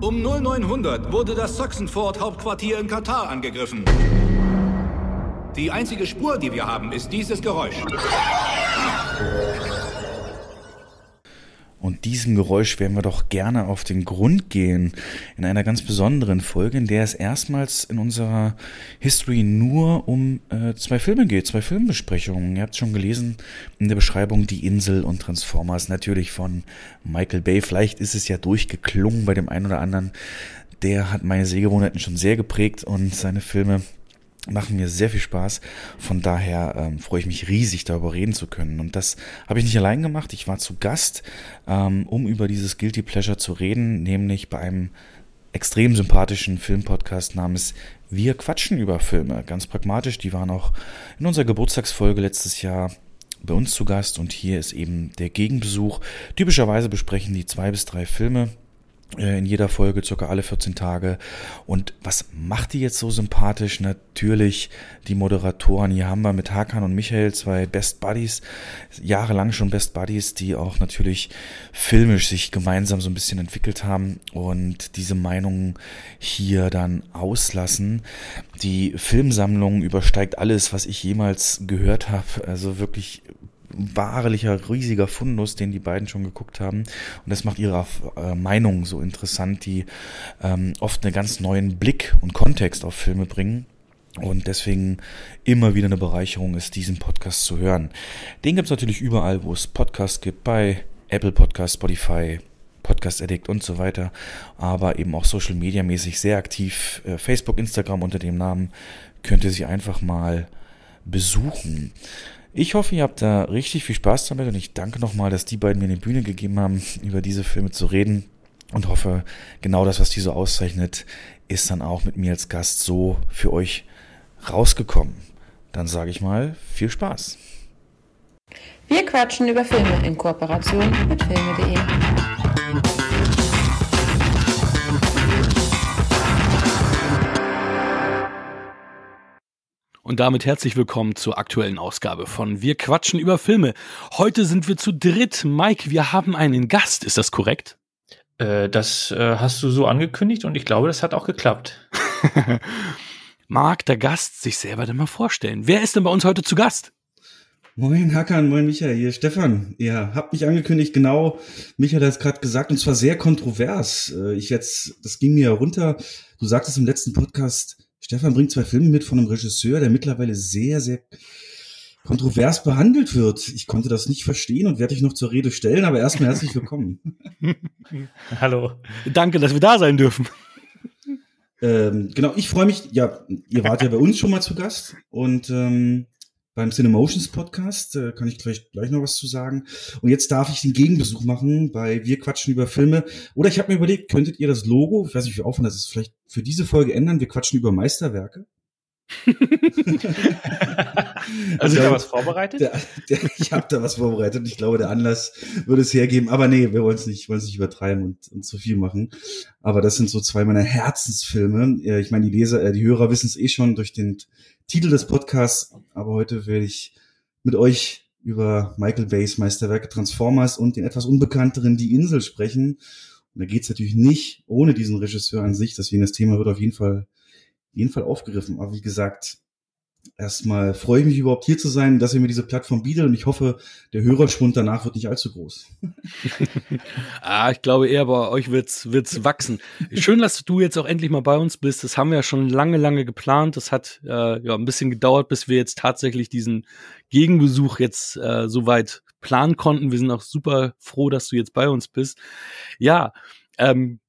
Um 0900 wurde das Saxonford-Hauptquartier in Katar angegriffen. Die einzige Spur, die wir haben, ist dieses Geräusch. Und diesem Geräusch werden wir doch gerne auf den Grund gehen in einer ganz besonderen Folge, in der es erstmals in unserer History nur um äh, zwei Filme geht, zwei Filmbesprechungen. Ihr habt schon gelesen in der Beschreibung Die Insel und Transformers, natürlich von Michael Bay. Vielleicht ist es ja durchgeklungen bei dem einen oder anderen. Der hat meine Sehgewohnheiten schon sehr geprägt und seine Filme machen mir sehr viel Spaß. Von daher ähm, freue ich mich riesig, darüber reden zu können. Und das habe ich nicht allein gemacht. Ich war zu Gast, ähm, um über dieses Guilty Pleasure zu reden, nämlich bei einem extrem sympathischen Filmpodcast namens Wir quatschen über Filme. Ganz pragmatisch. Die waren auch in unserer Geburtstagsfolge letztes Jahr bei uns zu Gast und hier ist eben der Gegenbesuch. Typischerweise besprechen die zwei bis drei Filme in jeder Folge, circa alle 14 Tage. Und was macht die jetzt so sympathisch? Natürlich die Moderatoren. Hier haben wir mit Hakan und Michael zwei Best Buddies, jahrelang schon Best Buddies, die auch natürlich filmisch sich gemeinsam so ein bisschen entwickelt haben und diese Meinungen hier dann auslassen. Die Filmsammlung übersteigt alles, was ich jemals gehört habe. Also wirklich wahrlicher, riesiger Fundus, den die beiden schon geguckt haben. Und das macht ihre äh, Meinung so interessant, die ähm, oft einen ganz neuen Blick und Kontext auf Filme bringen. Und deswegen immer wieder eine Bereicherung ist, diesen Podcast zu hören. Den gibt es natürlich überall, wo es Podcasts gibt, bei Apple Podcast, Spotify, Podcast Addict und so weiter, aber eben auch Social Media mäßig sehr aktiv. Äh, Facebook, Instagram unter dem Namen könnt ihr sie einfach mal besuchen. Ich hoffe, ihr habt da richtig viel Spaß damit und ich danke nochmal, dass die beiden mir eine Bühne gegeben haben, über diese Filme zu reden und hoffe, genau das, was die so auszeichnet, ist dann auch mit mir als Gast so für euch rausgekommen. Dann sage ich mal, viel Spaß. Wir quatschen über Filme in Kooperation mit filme.de. Und damit herzlich willkommen zur aktuellen Ausgabe von Wir quatschen über Filme. Heute sind wir zu dritt. Mike, wir haben einen Gast. Ist das korrekt? Äh, das äh, hast du so angekündigt und ich glaube, das hat auch geklappt. Mag der Gast sich selber denn mal vorstellen? Wer ist denn bei uns heute zu Gast? Moin Hakan, moin Michael, hier Stefan. Ihr habt mich angekündigt, genau, Michael hat es gerade gesagt, und zwar sehr kontrovers. Äh, ich jetzt, das ging mir runter. Du sagtest im letzten Podcast, Stefan bringt zwei Filme mit von einem Regisseur, der mittlerweile sehr, sehr kontrovers behandelt wird. Ich konnte das nicht verstehen und werde dich noch zur Rede stellen, aber erstmal herzlich willkommen. Hallo. Danke, dass wir da sein dürfen. Ähm, genau, ich freue mich, ja, ihr wart ja bei uns schon mal zu Gast und ähm, beim Cinemotions Podcast, äh, kann ich gleich, gleich noch was zu sagen. Und jetzt darf ich den Gegenbesuch machen bei Wir quatschen über Filme. Oder ich habe mir überlegt, könntet ihr das Logo, ich weiß nicht, wie aufwendig das ist, vielleicht für diese Folge ändern? Wir quatschen über Meisterwerke. also, da was vorbereitet? Der, der, ich habe da was vorbereitet. Ich glaube, der Anlass würde es hergeben. Aber nee, wir wollen es nicht, wollen es nicht übertreiben und, und zu viel machen. Aber das sind so zwei meiner Herzensfilme. Ich meine, die Leser, äh, die Hörer wissen es eh schon durch den Titel des Podcasts. Aber heute werde ich mit euch über Michael Bays Meisterwerke Transformers und den etwas unbekannteren Die Insel sprechen. Und da geht es natürlich nicht ohne diesen Regisseur an sich. Deswegen das Thema wird auf jeden Fall, jeden Fall aufgegriffen. Aber wie gesagt, erstmal freue ich mich überhaupt hier zu sein, dass ihr mir diese Plattform bietet und ich hoffe, der Hörerschwund danach wird nicht allzu groß. ah, ich glaube eher bei euch wird's wird's wachsen. Schön, dass du jetzt auch endlich mal bei uns bist. Das haben wir ja schon lange, lange geplant. Das hat äh, ja ein bisschen gedauert, bis wir jetzt tatsächlich diesen Gegenbesuch jetzt äh, soweit planen konnten. Wir sind auch super froh, dass du jetzt bei uns bist. Ja, ähm,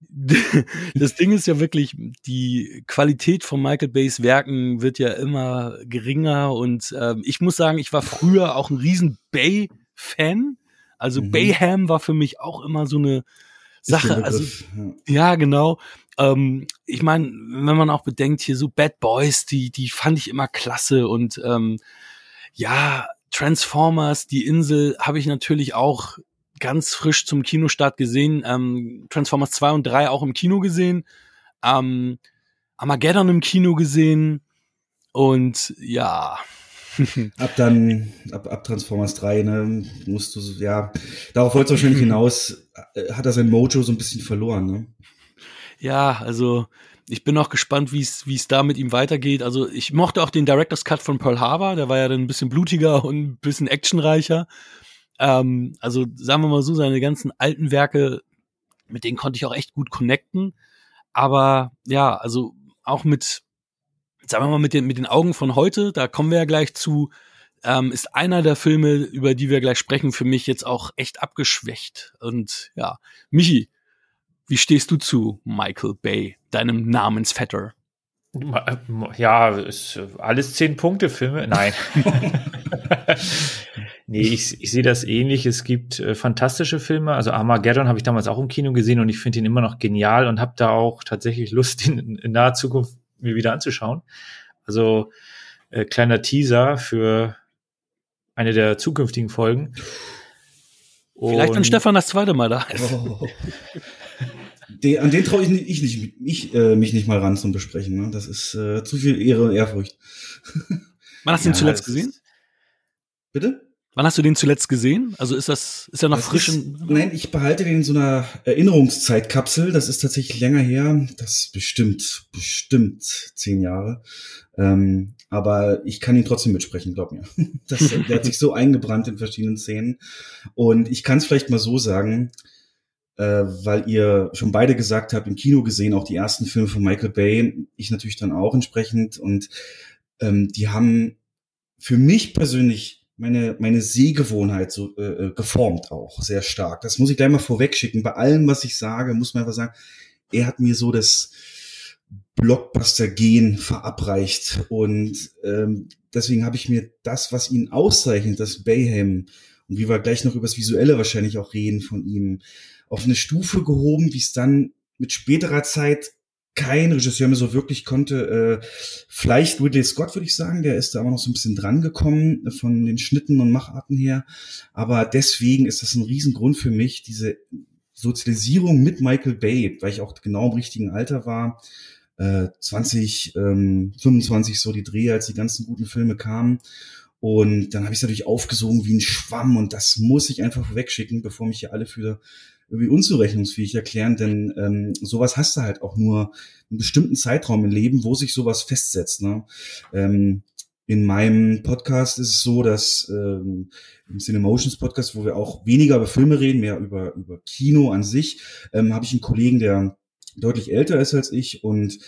das Ding ist ja wirklich, die Qualität von Michael Bays Werken wird ja immer geringer und ähm, ich muss sagen, ich war früher auch ein riesen Bay-Fan. Also mhm. Bayham war für mich auch immer so eine Sache. Also ja. genau. Ähm, ich meine, wenn man auch bedenkt hier so Bad Boys, die die fand ich immer klasse und ähm, ja Transformers, die Insel habe ich natürlich auch ganz frisch zum Kinostart gesehen. Ähm, Transformers 2 und 3 auch im Kino gesehen. Ähm, Armageddon im Kino gesehen. Und ja. ab dann, ab, ab Transformers 3, ne, musst du, ja, darauf wolltest du wahrscheinlich hinaus, äh, hat er sein Mojo so ein bisschen verloren, ne? Ja, also ich bin auch gespannt, wie es wie es da mit ihm weitergeht. Also ich mochte auch den Director's Cut von Pearl Harbor, der war ja dann ein bisschen blutiger und ein bisschen actionreicher. Ähm, also sagen wir mal so, seine ganzen alten Werke, mit denen konnte ich auch echt gut connecten. Aber ja, also auch mit, sagen wir mal, mit den, mit den Augen von heute, da kommen wir ja gleich zu, ähm, ist einer der Filme, über die wir gleich sprechen, für mich jetzt auch echt abgeschwächt. Und ja, Michi, wie stehst du zu Michael Bay, deinem Namensvetter? Ja, ist alles zehn Punkte Filme. Nein. nee, ich, ich sehe das ähnlich. Es gibt äh, fantastische Filme. Also Armageddon habe ich damals auch im Kino gesehen und ich finde ihn immer noch genial und habe da auch tatsächlich Lust, ihn in, in naher Zukunft mir wieder anzuschauen. Also äh, kleiner Teaser für eine der zukünftigen Folgen. Vielleicht, wenn Stefan das zweite Mal da ist. Oh. Den, an den traue ich, nicht, ich, nicht, ich äh, mich nicht mal ran zum Besprechen. Ne? Das ist äh, zu viel Ehre und Ehrfurcht. Wann hast du ja, ihn zuletzt gesehen? Bitte? Wann hast du den zuletzt gesehen? Also ist das, ist er noch das frisch? Ist, nein, ich behalte den in so einer Erinnerungszeitkapsel. Das ist tatsächlich länger her. Das ist bestimmt, bestimmt zehn Jahre. Ähm, aber ich kann ihn trotzdem mitsprechen, glaub mir. Das, der hat sich so eingebrannt in verschiedenen Szenen. Und ich kann es vielleicht mal so sagen, äh, weil ihr schon beide gesagt habt, im Kino gesehen, auch die ersten Filme von Michael Bay, ich natürlich dann auch entsprechend. Und ähm, die haben für mich persönlich meine, meine Sehgewohnheit so äh, äh, geformt auch sehr stark. Das muss ich gleich mal vorweg schicken. Bei allem, was ich sage, muss man einfach sagen, er hat mir so das Blockbuster-Gen verabreicht. Und ähm, deswegen habe ich mir das, was ihn auszeichnet, das Bayhem, und wie wir gleich noch über das Visuelle wahrscheinlich auch reden von ihm, auf eine Stufe gehoben, wie es dann mit späterer Zeit kein Regisseur mehr so wirklich konnte. Äh, vielleicht Ridley Scott, würde ich sagen, der ist da aber noch so ein bisschen dran gekommen äh, von den Schnitten und Macharten her. Aber deswegen ist das ein Riesengrund für mich, diese Sozialisierung mit Michael Bay, weil ich auch genau im richtigen Alter war. Äh, 20, ähm, 25 so die Dreh, als die ganzen guten Filme kamen. Und dann habe ich es natürlich aufgesogen wie ein Schwamm und das muss ich einfach wegschicken, bevor mich hier alle für irgendwie unzurechnungsfähig erklären, denn ähm, sowas hast du halt auch nur einen bestimmten Zeitraum im Leben, wo sich sowas festsetzt. Ne? Ähm, in meinem Podcast ist es so, dass ähm, im Cinemotions Podcast, wo wir auch weniger über Filme reden, mehr über, über Kino an sich, ähm, habe ich einen Kollegen, der deutlich älter ist als ich und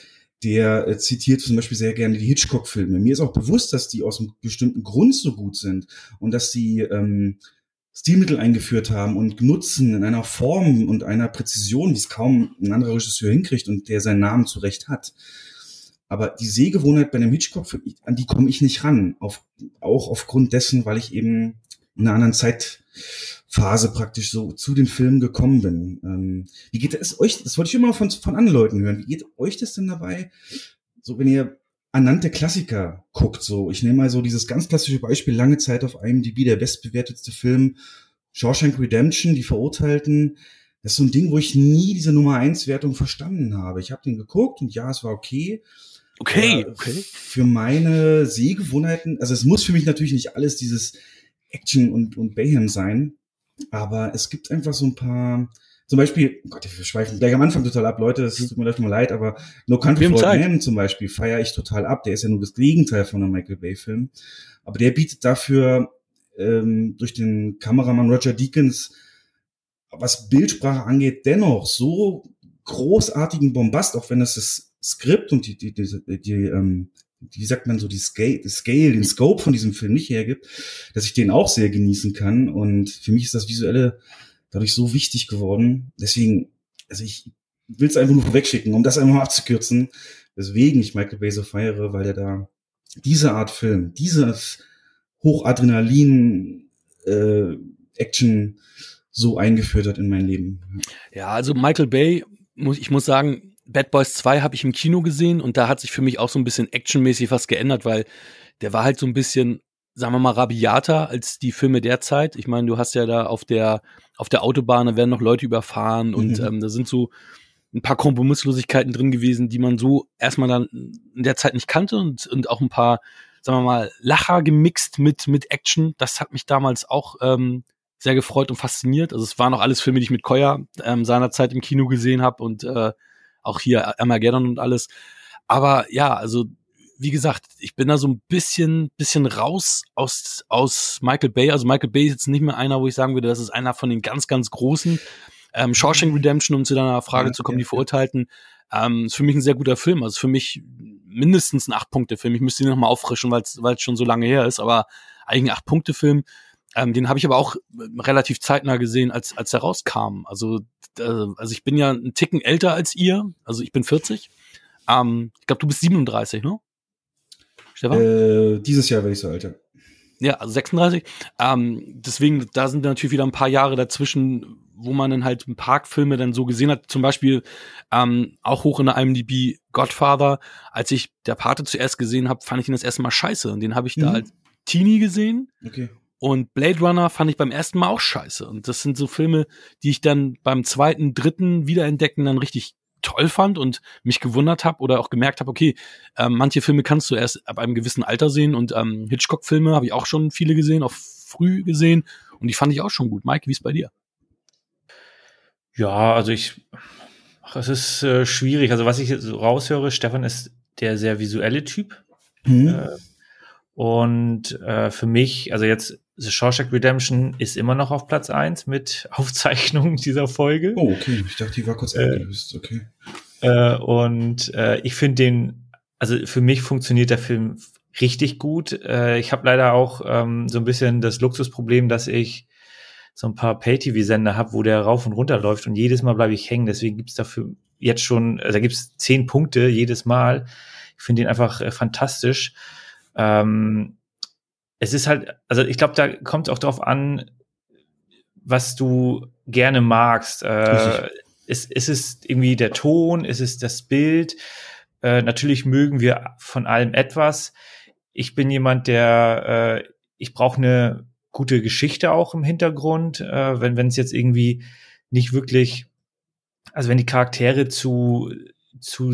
der äh, zitiert zum Beispiel sehr gerne die Hitchcock-Filme. Mir ist auch bewusst, dass die aus einem bestimmten Grund so gut sind und dass sie ähm, Stilmittel eingeführt haben und nutzen in einer Form und einer Präzision, wie es kaum ein anderer Regisseur hinkriegt und der seinen Namen zurecht hat. Aber die Sehgewohnheit bei einem Hitchcock, an die komme ich nicht ran. Auf, auch aufgrund dessen, weil ich eben in einer anderen Zeitphase praktisch so zu den Filmen gekommen bin. Ähm, wie geht es euch, das wollte ich immer von, von anderen Leuten hören, wie geht euch das denn dabei? So, wenn ihr anhand der Klassiker guckt. So, ich nehme mal so dieses ganz klassische Beispiel, lange Zeit auf IMDb, der bestbewertetste Film, Shawshank Redemption, die Verurteilten. Das ist so ein Ding, wo ich nie diese Nummer 1 Wertung verstanden habe. Ich habe den geguckt und ja, es war okay. Okay, okay. Für meine Sehgewohnheiten, also es muss für mich natürlich nicht alles dieses Action und, und Bayhem sein, aber es gibt einfach so ein paar, zum Beispiel, oh Gott, wir schweifen gleich am Anfang total ab, Leute, das tut mir leid, leid aber No Country for Old Men zum Beispiel feiere ich total ab. Der ist ja nur das Gegenteil von einem Michael Bay-Film. Aber der bietet dafür ähm, durch den Kameramann Roger Deakins, was Bildsprache angeht, dennoch so großartigen Bombast, auch wenn es das Skript und die, die, die, die ähm, wie sagt man so, die Scale, die Scale, den Scope von diesem Film nicht hergibt, dass ich den auch sehr genießen kann. Und für mich ist das visuelle dadurch so wichtig geworden. Deswegen, also ich will es einfach nur vorwegschicken, um das einmal abzukürzen, weswegen ich Michael Bay so feiere, weil er da diese Art Film, dieses Hochadrenalin äh, Action so eingeführt hat in mein Leben. Ja, also Michael Bay, muss, ich muss sagen, Bad Boys 2 habe ich im Kino gesehen und da hat sich für mich auch so ein bisschen actionmäßig was geändert, weil der war halt so ein bisschen sagen wir mal, rabiater als die Filme der Zeit. Ich meine, du hast ja da auf der, auf der Autobahn, da werden noch Leute überfahren und mhm. ähm, da sind so ein paar Kompromisslosigkeiten drin gewesen, die man so erstmal dann in der Zeit nicht kannte und, und auch ein paar, sagen wir mal, Lacher gemixt mit, mit Action. Das hat mich damals auch ähm, sehr gefreut und fasziniert. Also es waren auch alles Filme, die ich mit Koya ähm, seinerzeit im Kino gesehen habe und äh, auch hier Armageddon und alles. Aber ja, also wie gesagt, ich bin da so ein bisschen, bisschen raus aus, aus Michael Bay. Also Michael Bay ist jetzt nicht mehr einer, wo ich sagen würde, das ist einer von den ganz, ganz großen. Ähm, Shawshank Redemption, um zu deiner Frage ja, zu kommen, ja, die Verurteilten, ähm, ist für mich ein sehr guter Film. Also für mich mindestens ein Acht-Punkte-Film. Ich müsste ihn nochmal auffrischen, weil es schon so lange her ist, aber eigentlich ein Acht-Punkte-Film. Ähm, den habe ich aber auch relativ zeitnah gesehen, als, als er rauskam. Also, äh, also ich bin ja einen Ticken älter als ihr. Also ich bin 40. Ähm, ich glaube, du bist 37, ne? Stefan? Äh, dieses Jahr werde ich so alt, ja. Also 36. Ähm, deswegen, da sind natürlich wieder ein paar Jahre dazwischen, wo man dann halt ein paar Filme dann so gesehen hat. Zum Beispiel ähm, auch hoch in der IMDb Godfather. Als ich der Pate zuerst gesehen habe, fand ich ihn das erste Mal scheiße. Und den habe ich mhm. da als Teenie gesehen. Okay. Und Blade Runner fand ich beim ersten Mal auch scheiße. Und das sind so Filme, die ich dann beim zweiten, dritten Wiederentdecken dann richtig toll fand und mich gewundert habe oder auch gemerkt habe, okay, ähm, manche Filme kannst du erst ab einem gewissen Alter sehen und ähm, Hitchcock-Filme habe ich auch schon viele gesehen, auch früh gesehen und die fand ich auch schon gut. Mike, wie ist bei dir? Ja, also ich, ach, es ist äh, schwierig. Also was ich so raushöre, Stefan ist der sehr visuelle Typ. Mhm. Äh, und äh, für mich, also jetzt The Shawshank Redemption ist immer noch auf Platz eins mit Aufzeichnungen dieser Folge. Oh, okay. Ich dachte, die war kurz äh, abgelöst. Okay. Äh, und äh, ich finde den, also für mich funktioniert der Film richtig gut. Äh, ich habe leider auch ähm, so ein bisschen das Luxusproblem, dass ich so ein paar Pay-TV-Sender habe, wo der rauf und runter läuft und jedes Mal bleibe ich hängen. Deswegen gibt's dafür jetzt schon, also da gibt's zehn Punkte jedes Mal. Ich finde ihn einfach äh, fantastisch. Ähm, es ist halt, also ich glaube, da kommt auch drauf an, was du gerne magst. Äh, ist, ist es irgendwie der Ton? Ist es das Bild? Äh, natürlich mögen wir von allem etwas. Ich bin jemand, der, äh, ich brauche eine gute Geschichte auch im Hintergrund. Äh, wenn wenn es jetzt irgendwie nicht wirklich, also wenn die Charaktere zu zu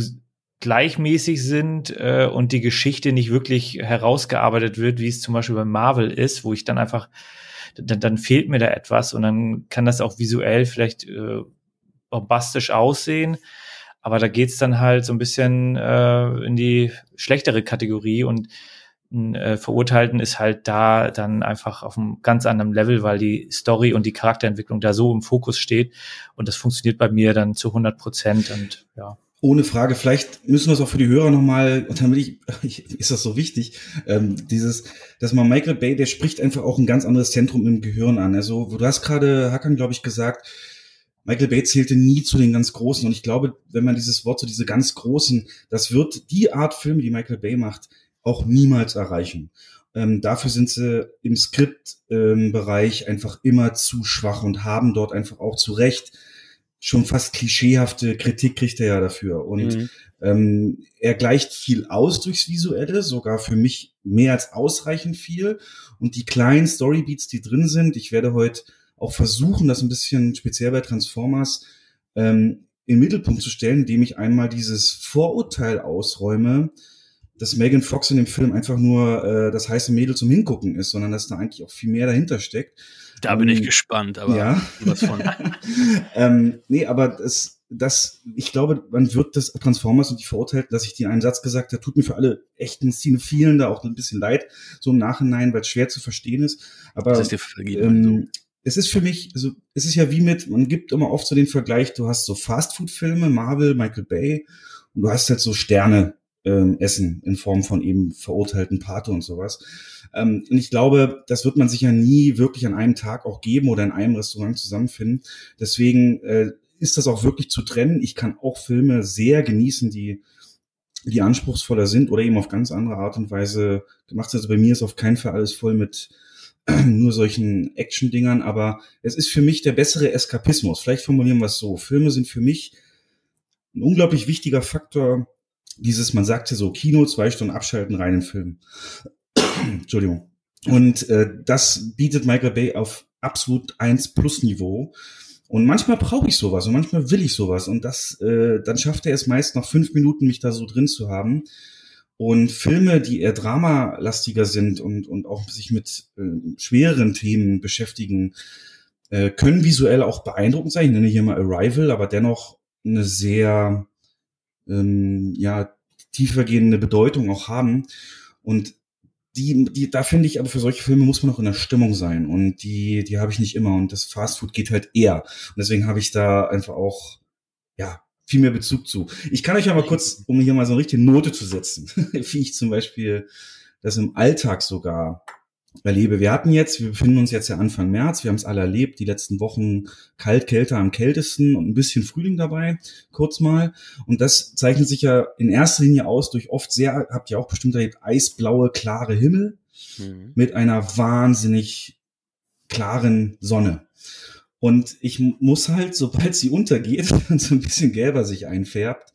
gleichmäßig sind äh, und die Geschichte nicht wirklich herausgearbeitet wird, wie es zum Beispiel bei Marvel ist, wo ich dann einfach, dann, dann fehlt mir da etwas und dann kann das auch visuell vielleicht äh, bombastisch aussehen. Aber da geht's dann halt so ein bisschen äh, in die schlechtere Kategorie und äh, Verurteilten ist halt da dann einfach auf einem ganz anderen Level, weil die Story und die Charakterentwicklung da so im Fokus steht und das funktioniert bei mir dann zu 100 Prozent und ja. Ohne Frage, vielleicht müssen wir es auch für die Hörer nochmal, und damit ich, ist das so wichtig, ähm, dieses, dass man Michael Bay, der spricht einfach auch ein ganz anderes Zentrum im Gehirn an. Also, du hast gerade, Hackern, glaube ich, gesagt, Michael Bay zählte nie zu den ganz Großen. Und ich glaube, wenn man dieses Wort, so diese ganz Großen, das wird die Art Film, die Michael Bay macht, auch niemals erreichen. Ähm, dafür sind sie im Skriptbereich ähm, einfach immer zu schwach und haben dort einfach auch zu Recht schon fast klischeehafte Kritik kriegt er ja dafür. Und mhm. ähm, er gleicht viel aus durchs Visuelle, sogar für mich mehr als ausreichend viel. Und die kleinen Storybeats, die drin sind, ich werde heute auch versuchen, das ein bisschen speziell bei Transformers ähm, in den Mittelpunkt zu stellen, indem ich einmal dieses Vorurteil ausräume, dass Megan Fox in dem Film einfach nur äh, das heiße Mädel zum Hingucken ist, sondern dass da eigentlich auch viel mehr dahinter steckt. Da bin ich ähm, gespannt, aber ja. was von. ähm, nee, aber das, das, ich glaube, man wird das Transformers und die verurteilt, dass ich dir einen Satz gesagt habe, tut mir für alle echten Cinephilen da auch ein bisschen leid, so im Nachhinein, weil es schwer zu verstehen ist. Aber das ist dir vergeben, ähm, so. es ist für mich, also es ist ja wie mit, man gibt immer oft so den Vergleich, du hast so Fastfood-Filme, Marvel, Michael Bay, und du hast halt so Sterne ähm, essen in Form von eben verurteilten Pate und sowas. Ähm, und ich glaube, das wird man sich ja nie wirklich an einem Tag auch geben oder in einem Restaurant zusammenfinden. Deswegen äh, ist das auch wirklich zu trennen. Ich kann auch Filme sehr genießen, die die anspruchsvoller sind oder eben auf ganz andere Art und Weise gemacht sind. Also bei mir ist auf keinen Fall alles voll mit nur solchen Action-Dingern, aber es ist für mich der bessere Eskapismus. Vielleicht formulieren wir es so. Filme sind für mich ein unglaublich wichtiger Faktor dieses, man sagte so, Kino, zwei Stunden abschalten, reinen Film. Entschuldigung. Und äh, das bietet Michael Bay auf absolut 1 Plus Niveau. Und manchmal brauche ich sowas und manchmal will ich sowas. Und das, äh, dann schafft er es meist nach fünf Minuten, mich da so drin zu haben. Und Filme, die eher dramalastiger sind und, und auch sich mit äh, schwereren Themen beschäftigen, äh, können visuell auch beeindruckend sein. Ich nenne hier mal Arrival, aber dennoch eine sehr ähm, ja, tiefergehende Bedeutung auch haben. Und die, die, da finde ich, aber für solche Filme muss man auch in der Stimmung sein. Und die, die habe ich nicht immer. Und das Fastfood geht halt eher. Und deswegen habe ich da einfach auch, ja, viel mehr Bezug zu. Ich kann euch aber kurz, um hier mal so eine richtige Note zu setzen, wie ich zum Beispiel das im Alltag sogar erlebe. Wir hatten jetzt, wir befinden uns jetzt ja Anfang März, wir haben es alle erlebt, die letzten Wochen kalt, kälter am kältesten und ein bisschen Frühling dabei, kurz mal. Und das zeichnet sich ja in erster Linie aus durch oft sehr, habt ihr auch bestimmt erlebt, eisblaue, klare Himmel mhm. mit einer wahnsinnig klaren Sonne. Und ich muss halt, sobald sie untergeht und so ein bisschen gelber sich einfärbt,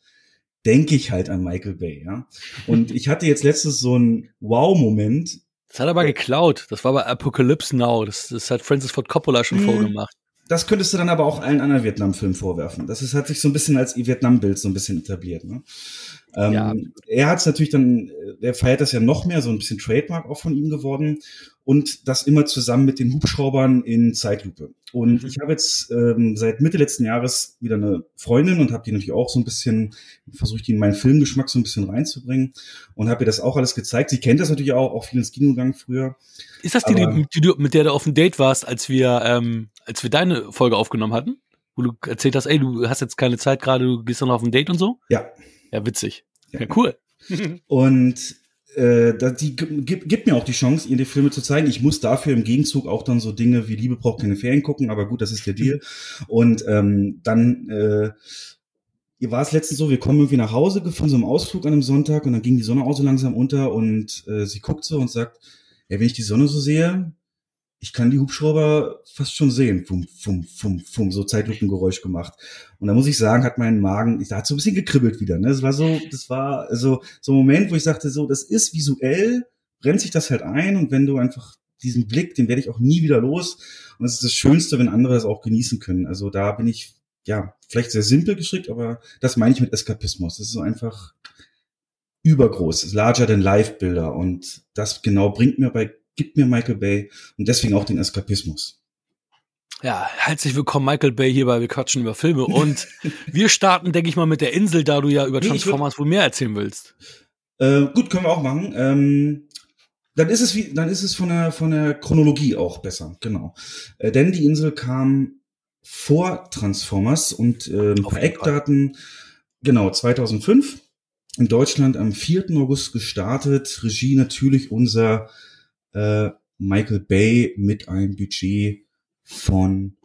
denke ich halt an Michael Bay, ja. Und ich hatte jetzt letztes so einen Wow-Moment, das hat aber geklaut. Das war bei Apocalypse Now. Das, das hat Francis Ford Coppola schon mhm. vorgemacht. Das könntest du dann aber auch allen anderen Vietnam-Filmen vorwerfen. Das ist, hat sich so ein bisschen als Vietnam-Bild so ein bisschen etabliert. Ne? Ähm, ja. Er hat es natürlich dann, er feiert das ja noch mehr, so ein bisschen Trademark auch von ihm geworden und das immer zusammen mit den Hubschraubern in Zeitlupe. Und mhm. ich habe jetzt ähm, seit Mitte letzten Jahres wieder eine Freundin und habe die natürlich auch so ein bisschen, versucht die in meinen Filmgeschmack so ein bisschen reinzubringen und habe ihr das auch alles gezeigt. Sie kennt das natürlich auch, auch viel ins Kino gegangen früher. Ist das die, die, die, du, mit der du auf dem Date warst, als wir, ähm, als wir deine Folge aufgenommen hatten? Wo du erzählt hast, ey, du hast jetzt keine Zeit gerade, du gehst dann auf ein Date und so? Ja. Ja, witzig. Ja, ja cool. Und äh, die gibt, gibt mir auch die Chance, ihr die Filme zu zeigen. Ich muss dafür im Gegenzug auch dann so Dinge wie Liebe braucht keine Ferien gucken, aber gut, das ist der Deal. Und ähm, dann äh, war es letztens so, wir kommen irgendwie nach Hause von so einem Ausflug an einem Sonntag und dann ging die Sonne auch so langsam unter und äh, sie guckt so und sagt, ja, wenn ich die Sonne so sehe, ich kann die Hubschrauber fast schon sehen. Fum, fum, fum, fum, so Zeitlupengeräusch gemacht. Und da muss ich sagen, hat mein Magen, ich hat so ein bisschen gekribbelt wieder. Ne? Das war so, das war also so ein Moment, wo ich sagte, so, das ist visuell, brennt sich das halt ein und wenn du einfach diesen Blick, den werde ich auch nie wieder los. Und das ist das Schönste, wenn andere das auch genießen können. Also da bin ich, ja, vielleicht sehr simpel geschickt, aber das meine ich mit Eskapismus. Das ist so einfach übergroß, larger than life Bilder. Und das genau bringt mir bei gibt mir Michael Bay und deswegen auch den Eskapismus. Ja, herzlich willkommen Michael Bay hier bei Wir quatschen über Filme und wir starten, denke ich mal, mit der Insel, da du ja über Transformers wohl mehr erzählen willst. Äh, gut, können wir auch machen. Ähm, dann ist es wie, dann ist es von der von der Chronologie auch besser, genau. Äh, denn die Insel kam vor Transformers und äh, ein paar Eckdaten, genau 2005 in Deutschland am 4. August gestartet. Regie natürlich unser äh, Michael Bay mit einem Budget von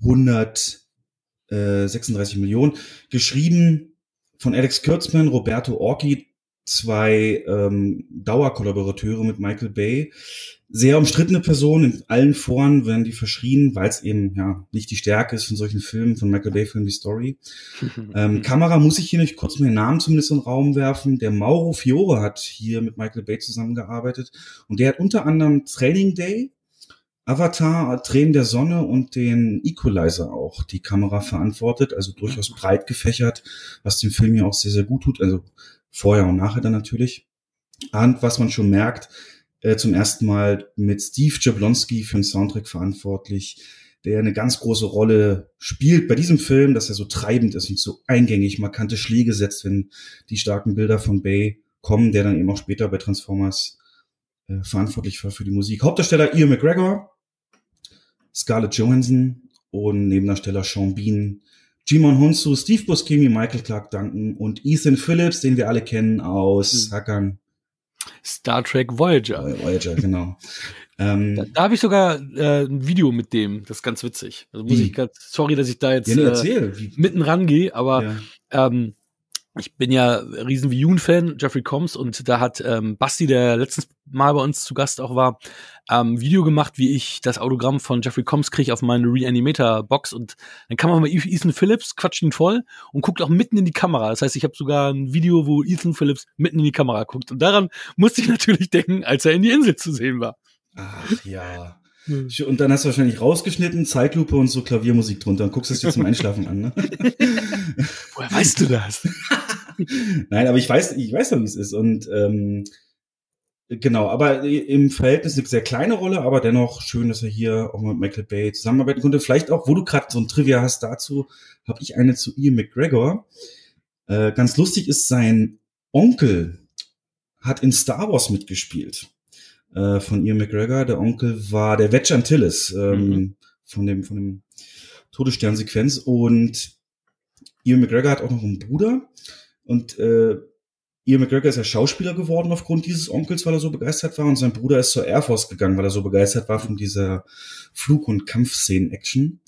136 Millionen. Geschrieben von Alex Kurtzman, Roberto Orchi, zwei ähm, Dauerkollaborateure mit Michael Bay sehr umstrittene Person. In allen Foren werden die verschrien, weil es eben ja nicht die Stärke ist von solchen Filmen, von Michael Bay-Filmen wie Story. ähm, Kamera muss ich hier nicht kurz mal den Namen zumindest in den Raum werfen. Der Mauro Fiore hat hier mit Michael Bay zusammengearbeitet und der hat unter anderem Training Day, Avatar, Tränen der Sonne und den Equalizer auch die Kamera verantwortet, also durchaus breit gefächert, was dem Film ja auch sehr, sehr gut tut, also vorher und nachher dann natürlich. Und was man schon merkt, äh, zum ersten Mal mit Steve Jablonski für den Soundtrack verantwortlich, der eine ganz große Rolle spielt bei diesem Film, dass er so treibend ist und so eingängig, markante Schläge setzt, wenn die starken Bilder von Bay kommen, der dann eben auch später bei Transformers äh, verantwortlich war für die Musik. Hauptdarsteller Ian McGregor, Scarlett Johansson und Nebendarsteller Sean Bean, Jimon Hunsu, Steve Buscemi, Michael Clark Duncan und Ethan Phillips, den wir alle kennen aus mhm. Hackern Star Trek Voyager. Voyager, genau. ähm, da, da habe ich sogar äh, ein Video mit dem, das ist ganz witzig. Also muss wie? ich grad, sorry, dass ich da jetzt ja, äh, mitten rangehe, aber ja. ähm, ich bin ja riesen Viewn-Fan, Jeffrey Combs, und da hat ähm, Basti, der letztens Mal bei uns zu Gast auch war, ähm, Video gemacht, wie ich das Autogramm von Jeffrey Combs kriege auf meine Reanimator-Box und dann kann man mal Ethan Phillips, quatscht ihn voll und guckt auch mitten in die Kamera. Das heißt, ich habe sogar ein Video, wo Ethan Phillips mitten in die Kamera guckt. Und daran musste ich natürlich denken, als er in die Insel zu sehen war. Ach ja. Hm. Und dann hast du wahrscheinlich rausgeschnitten, Zeitlupe und so Klaviermusik drunter und guckst es dir zum Einschlafen an. Ne? Woher weißt du das? Nein, aber ich weiß, ich weiß ja, wie es ist. Und ähm, genau, aber im Verhältnis eine sehr kleine Rolle, aber dennoch schön, dass er hier auch mit Michael Bay zusammenarbeiten konnte. Vielleicht auch, wo du gerade so ein Trivia hast dazu, habe ich eine zu Ian McGregor. Äh, ganz lustig ist, sein Onkel hat in Star Wars mitgespielt. Äh, von Ian McGregor. Der Onkel war der Wedge Antilles ähm, mhm. von dem, von dem Todessternsequenz. Und Ian McGregor hat auch noch einen Bruder. Und äh, Ian McGregor ist ja Schauspieler geworden aufgrund dieses Onkels, weil er so begeistert war. Und sein Bruder ist zur Air Force gegangen, weil er so begeistert war von dieser Flug- und Kampfszenen-Action.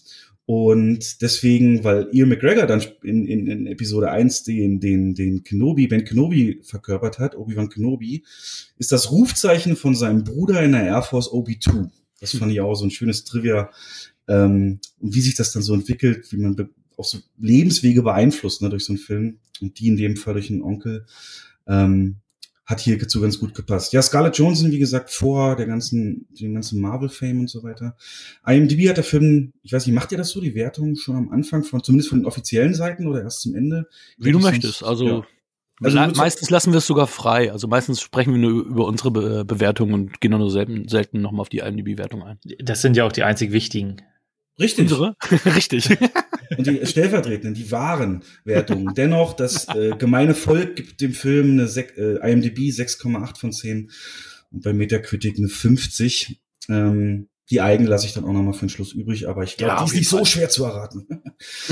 Und deswegen, weil Ian McGregor dann in, in, in Episode 1 den, den, den Kenobi, Ben Kenobi verkörpert hat, Obi-Wan Kenobi, ist das Rufzeichen von seinem Bruder in der Air Force Obi-2. Das fand ich auch so ein schönes Trivia. Ähm, und wie sich das dann so entwickelt, wie man auch so Lebenswege beeinflusst ne, durch so einen Film. Und die in dem Fall durch einen Onkel. Ähm, hat hier dazu ganz gut gepasst. Ja, Scarlett Johansson, wie gesagt, vor der ganzen, den ganzen Marvel-Fame und so weiter. IMDb hat der Film, ich weiß nicht, macht ihr das so, die Wertung schon am Anfang von, zumindest von den offiziellen Seiten oder erst zum Ende? Wie du möchtest, sonst, also, ja. also la meistens lassen wir es sogar frei. Also meistens sprechen wir nur über unsere Be Bewertung und gehen nur selten, selten nochmal auf die IMDb-Wertung ein. Das sind ja auch die einzig wichtigen. Richtig. Unsere? Richtig. Und die stellvertretenden, die wahren Wertungen. Dennoch, das äh, gemeine Volk gibt dem Film eine Sek äh, IMDb 6,8 von 10 und bei Metacritic eine 50. Ähm, die eigene lasse ich dann auch nochmal für den Schluss übrig, aber ich glaube, ja, die ist nicht so schwer zu erraten.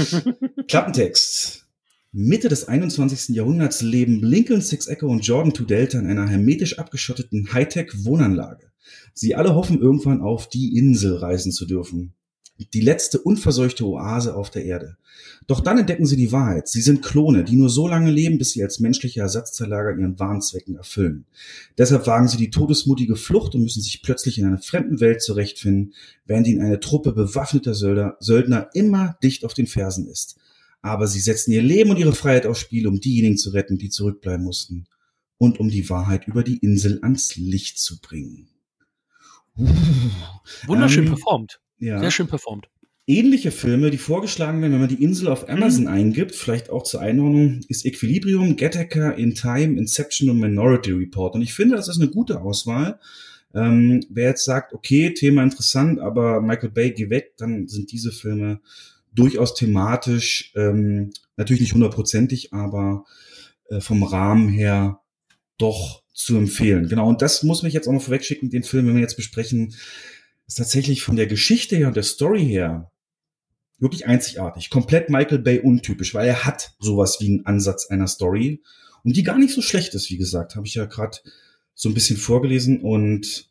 Klappentext. Mitte des 21. Jahrhunderts leben Lincoln Six Echo und Jordan Two Delta in einer hermetisch abgeschotteten Hightech-Wohnanlage. Sie alle hoffen irgendwann auf die Insel reisen zu dürfen die letzte unverseuchte Oase auf der Erde. Doch dann entdecken sie die Wahrheit. Sie sind Klone, die nur so lange leben, bis sie als menschliche Ersatzzerlager ihren Warnzwecken erfüllen. Deshalb wagen sie die todesmutige Flucht und müssen sich plötzlich in einer fremden Welt zurechtfinden, während ihnen eine Truppe bewaffneter Söldner, Söldner immer dicht auf den Fersen ist. Aber sie setzen ihr Leben und ihre Freiheit aufs Spiel, um diejenigen zu retten, die zurückbleiben mussten. Und um die Wahrheit über die Insel ans Licht zu bringen. Wunderschön ähm, performt. Ja. Sehr schön performt. Ähnliche Filme, die vorgeschlagen werden, wenn man die Insel auf Amazon mhm. eingibt, vielleicht auch zur Einordnung, ist Equilibrium, Gattaker, In Time, Inception und Minority Report. Und ich finde, das ist eine gute Auswahl. Ähm, wer jetzt sagt, okay, Thema interessant, aber Michael Bay, geh weg, dann sind diese Filme durchaus thematisch, ähm, natürlich nicht hundertprozentig, aber äh, vom Rahmen her doch zu empfehlen. Genau, und das muss mich jetzt auch noch vorwegschicken, den Film, wenn wir jetzt besprechen, ist tatsächlich von der Geschichte her und der Story her wirklich einzigartig. Komplett Michael Bay untypisch, weil er hat sowas wie einen Ansatz einer Story und die gar nicht so schlecht ist, wie gesagt, habe ich ja gerade so ein bisschen vorgelesen und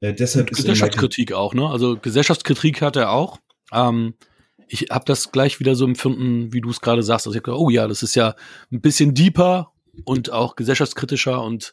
äh, deshalb und Gesellschaftskritik auch, ne? Also Gesellschaftskritik hat er auch. Ähm, ich habe das gleich wieder so empfunden, wie du es gerade sagst. Also ich gedacht, oh ja, das ist ja ein bisschen deeper und auch gesellschaftskritischer und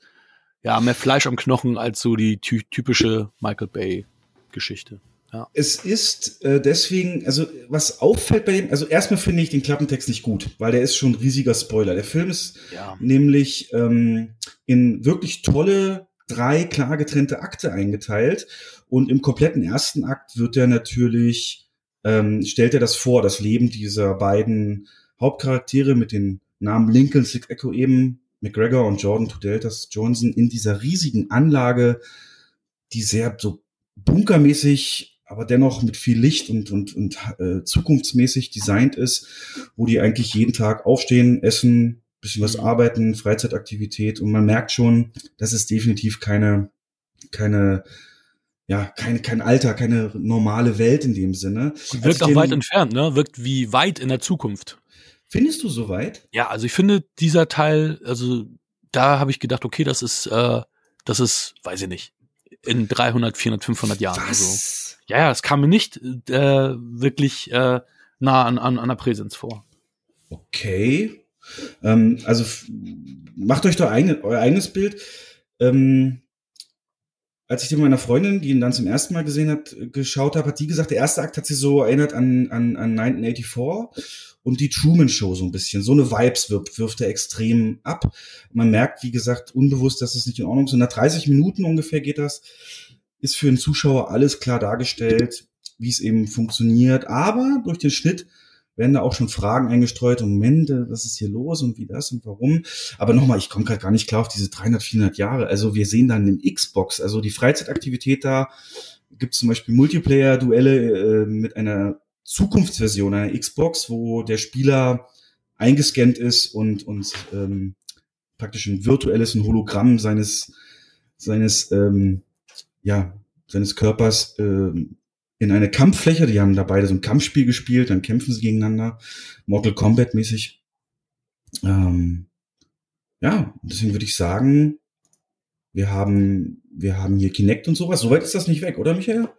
ja, mehr Fleisch am Knochen als so die ty typische Michael Bay Geschichte. Ja. Es ist äh, deswegen, also was auffällt bei dem, also erstmal finde ich den Klappentext nicht gut, weil der ist schon ein riesiger Spoiler. Der Film ist ja. nämlich ähm, in wirklich tolle drei klar getrennte Akte eingeteilt und im kompletten ersten Akt wird er natürlich, ähm, stellt er das vor, das Leben dieser beiden Hauptcharaktere mit den Namen Lincoln, Sick Echo eben, McGregor und Jordan Tudeltas Johnson in dieser riesigen Anlage, die sehr so bunkermäßig, aber dennoch mit viel Licht und, und, und äh, zukunftsmäßig designt ist, wo die eigentlich jeden Tag aufstehen, essen, bisschen was arbeiten, Freizeitaktivität und man merkt schon, das ist definitiv keine, keine, ja, kein, kein Alter, keine normale Welt in dem Sinne. Und wirkt auch weit entfernt, ne? Wirkt wie weit in der Zukunft. Findest du so weit? Ja, also ich finde dieser Teil, also da habe ich gedacht, okay, das ist, äh, das ist, weiß ich nicht, in 300, 400, 500 Jahren. Was? Also, ja, ja, es kam mir nicht äh, wirklich äh, nah an, an, an der Präsenz vor. Okay. Ähm, also macht euch doch eigene, euer eigenes Bild. Ähm, als ich den meiner Freundin, die ihn dann zum ersten Mal gesehen hat, geschaut habe, hat die gesagt, der erste Akt hat sie so erinnert an, an, an 1984 und die Truman Show so ein bisschen. So eine Vibes wirft, wirft er extrem ab. Man merkt, wie gesagt, unbewusst, dass es nicht in Ordnung ist. Und nach 30 Minuten ungefähr geht das, ist für den Zuschauer alles klar dargestellt, wie es eben funktioniert. Aber durch den Schnitt werden da auch schon Fragen eingestreut. Moment, was ist hier los und wie das und warum? Aber nochmal, ich komme gerade gar nicht klar auf diese 300, 400 Jahre. Also wir sehen dann im Xbox, also die Freizeitaktivität da, gibt zum Beispiel Multiplayer-Duelle äh, mit einer Zukunftsversion einer Xbox, wo der Spieler eingescannt ist und, und ähm, praktisch ein virtuelles, ein Hologramm seines, seines, ähm, ja, seines Körpers ähm, in eine Kampffläche, die haben da beide so ein Kampfspiel gespielt, dann kämpfen sie gegeneinander, Mortal Kombat mäßig. Ähm, ja, deswegen würde ich sagen, wir haben, wir haben hier Kinect und sowas. Soweit ist das nicht weg, oder Michael?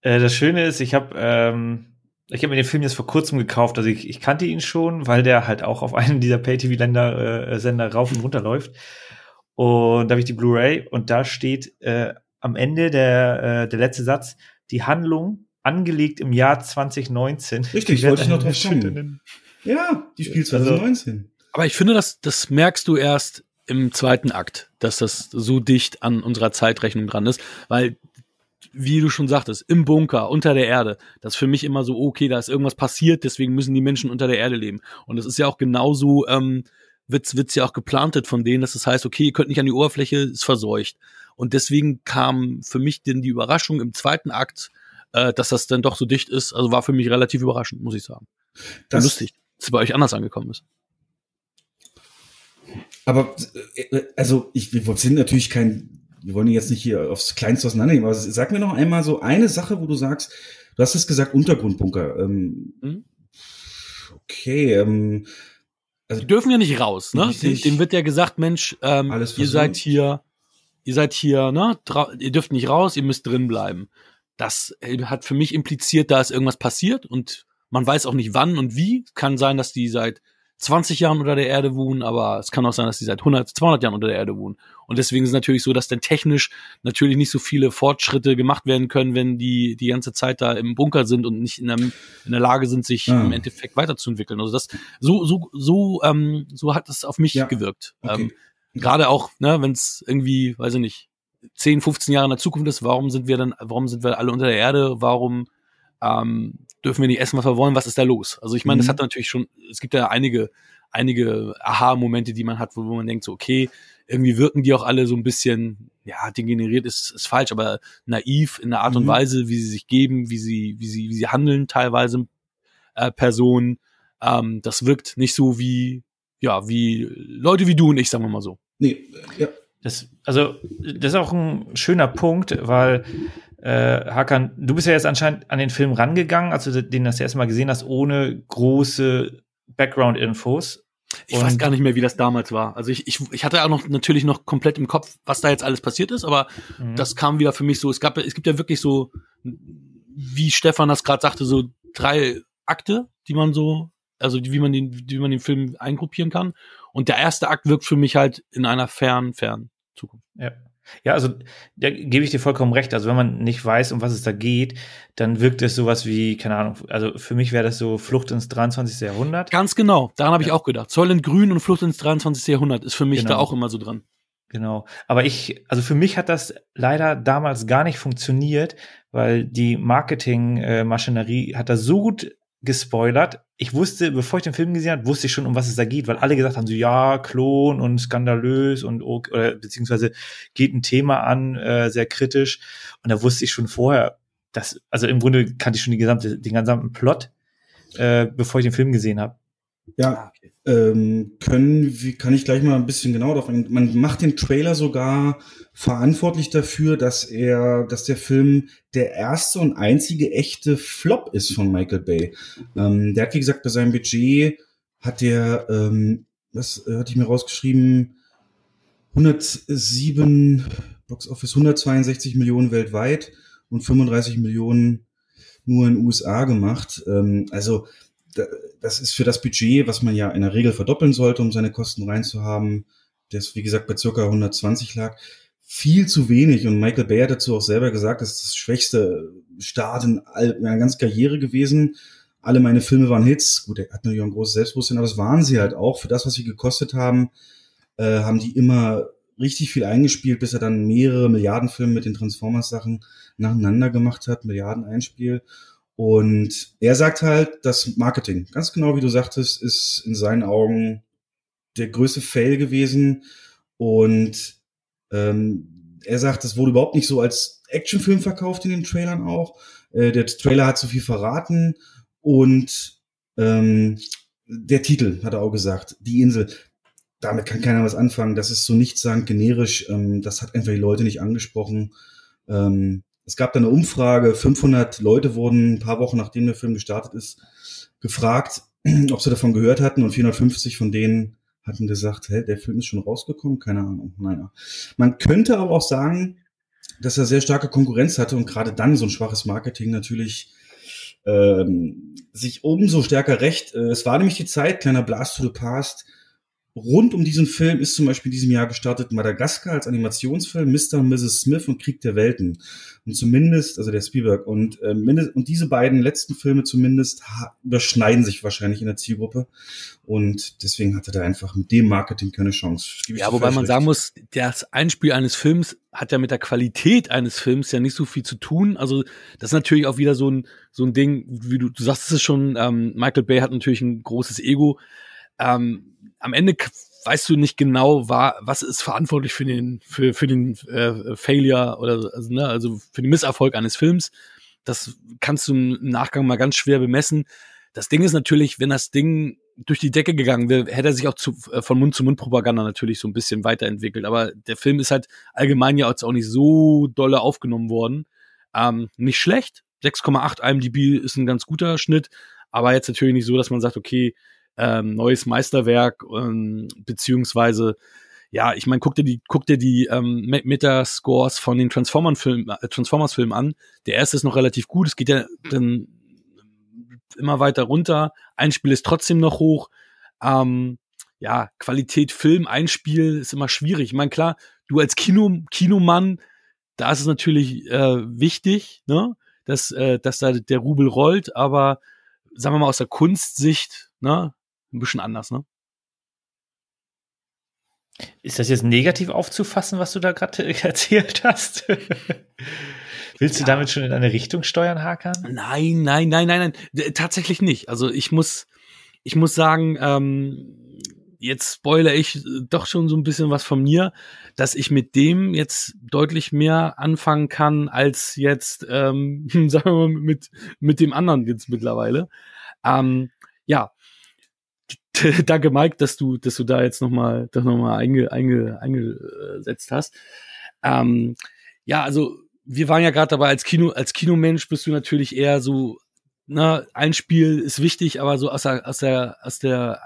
Äh, das Schöne ist, ich habe ähm, ich mir den Film jetzt vor kurzem gekauft. Also ich, ich kannte ihn schon, weil der halt auch auf einem dieser Pay-TV-Länder äh, rauf und runter läuft. Und da habe ich die Blu-ray und da steht äh, am Ende der, äh, der letzte Satz, die Handlung angelegt im Jahr 2019. Richtig, wollte ich noch drauf kommen. Ja, die spielt 2019. Also, aber ich finde, das, das merkst du erst im zweiten Akt, dass das so dicht an unserer Zeitrechnung dran ist, weil wie du schon sagtest, im Bunker, unter der Erde. Das ist für mich immer so, okay, da ist irgendwas passiert, deswegen müssen die Menschen unter der Erde leben. Und das ist ja auch genauso, ähm, wird's, wird's ja auch geplantet von denen, dass das heißt, okay, ihr könnt nicht an die Oberfläche, ist verseucht. Und deswegen kam für mich denn die Überraschung im zweiten Akt, äh, dass das dann doch so dicht ist. Also war für mich relativ überraschend, muss ich sagen. Das lustig, dass es bei euch anders angekommen ist. Aber äh, also ich, wir sind natürlich kein wir wollen jetzt nicht hier aufs Kleinste auseinandernehmen, aber sag mir noch einmal so eine Sache, wo du sagst, du hast es gesagt, Untergrundbunker. Ähm, mhm. Okay, ähm, also die dürfen ja nicht raus, ne? Dem, dem, wird ja gesagt, Mensch, ähm, ihr seid hier, ihr seid hier, ne? Ihr dürft nicht raus, ihr müsst drin bleiben. Das äh, hat für mich impliziert, da ist irgendwas passiert und man weiß auch nicht wann und wie. Kann sein, dass die seit 20 Jahren unter der Erde wohnen, aber es kann auch sein, dass die seit 100, 200 Jahren unter der Erde wohnen. Und deswegen ist es natürlich so, dass dann technisch natürlich nicht so viele Fortschritte gemacht werden können, wenn die die ganze Zeit da im Bunker sind und nicht in, einem, in der Lage sind, sich ah. im Endeffekt weiterzuentwickeln. Also das so so so ähm, so hat das auf mich ja. gewirkt. Okay. Ähm, Gerade auch, ne, wenn es irgendwie, weiß ich nicht, 10, 15 Jahre in der Zukunft ist, warum sind wir dann, warum sind wir alle unter der Erde? Warum ähm, dürfen wir nicht essen, was wir wollen, was ist da los? Also ich meine, mhm. das hat natürlich schon, es gibt ja einige, einige Aha-Momente, die man hat, wo, man denkt so, okay, irgendwie wirken die auch alle so ein bisschen, ja, degeneriert ist, ist falsch, aber naiv in der Art mhm. und Weise, wie sie sich geben, wie sie, wie sie, wie sie handeln, teilweise äh, Personen. Ähm, das wirkt nicht so wie, ja, wie Leute wie du und ich, sagen wir mal so. Nee, ja. Das, also, das ist auch ein schöner Punkt, weil äh, Hakan, du bist ja jetzt anscheinend an den Film rangegangen, als du den das erste Mal gesehen hast, ohne große Background-Infos. Ich weiß gar nicht mehr, wie das damals war. Also ich, ich, ich hatte auch noch natürlich noch komplett im Kopf, was da jetzt alles passiert ist, aber mhm. das kam wieder für mich so. Es gab, es gibt ja wirklich so, wie Stefan das gerade sagte, so drei Akte, die man so, also wie man den, wie man den Film eingruppieren kann. Und der erste Akt wirkt für mich halt in einer fernen, fernen Zukunft. Ja. Ja, also da gebe ich dir vollkommen recht. Also wenn man nicht weiß, um was es da geht, dann wirkt es sowas wie, keine Ahnung, also für mich wäre das so Flucht ins 23. Jahrhundert. Ganz genau, daran habe ich auch gedacht. Zoll in Grün und Flucht ins 23. Jahrhundert ist für mich genau. da auch immer so dran. Genau. Aber ich, also für mich hat das leider damals gar nicht funktioniert, weil die Marketingmaschinerie hat da so gut gespoilert. Ich wusste, bevor ich den Film gesehen habe, wusste ich schon, um was es da geht, weil alle gesagt haben, so ja, Klon und skandalös und oder, beziehungsweise geht ein Thema an, äh, sehr kritisch. Und da wusste ich schon vorher, dass, also im Grunde kannte ich schon die gesamte, den gesamten Plot, äh, bevor ich den Film gesehen habe. Ja, ah, okay. ähm, können, wie kann ich gleich mal ein bisschen genauer darauf eingehen. Man macht den Trailer sogar verantwortlich dafür, dass er, dass der Film der erste und einzige echte Flop ist von Michael Bay. Ähm, der hat, wie gesagt, bei seinem Budget hat der, ähm, was äh, hatte ich mir rausgeschrieben, 107 Box Office 162 Millionen weltweit und 35 Millionen nur in den USA gemacht. Ähm, also das ist für das Budget, was man ja in der Regel verdoppeln sollte, um seine Kosten reinzuhaben, das wie gesagt bei circa 120 lag, viel zu wenig. Und Michael Bay hat dazu auch selber gesagt, das ist das schwächste Start in meiner ganzen Karriere gewesen. Alle meine Filme waren Hits. Gut, er hat natürlich auch ein großes Selbstbewusstsein, aber es waren sie halt auch. Für das, was sie gekostet haben, äh, haben die immer richtig viel eingespielt, bis er dann mehrere Milliardenfilme mit den Transformers-Sachen nacheinander gemacht hat, Milliarden Einspiel. Und er sagt halt, das Marketing, ganz genau wie du sagtest, ist in seinen Augen der größte Fail gewesen. Und ähm, er sagt, es wurde überhaupt nicht so als Actionfilm verkauft in den Trailern auch. Äh, der Trailer hat zu viel verraten und ähm, der Titel, hat er auch gesagt, die Insel, damit kann keiner was anfangen. Das ist so nichtssagend generisch. Ähm, das hat einfach die Leute nicht angesprochen. Ähm, es gab da eine Umfrage, 500 Leute wurden ein paar Wochen nachdem der Film gestartet ist, gefragt, ob sie davon gehört hatten und 450 von denen hatten gesagt, hä, der Film ist schon rausgekommen? Keine Ahnung. Naja. Man könnte aber auch sagen, dass er sehr starke Konkurrenz hatte und gerade dann so ein schwaches Marketing natürlich ähm, sich umso stärker recht. Äh, es war nämlich die Zeit, kleiner Blast to the Past, rund um diesen Film ist zum Beispiel in diesem Jahr gestartet Madagaskar als Animationsfilm, Mr. und Mrs. Smith und Krieg der Welten. Und zumindest, also der Spielberg, und, äh, und diese beiden letzten Filme zumindest überschneiden sich wahrscheinlich in der Zielgruppe. Und deswegen hatte er einfach mit dem Marketing keine Chance. Ja, wobei man recht. sagen muss, das Einspiel eines Films hat ja mit der Qualität eines Films ja nicht so viel zu tun. Also das ist natürlich auch wieder so ein, so ein Ding, wie du, du sagst es schon, ähm, Michael Bay hat natürlich ein großes Ego. Ähm, am Ende weißt du nicht genau, war, was ist verantwortlich für den, für, für den äh, Failure oder also, ne, also für den Misserfolg eines Films. Das kannst du im Nachgang mal ganz schwer bemessen. Das Ding ist natürlich, wenn das Ding durch die Decke gegangen wäre, hätte er sich auch zu, äh, von Mund zu Mund Propaganda natürlich so ein bisschen weiterentwickelt. Aber der Film ist halt allgemein ja auch nicht so dolle aufgenommen worden. Ähm, nicht schlecht. 6,8 IMDb ist ein ganz guter Schnitt. Aber jetzt natürlich nicht so, dass man sagt, okay, ähm, neues Meisterwerk, ähm, beziehungsweise ja, ich meine, guck dir die, guck dir die ähm, Metascores von den Transformers-Filmen äh, Transformers Film an. Der erste ist noch relativ gut. Es geht ja dann immer weiter runter. Ein Spiel ist trotzdem noch hoch. Ähm, ja, Qualität Film, Einspiel ist immer schwierig. Ich meine, klar, du als Kino, Kinomann, da ist es natürlich äh, wichtig, ne, dass, äh, dass da der Rubel rollt, aber sagen wir mal aus der Kunstsicht, ne, ein bisschen anders, ne? Ist das jetzt negativ aufzufassen, was du da gerade erzählt hast? Willst ja. du damit schon in eine Richtung steuern, Hakan? Nein, nein, nein, nein, nein. Tatsächlich nicht. Also ich muss, ich muss sagen, ähm, jetzt spoilere ich doch schon so ein bisschen was von mir, dass ich mit dem jetzt deutlich mehr anfangen kann als jetzt, ähm, sagen wir mal, mit, mit dem anderen jetzt mittlerweile. Ähm, danke Mike, dass du, dass du da jetzt nochmal, das nochmal einge, einge, eingesetzt hast. Ähm, ja, also wir waren ja gerade dabei als Kino, als Kinomensch bist du natürlich eher so, na, ein Spiel ist wichtig, aber so aus der, aus der, aus der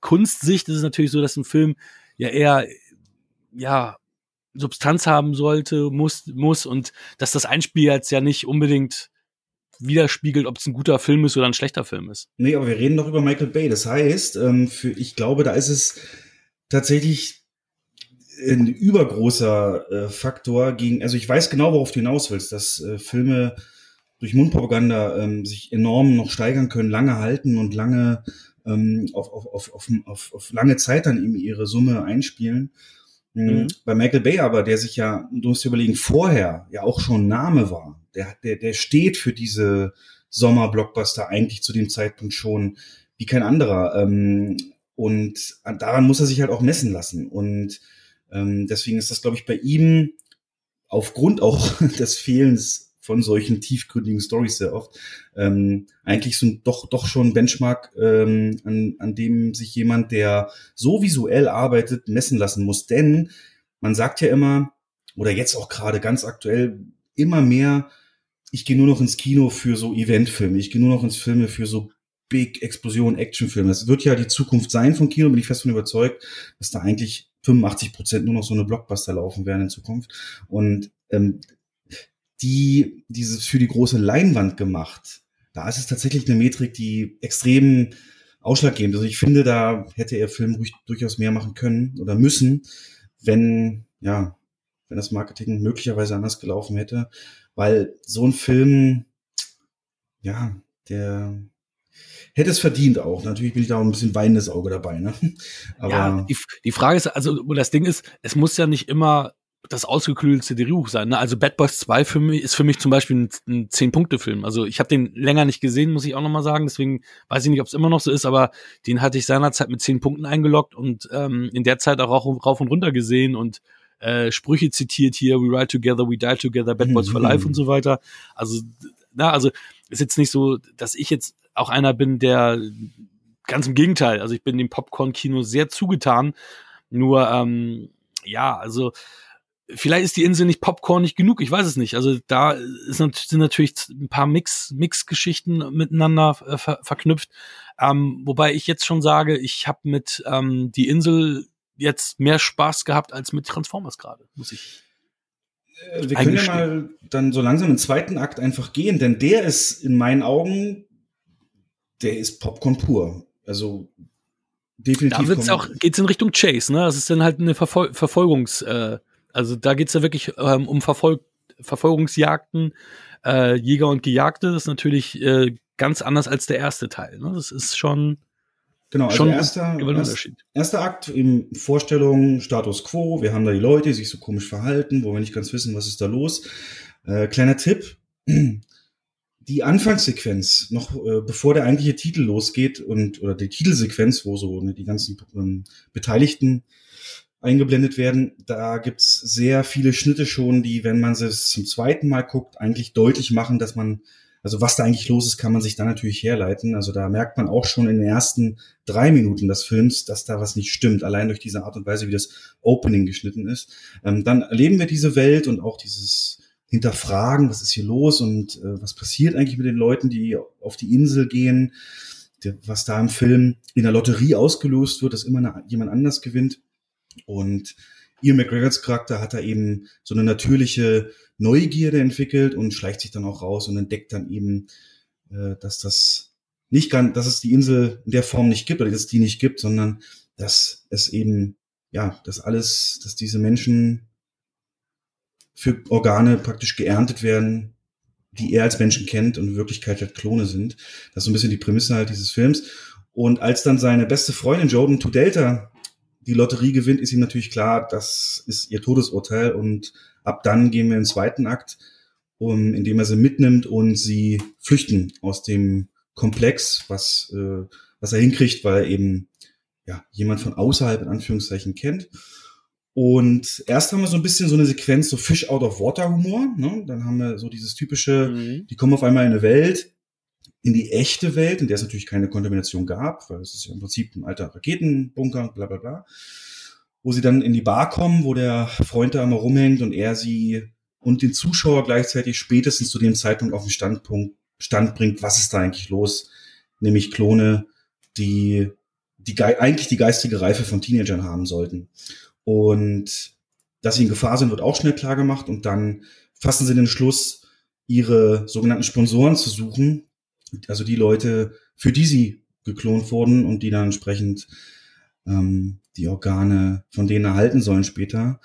Kunstsicht ist es natürlich so, dass ein Film ja eher, ja, Substanz haben sollte, muss, muss und dass das Einspiel jetzt ja nicht unbedingt widerspiegelt, ob es ein guter Film ist oder ein schlechter Film ist. Nee, aber wir reden doch über Michael Bay. Das heißt, ähm, für, ich glaube, da ist es tatsächlich ein übergroßer äh, Faktor gegen, also ich weiß genau, worauf du hinaus willst, dass äh, Filme durch Mundpropaganda ähm, sich enorm noch steigern können, lange halten und lange ähm, auf, auf, auf, auf, auf, auf lange Zeit dann eben ihre Summe einspielen. Mhm. Bei Michael Bay aber, der sich ja, du musst dir überlegen, vorher ja auch schon Name war, der, der, der steht für diese Sommer-Blockbuster eigentlich zu dem Zeitpunkt schon wie kein anderer. Ähm, und daran muss er sich halt auch messen lassen. Und ähm, deswegen ist das, glaube ich, bei ihm aufgrund auch des Fehlens von solchen tiefgründigen Stories sehr oft, ähm, eigentlich so ein, doch, doch schon Benchmark, ähm, an, an dem sich jemand, der so visuell arbeitet, messen lassen muss. Denn man sagt ja immer, oder jetzt auch gerade ganz aktuell, immer mehr, ich gehe nur noch ins Kino für so Eventfilme, ich gehe nur noch ins Filme für so Big Explosion Actionfilme. Das wird ja die Zukunft sein von Kino, bin ich fest von überzeugt, dass da eigentlich 85 Prozent nur noch so eine Blockbuster laufen werden in Zukunft. Und ähm, die dieses für die große Leinwand gemacht. Da ist es tatsächlich eine Metrik, die extrem ausschlaggebend ist. Also ich finde, da hätte er Film durchaus mehr machen können oder müssen, wenn, ja, wenn das Marketing möglicherweise anders gelaufen hätte, weil so ein Film, ja, der hätte es verdient auch. Natürlich bin ich da auch ein bisschen weinendes Auge dabei, ne? Aber ja, die, die Frage ist, also das Ding ist, es muss ja nicht immer das ausgeklügelte Drehbuch sein. Ne? Also Bad Boys 2 für mich ist für mich zum Beispiel ein, Zehn-Punkte-Film. Also ich habe den länger nicht gesehen, muss ich auch nochmal sagen. Deswegen weiß ich nicht, ob es immer noch so ist, aber den hatte ich seinerzeit mit zehn Punkten eingeloggt und ähm, in der Zeit auch rauf und runter gesehen und äh, Sprüche zitiert hier, We Ride Together, We Die Together, Bad Boys mhm. for Life und so weiter. Also, na, also ist jetzt nicht so, dass ich jetzt auch einer bin, der ganz im Gegenteil. Also ich bin dem Popcorn-Kino sehr zugetan. Nur, ähm, ja, also vielleicht ist die Insel nicht popcornig genug, ich weiß es nicht. Also da ist, sind natürlich ein paar Mix, Mix-Geschichten miteinander äh, ver verknüpft. Ähm, wobei ich jetzt schon sage, ich habe mit ähm, die Insel jetzt mehr Spaß gehabt als mit Transformers gerade, muss ich. Äh, wir können ja mal dann so langsam im zweiten Akt einfach gehen, denn der ist in meinen Augen, der ist Popcorn pur. Also definitiv. Da wird's auch, geht's in Richtung Chase, ne? Das ist dann halt eine Verfol Verfolgungs, äh, also da geht's ja wirklich ähm, um Verfol Verfolgungsjagden, äh, Jäger und Gejagte. Das ist natürlich äh, ganz anders als der erste Teil. Ne? Das ist schon. Genau, also schon erster, erst, erster Akt in Vorstellung, Status Quo, wir haben da die Leute, die sich so komisch verhalten, wo wir nicht ganz wissen, was ist da los. Äh, kleiner Tipp, die Anfangssequenz, noch äh, bevor der eigentliche Titel losgeht und oder die Titelsequenz, wo so ne, die ganzen ähm, Beteiligten eingeblendet werden. Da gibt's sehr viele Schnitte schon, die, wenn man es zum zweiten Mal guckt, eigentlich deutlich machen, dass man, also was da eigentlich los ist, kann man sich dann natürlich herleiten. Also da merkt man auch schon in den ersten drei Minuten des Films, dass da was nicht stimmt, allein durch diese Art und Weise, wie das Opening geschnitten ist. Ähm, dann erleben wir diese Welt und auch dieses Hinterfragen, was ist hier los und äh, was passiert eigentlich mit den Leuten, die auf die Insel gehen, was da im Film in der Lotterie ausgelöst wird, dass immer eine, jemand anders gewinnt. Und Ian McGregors Charakter hat da eben so eine natürliche Neugierde entwickelt und schleicht sich dann auch raus und entdeckt dann eben, äh, dass das nicht kann, dass es die Insel in der Form nicht gibt oder dass es die nicht gibt, sondern dass es eben, ja, dass alles, dass diese Menschen für Organe praktisch geerntet werden, die er als Menschen kennt und in Wirklichkeit halt Klone sind. Das ist so ein bisschen die Prämisse halt dieses Films. Und als dann seine beste Freundin Jordan to Delta die Lotterie gewinnt, ist ihm natürlich klar, das ist ihr Todesurteil. Und ab dann gehen wir in den zweiten Akt, um, indem er sie mitnimmt und sie flüchten aus dem Komplex, was, äh, was er hinkriegt, weil er eben ja, jemand von außerhalb in Anführungszeichen kennt. Und erst haben wir so ein bisschen so eine Sequenz, so Fish out of Water Humor. Ne? Dann haben wir so dieses typische, mhm. die kommen auf einmal in eine Welt, in die echte Welt, in der es natürlich keine Kontamination gab, weil es ist ja im Prinzip ein alter Raketenbunker, bla bla bla, wo sie dann in die Bar kommen, wo der Freund da immer rumhängt und er sie und den Zuschauer gleichzeitig spätestens zu dem Zeitpunkt auf den Standpunkt Stand bringt, was ist da eigentlich los, nämlich Klone, die, die eigentlich die geistige Reife von Teenagern haben sollten. Und dass sie in Gefahr sind, wird auch schnell klar gemacht und dann fassen sie den Schluss, ihre sogenannten Sponsoren zu suchen, also die Leute, für die sie geklont wurden und die dann entsprechend ähm, die Organe von denen erhalten sollen später.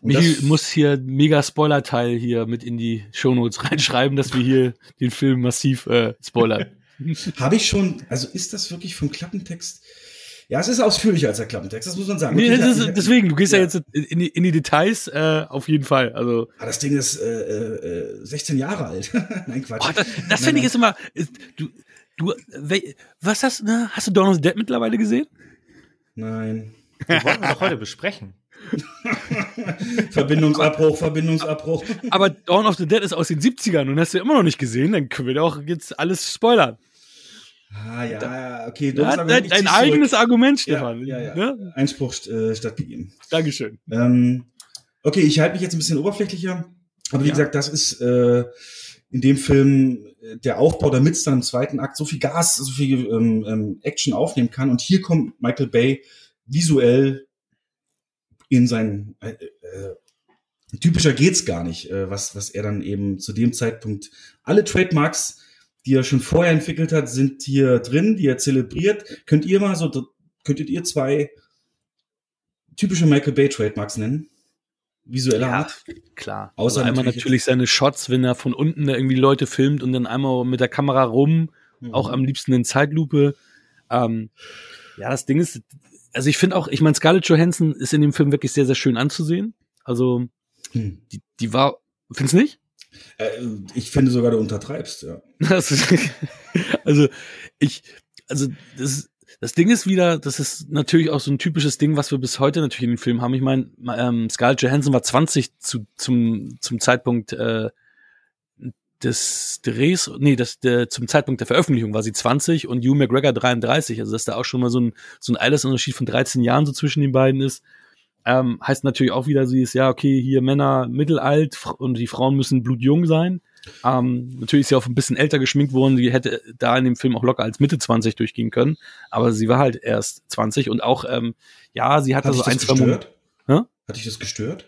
Und Michi muss hier mega Spoiler-Teil hier mit in die Shownotes reinschreiben, dass wir hier den Film massiv äh, spoilern. Habe ich schon, also ist das wirklich vom Klappentext? Ja, es ist ausführlicher als der Klappentext, das muss man sagen. Nee, ist, deswegen, du gehst ja, ja jetzt in die, in die Details, äh, auf jeden Fall. Also. Ah, das Ding ist äh, äh, 16 Jahre alt. Nein, Quatsch. Oh, das das finde ich jetzt immer. Ist, du, du, was hast du, ne? Hast du Dawn of the Dead mittlerweile gesehen? Nein. Wir wollten doch heute besprechen. Verbindungsabbruch, Verbindungsabbruch. Aber Dawn of the Dead ist aus den 70ern und hast du immer noch nicht gesehen, dann können wir doch jetzt alles spoilern. Ah, ja, okay. Du hast dein, dein eigenes. Argument, Stefan. Ja, ja, ja. Ne? Einspruch äh, stattgegeben. Dankeschön. Ähm, okay, ich halte mich jetzt ein bisschen oberflächlicher. Aber wie gesagt, das ist äh, in dem Film äh, der Aufbau, damit es dann im zweiten Akt so viel Gas, so viel ähm, ähm, Action aufnehmen kann. Und hier kommt Michael Bay visuell in sein äh, äh, typischer geht's gar nicht, äh, was was er dann eben zu dem Zeitpunkt alle Trademarks die er schon vorher entwickelt hat, sind hier drin, die er zelebriert. Könnt ihr mal so, könntet ihr zwei typische Michael Bay Trademarks nennen? Visueller ja, Art? Klar. Außer also einmal natürlich, natürlich seine Shots, wenn er von unten irgendwie Leute filmt und dann einmal mit der Kamera rum, mhm. auch am liebsten in Zeitlupe. Ähm, ja, das Ding ist, also ich finde auch, ich meine, Scarlett Johansson ist in dem Film wirklich sehr, sehr schön anzusehen. Also, hm. die, die war, findest du nicht? Äh, ich finde sogar, du untertreibst, ja. also, ich, also, das, das Ding ist wieder, das ist natürlich auch so ein typisches Ding, was wir bis heute natürlich in den Film haben. Ich meine, ähm, Scarlett Johansson war 20 zu, zum, zum Zeitpunkt äh, des Drehs, nee, das, der, zum Zeitpunkt der Veröffentlichung war sie 20 und Hugh McGregor 33, also dass da auch schon mal so ein, so ein Altersunterschied von 13 Jahren so zwischen den beiden ist. Ähm, heißt natürlich auch wieder, sie ist ja, okay, hier Männer mittelalt und die Frauen müssen blutjung sein. Ähm, natürlich ist sie auch ein bisschen älter geschminkt worden. Sie hätte da in dem Film auch locker als Mitte 20 durchgehen können. Aber sie war halt erst 20 und auch, ähm, ja, sie hatte Hat so dich ein, zwei? Hä? Hat dich das gestört?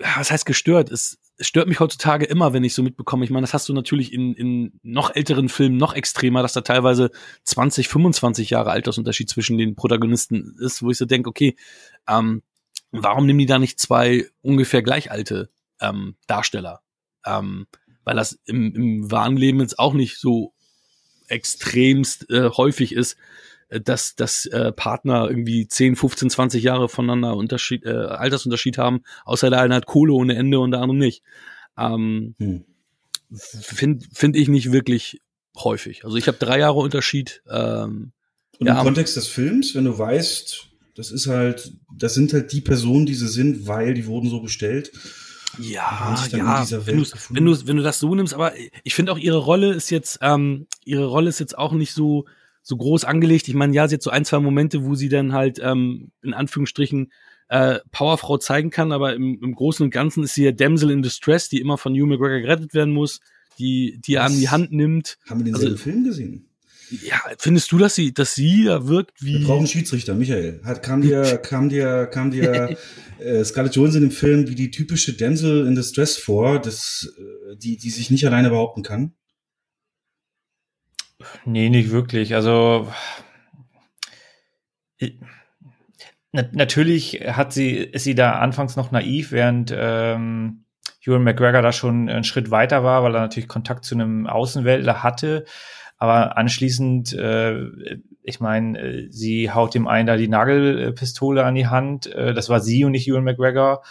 Ja, was heißt gestört? Es, es stört mich heutzutage immer, wenn ich so mitbekomme. Ich meine, das hast du natürlich in, in noch älteren Filmen noch extremer, dass da teilweise 20, 25 Jahre Altersunterschied zwischen den Protagonisten ist, wo ich so denke, okay, ähm, warum nehmen die da nicht zwei ungefähr gleich alte ähm, Darsteller? Ähm, weil das im, im wahren Leben jetzt auch nicht so extremst äh, häufig ist, dass, dass äh, Partner irgendwie 10, 15, 20 Jahre voneinander Unterschied, äh, Altersunterschied haben, außer der eine hat Kohle ohne Ende und der andere nicht. Ähm, Hm. Finde find ich nicht wirklich häufig. Also ich habe drei Jahre Unterschied. Ähm, Und Ja, im aber- Kontext des Films, wenn du weißt, das ist halt, das sind halt die Personen, die sie sind, weil die wurden so bestellt. Ja, ja, wenn du, wenn du wenn du das so nimmst, aber ich finde auch ihre Rolle ist jetzt ähm, ihre Rolle ist jetzt auch nicht so so groß angelegt. Ich meine, ja, sie hat so ein zwei Momente, wo sie dann halt ähm, in Anführungsstrichen äh, Powerfrau zeigen kann, aber im, im Großen und Ganzen ist sie ja Damsel in Distress, die immer von Hugh McGregor gerettet werden muss, die die er an die Hand nimmt. Haben wir denselben Also- Film gesehen? Ja, findest du, dass sie dass sie da wirkt wie Wir brauchen Schiedsrichter, Michael. Hat, kam dir, kam dir, kam dir äh, Scarlett Johansson im Film wie die typische Damsel in Distress vor, das, äh, die, die sich nicht alleine behaupten kann? Nee, nicht wirklich. Also ich- na, natürlich hat sie, ist sie da anfangs noch naiv, während ähm, Ewan McGregor da schon einen Schritt weiter war, weil er natürlich Kontakt zu einem Außenweltler hatte. Aber anschließend, äh, ich meine, äh, sie haut dem einen da die Nagelpistole an die Hand. Äh, das war sie und nicht Ewan McGregor.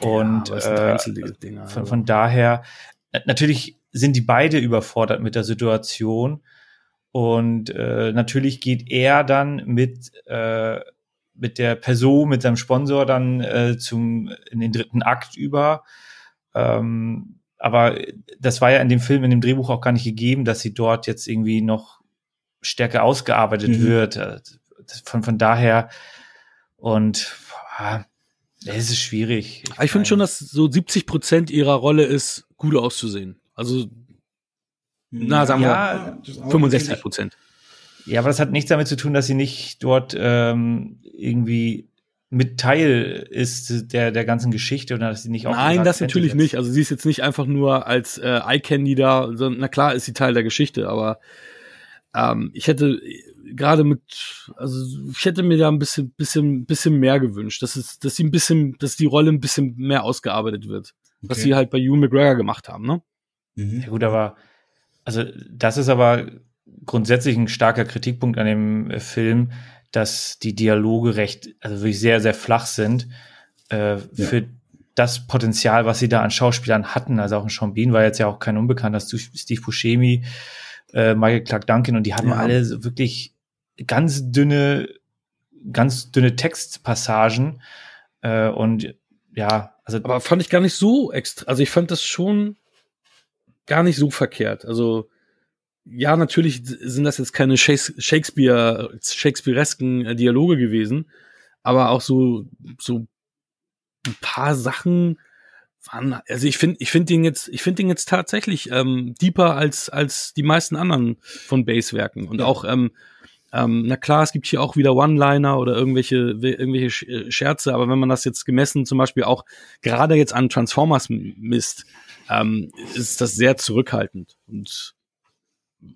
Und ja, äh, Einzeldinger, von, also. von daher, na- natürlich sind die beide überfordert mit der Situation. Und äh, natürlich geht er dann mit, äh, mit der Person, mit seinem Sponsor dann äh, zum, in den dritten Akt über. Ähm, aber das war ja in dem Film, in dem Drehbuch auch gar nicht gegeben, dass sie dort jetzt irgendwie noch stärker ausgearbeitet Mhm. wird. Äh, Von, von daher und boah, es ist schwierig. Aber ich finde schon, dass so 70 Prozent ihrer Rolle ist, gut auszusehen. Also Na, sagen wir, Ja, auch 65 Prozent. Ja, aber das hat nichts damit zu tun, dass sie nicht dort ähm, irgendwie mit Teil ist der, der ganzen Geschichte oder dass sie nicht auch Nein, das natürlich nicht. Also sie ist jetzt nicht einfach nur als äh, Eye-Candy da, sondern na klar ist sie Teil der Geschichte, aber ähm, ich hätte äh, gerade mit, also ich hätte mir da ein bisschen, bisschen, bisschen mehr gewünscht, dass es, dass sie ein bisschen, dass die Rolle ein bisschen mehr ausgearbeitet wird, was Okay. sie halt bei Hugh McGregor gemacht haben, ne? Mhm. Ja gut, aber also das ist aber grundsätzlich ein starker Kritikpunkt an dem äh, Film, dass die Dialoge recht, also wirklich sehr, sehr flach sind äh, für das Potenzial, was sie da an Schauspielern hatten. Also auch ein Sean Bean war jetzt ja auch kein Unbekannter, Steve Buscemi, äh, Michael Clark Duncan und die haben Ja. alle so wirklich ganz dünne, ganz dünne Textpassagen äh, und ja, also Aber fand ich gar nicht so extra. Also ich fand das schon gar nicht so verkehrt. Also ja, natürlich sind das jetzt keine Shakes- Shakespeare, Shakespearesken äh, Dialoge gewesen, aber auch so so ein paar Sachen waren. Also ich finde, ich finde den jetzt, ich finde den jetzt tatsächlich ähm, deeper als als die meisten anderen von Base-Werken und auch ähm, ähm, na klar, es gibt hier auch wieder One-Liner oder irgendwelche, irgendwelche äh, Scherze, aber wenn man das jetzt gemessen zum Beispiel auch gerade jetzt an Transformers misst, ähm, ist das sehr zurückhaltend und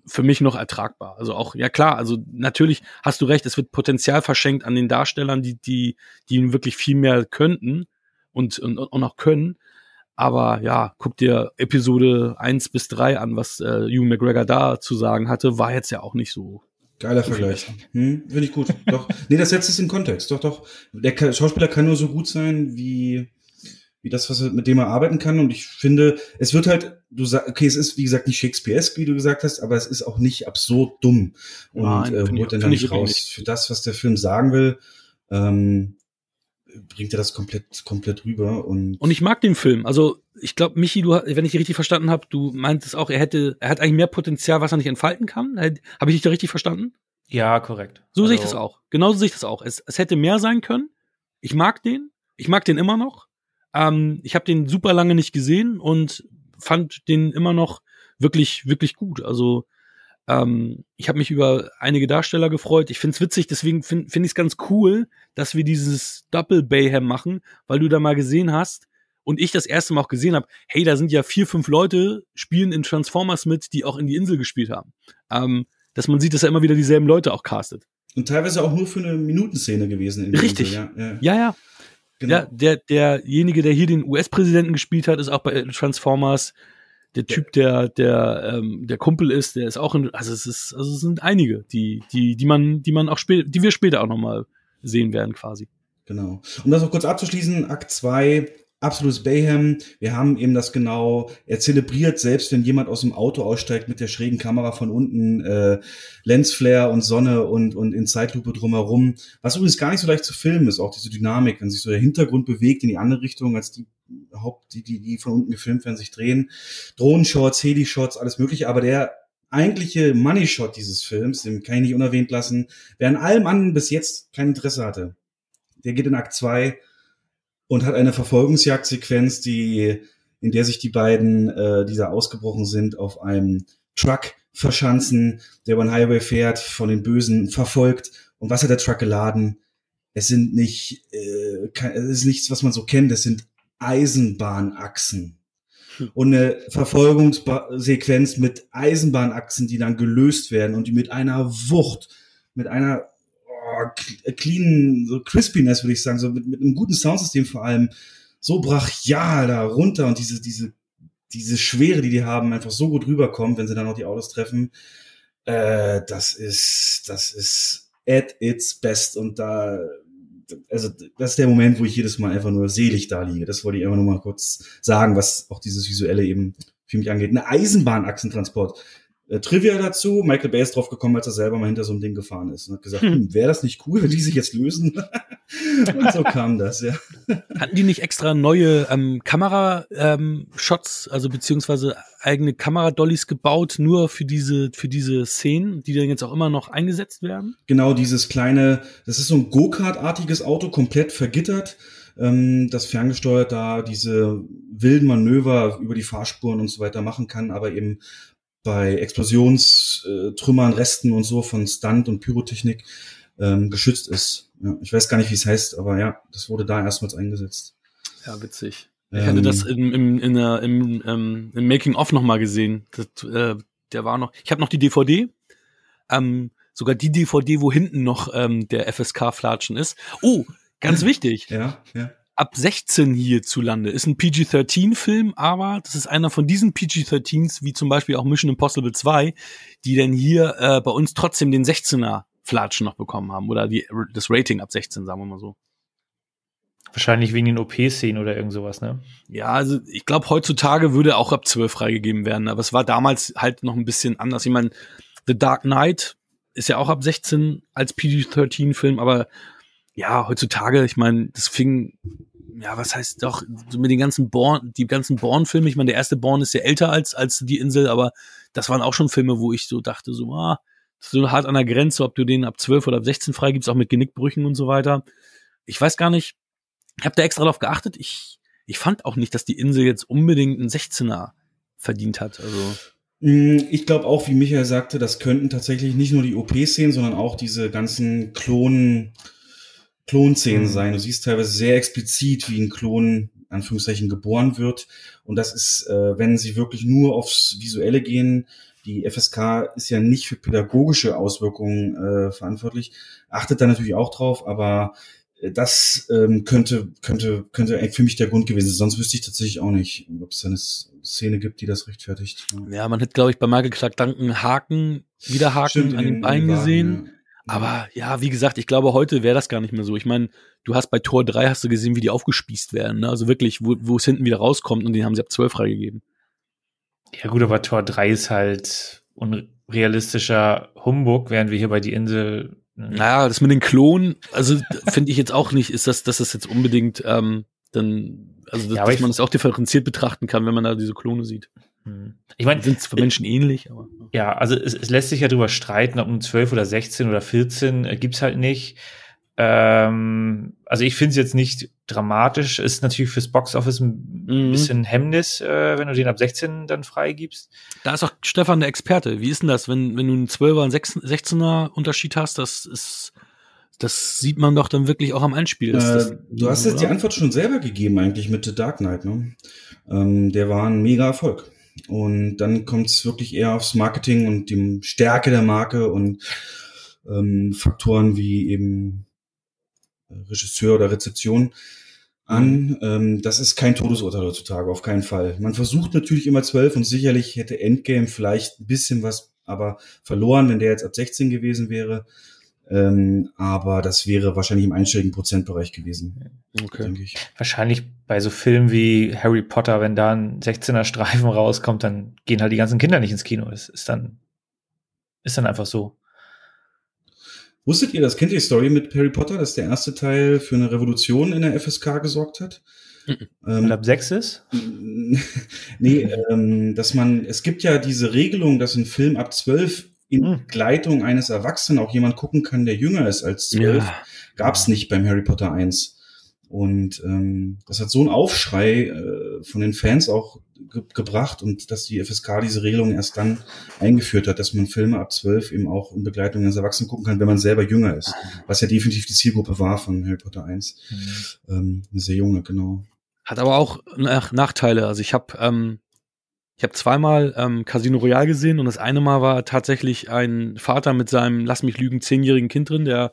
für mich noch ertragbar. Also auch, ja klar, also natürlich hast du recht, es wird Potenzial verschenkt an den Darstellern, die, die, die wirklich viel mehr könnten und, und, und auch können. Aber ja, guck dir Episode eins bis drei an, was äh, Hugh McGregor da zu sagen hatte, war jetzt ja auch nicht so Geiler Vergleich. Hm, Finde ich gut. Doch. Nee, das setzt es in Kontext. Doch, doch. Der Schauspieler kann nur so gut sein, wie, wie das, was er, mit dem er arbeiten kann. Und ich finde, es wird halt, du sagst, okay, es ist, wie gesagt, nicht Shakespeare-esque, wie du gesagt hast, aber es ist auch nicht absurd dumm. Und Nein, äh, holt dann nicht raus. nicht. Für das, was der Film sagen will, ähm, bringt er das komplett, komplett rüber. Und, und ich mag den Film. Also ich glaube, Michi, du, wenn ich dich richtig verstanden habe, du meintest auch, er hätte, er hat eigentlich mehr Potenzial, was er nicht entfalten kann. Habe ich dich da richtig verstanden? Ja, korrekt. So also, sehe ich das auch. Genauso sehe ich das auch. Es, es hätte mehr sein können. Ich mag den. Ich mag den immer noch. Ähm, ich habe den super lange nicht gesehen und fand den immer noch wirklich, wirklich gut. Also ähm, ich habe mich über einige Darsteller gefreut. Ich find's witzig, deswegen finde find ich es ganz cool, dass wir dieses Double Bayhem machen, weil du da mal gesehen hast und ich das erste Mal auch gesehen habe, hey, da sind ja vier, fünf Leute, spielen in Transformers mit, die auch in die Insel gespielt haben. Ähm, dass man sieht, dass er immer wieder dieselben Leute auch castet. Und teilweise auch nur für eine Minutenszene gewesen. Richtig. Insel, ja, ja. ja. ja. Genau. Ja, der, derjenige, der hier den US-Präsidenten gespielt hat, ist auch bei Transformers der Typ, der der ähm, der Kumpel ist, der ist auch in, also es ist also es sind einige, die die die man die man auch später, die wir später auch noch mal sehen werden quasi. Genau. Um das noch kurz abzuschließen, Akt 2 absolutes Bayhem. Wir haben eben das genau, er zelebriert, selbst wenn jemand aus dem Auto aussteigt mit der schrägen Kamera von unten, äh, Lensflare und Sonne und, und in Zeitlupe drumherum. Was übrigens gar nicht so leicht zu filmen ist, auch diese Dynamik, wenn sich so der Hintergrund bewegt in die andere Richtung, als die Haupt, die, die, die von unten gefilmt werden, sich drehen. Drohnenshots, Heli-Shots, alles mögliche, aber der eigentliche Money-Shot dieses Films, den kann ich nicht unerwähnt lassen, wer an allem anderen bis jetzt kein Interesse hatte. Der geht in Akt 2 und hat eine Verfolgungsjagdsequenz, die, in der sich die beiden, äh, die da ausgebrochen sind, auf einem Truck verschanzen, der über den Highway fährt, von den Bösen verfolgt. Und was hat der Truck geladen? Es sind nicht, äh, es ist nichts, was man so kennt. Es sind Eisenbahnachsen. Hm. Und eine Verfolgungssequenz mit Eisenbahnachsen, die dann gelöst werden und die mit einer Wucht, mit einer oh, clean, so Crispiness, würde ich sagen, so mit, mit einem guten Soundsystem vor allem, so brachial da runter und diese, diese, diese Schwere, die die haben, einfach so gut rüberkommt, wenn sie dann noch die Autos treffen. Äh, das ist, das ist at its best und da, also das ist der Moment, wo ich jedes Mal einfach nur selig da liege. Das wollte ich einfach nur mal kurz sagen, was auch dieses Visuelle eben für mich angeht. Eine Eisenbahnachsentransport. Äh, Trivia dazu, Michael Bay ist drauf gekommen, als er selber mal hinter so einem Ding gefahren ist und hat gesagt, hm. hm wäre das nicht cool, wenn die sich jetzt lösen? und so kam das, ja. Hatten die nicht extra neue ähm, Kamera-Shots, ähm, also beziehungsweise eigene Kameradollies gebaut, nur für diese, für diese Szenen, die dann jetzt auch immer noch eingesetzt werden? Genau, dieses kleine, das ist so ein Go-Kart-artiges Auto, komplett vergittert ähm, das ferngesteuert da diese wilden Manöver über die Fahrspuren und so weiter machen kann, aber eben bei Explosionstrümmern, Resten und so von Stunt und Pyrotechnik ähm, geschützt ist. Ja, ich weiß gar nicht, wie es heißt, aber ja, das wurde da erstmals eingesetzt. Ja, witzig. Ich ähm, hatte das im, im, in der, im, ähm, im Making-of nochmal gesehen. Das, äh, der war noch, ich habe noch die DVD, ähm, sogar die DVD, wo hinten noch ähm, der FSK-Flatschen ist. Oh, ganz wichtig. Ja, ja ab 16 hierzulande. Ist ein PG-13-Film, aber das ist einer von diesen PG-13s, wie zum Beispiel auch Mission Impossible 2, die denn hier äh, bei uns trotzdem den 16er Flatschen noch bekommen haben. Oder die, das Rating ab 16, sagen wir mal so. Wahrscheinlich wegen den OP-Szenen oder irgend sowas, ne? Ja, also ich glaube, heutzutage würde auch ab 12 freigegeben werden, aber es war damals halt noch ein bisschen anders. Ich meine, The Dark Knight ist ja auch ab 16 als PG-13-Film, aber ja, heutzutage, ich meine, das fing, ja, was heißt doch, so mit den ganzen Born, die ganzen Born-Filme, ich meine, der erste Born ist ja älter als, als die Insel, aber das waren auch schon Filme, wo ich so dachte, so, ah, so hart an der Grenze, ob du den ab 12 oder ab 16 freigibst, auch mit Genickbrüchen und so weiter. Ich weiß gar nicht, ich habe da extra drauf geachtet, ich, ich fand auch nicht, dass die Insel jetzt unbedingt einen 16er verdient hat, also. Mm, ich glaube auch, wie Michael sagte, das könnten tatsächlich nicht nur die OP-Szenen, sondern auch diese ganzen Klonen, Klonszenen mhm. sein. Du siehst teilweise sehr explizit, wie ein Klon Anführungszeichen geboren wird. Und das ist, äh, wenn sie wirklich nur aufs Visuelle gehen, die FSK ist ja nicht für pädagogische Auswirkungen äh, verantwortlich, achtet da natürlich auch drauf, aber äh, das ähm, könnte, könnte, könnte für mich der Grund gewesen sein. Sonst wüsste ich tatsächlich auch nicht, ob es eine Szene gibt, die das rechtfertigt. Ja, man hat, glaube ich, bei Michael Clark Duncan Haken, wieder Haken Stimmt, an den Beinen gesehen. Ja. Aber ja, wie gesagt, ich glaube, heute wäre das gar nicht mehr so. Ich meine, du hast bei Tor 3 hast du gesehen, wie die aufgespießt werden. Ne? Also wirklich, wo, es hinten wieder rauskommt und den haben sie ab 12 freigegeben. Ja gut, aber Tor 3 ist halt unrealistischer Humbug, während wir hier bei Die Insel Naja, das mit den Klonen, also finde ich jetzt auch nicht, ist das, dass das jetzt unbedingt ähm, dann, also dass, Ja, dass man es auch differenziert betrachten kann, wenn man da diese Klone sieht. Hm. Ich meine, Die sind für Menschen ähnlich, aber. Ja, also es, es lässt sich ja drüber streiten, ob nun 12 oder 16 oder 14 äh, gibt's halt nicht. Ähm, also ich finde es jetzt nicht dramatisch. Ist natürlich fürs Boxoffice ein Mhm. bisschen Hemmnis, äh, wenn du den ab 16 dann freigibst. Da ist auch Stefan der Experte. Wie ist denn das, wenn, wenn du einen 12er und 16er Unterschied hast? Das ist, das sieht man doch dann wirklich auch am Einspiel. Das, Äh, du hast jetzt die oder? Antwort schon selber gegeben eigentlich mit The Dark Knight. Ne? Ähm, der war ein mega Erfolg. Und dann kommt es wirklich eher aufs Marketing und die Stärke der Marke und ähm, Faktoren wie eben äh, Regisseur oder Rezeption an. Ähm, das ist kein Todesurteil heutzutage, auf keinen Fall. Man versucht natürlich immer zwölf und sicherlich hätte Endgame vielleicht ein bisschen was, aber verloren, wenn der jetzt ab 16 gewesen wäre. Ähm, aber das wäre wahrscheinlich im einstelligen Prozentbereich gewesen, Okay. denke ich. Wahrscheinlich bei so Filmen wie Harry Potter, wenn da ein 16er Streifen rauskommt, dann gehen halt die ganzen Kinder nicht ins Kino. Das ist dann, ist dann einfach so. Wusstet ihr, das kennt ihr die Story mit Harry Potter, dass der erste Teil für eine Revolution in der FSK gesorgt hat? Wenn Ähm, ab sechs ist? nee, ähm, dass man, es gibt ja diese Regelung, dass ein Film ab zwölf in Hm. Begleitung eines Erwachsenen auch jemand gucken kann, der jünger ist als zwölf. Ja. Gab's nicht beim Harry Potter 1. Und ähm, das hat so einen Aufschrei äh, von den Fans auch ge gebracht und dass die FSK diese Regelung erst dann eingeführt hat, dass man Filme ab 12 eben auch in Begleitung eines Erwachsenen gucken kann, wenn man selber jünger ist. Was ja definitiv die Zielgruppe war von Harry Potter 1. Ähm, eine sehr junge, genau. Hat aber auch Nach Nachteile. Also ich habe ähm, ich habe zweimal ähm, Casino Royale gesehen und das eine Mal war tatsächlich ein Vater mit seinem, lass mich lügen, zehnjährigen Kind drin, der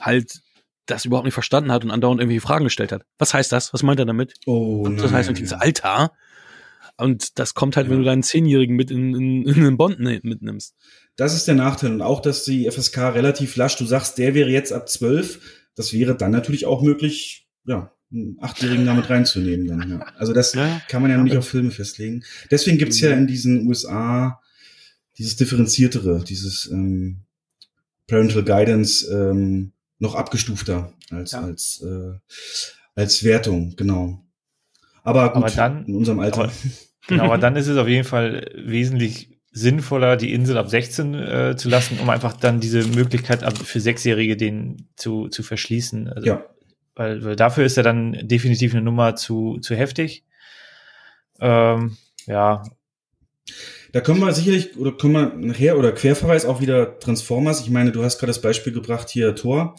halt das überhaupt nicht verstanden hat und andauernd irgendwelche Fragen gestellt hat. Was heißt das? Was meint er damit? Oh, Und das heißt nein. natürlich, Alter. Und das kommt halt, wenn Ja. du deinen Zehnjährigen mit in, in, in einen Bond ne- mitnimmst. Das ist der Nachteil. Und auch, dass die FSK relativ lasch, du sagst, der wäre jetzt ab 12, das wäre dann natürlich auch möglich, ja, einen Achtjährigen damit reinzunehmen. Dann, ja. Also das Ja. kann man ja noch nicht auf Filme festlegen. Deswegen gibt's ja in diesen USA dieses differenziertere, dieses ähm, Parental Guidance ähm, noch abgestufter als, als, äh, als Wertung, genau. Aber gut, Aber dann- in unserem Alter. aber- Genau, aber dann ist es auf jeden Fall wesentlich sinnvoller, die Insel ab 16 äh, zu lassen, um einfach dann diese Möglichkeit ab, für Sechsjährige den zu, zu verschließen. Also, ja, weil, weil dafür ist er dann definitiv eine Nummer zu, zu heftig. Ähm, ja, Da können wir sicherlich, oder können wir nachher, oder Querverweis auch wieder Transformers. Ich meine, du hast gerade das Beispiel gebracht hier, Thor.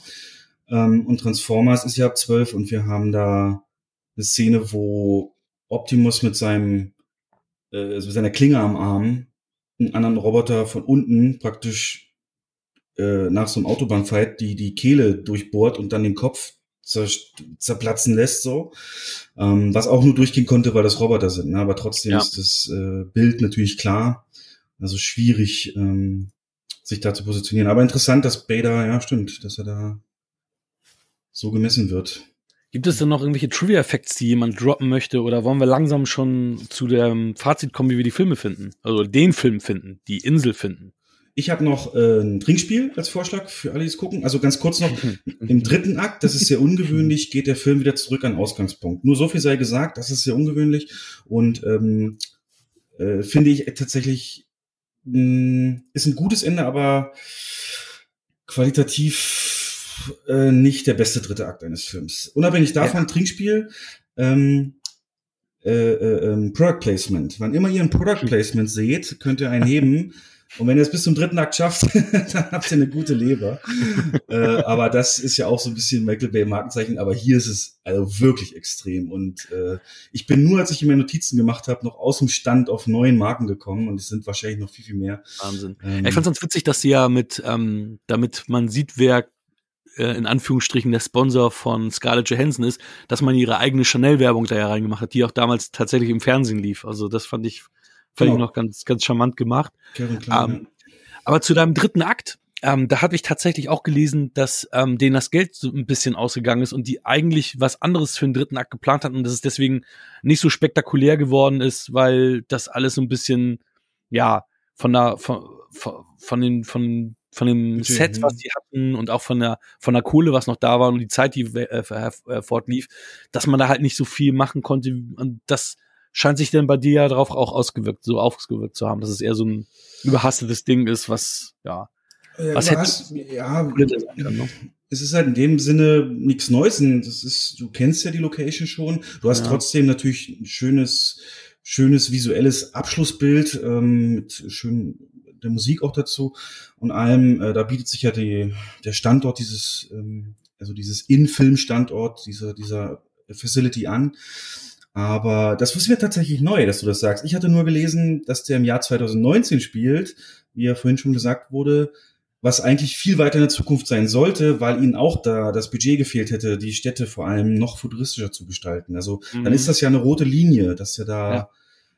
Ähm, und Transformers ist ja ab 12 und wir haben da eine Szene, wo Optimus mit seinem, äh, also mit seiner Klinge am Arm einen anderen Roboter von unten praktisch äh, nach so einem Autobahnfight die, die Kehle durchbohrt und dann den Kopf zer zerplatzen lässt, so. Ähm, was auch nur durchgehen konnte, weil das Roboter sind. Ne? Aber trotzdem Ja. ist das äh, Bild natürlich klar. Also schwierig, ähm, sich da zu positionieren. Aber interessant, dass Beta, ja, stimmt, dass er da so gemessen wird. Gibt es denn noch irgendwelche Trivia-Facts, die jemand droppen möchte? Oder wollen wir langsam schon zu dem Fazit kommen, wie wir die Filme finden? Also den Film finden, die Insel finden. Ich habe noch äh, ein Trinkspiel als Vorschlag für alle, die es gucken. Also ganz kurz noch, im dritten Akt, das ist sehr ungewöhnlich, geht der Film wieder zurück an Ausgangspunkt. Nur so viel sei gesagt, das ist sehr ungewöhnlich und ähm, äh, finde ich tatsächlich mh, ist ein gutes Ende, aber qualitativ äh, nicht der beste dritte Akt eines Films. Unabhängig davon, Trinkspiel, ähm, äh, äh, ähm, Product Placement. Wann immer ihr ein Product Placement seht, könnt ihr einen heben. Und wenn ihr es bis zum dritten Akt schafft, dann habt ihr eine gute Leber. äh, aber das ist ja auch so ein bisschen Michael Bay Markenzeichen. Aber hier ist es also wirklich extrem. Und äh, ich bin nur, als ich mir Notizen gemacht habe, noch aus dem Stand auf neuen Marken gekommen. Und es sind wahrscheinlich noch viel, viel mehr. Wahnsinn. Ähm, ich fand es ganz witzig, dass sie ja mit, ähm, damit man sieht, wer äh, in Anführungsstrichen der Sponsor von Scarlett Johansson ist, dass man ihre eigene Chanel-Werbung da ja reingemacht hat, die auch damals tatsächlich im Fernsehen lief. Also das fand ich, fand Genau. ich noch ganz, ganz charmant gemacht. Kevin Klein, Ähm, aber zu deinem dritten Akt, ähm, da habe ich tatsächlich auch gelesen, dass ähm, denen das Geld so ein bisschen ausgegangen ist und die eigentlich was anderes für den dritten Akt geplant hatten und dass es deswegen nicht so spektakulär geworden ist, weil das alles so ein bisschen, ja, von der, von, von, von den, von von dem Budget, Set, was die hatten und auch von der von der Kohle, was noch da war und die Zeit, die äh, äh, fortlief, dass man da halt nicht so viel machen konnte. Und das scheint sich dann bei dir ja darauf auch ausgewirkt, so ausgewirkt zu haben, dass es eher so ein überhastetes Ding ist, was ja Äh, Was hätte- ja, ne? es ist halt in dem Sinne nichts Neues. Das ist, du kennst ja die Location schon. Du hast Ja. trotzdem natürlich ein schönes, schönes visuelles Abschlussbild ähm, mit schön der Musik auch dazu und allem. Äh, da bietet sich ja die, der Standort dieses, ähm, also dieses In-Film-Standort dieser dieser Facility an. Aber das ist mir tatsächlich neu, dass du das sagst. Ich hatte nur gelesen, dass der im Jahr 2019 spielt, wie ja vorhin schon gesagt wurde, was eigentlich viel weiter in der Zukunft sein sollte, weil ihnen auch da das Budget gefehlt hätte, die Städte vor allem noch futuristischer zu gestalten. Also dann Mhm. ist das ja eine rote Linie, dass er da Ja.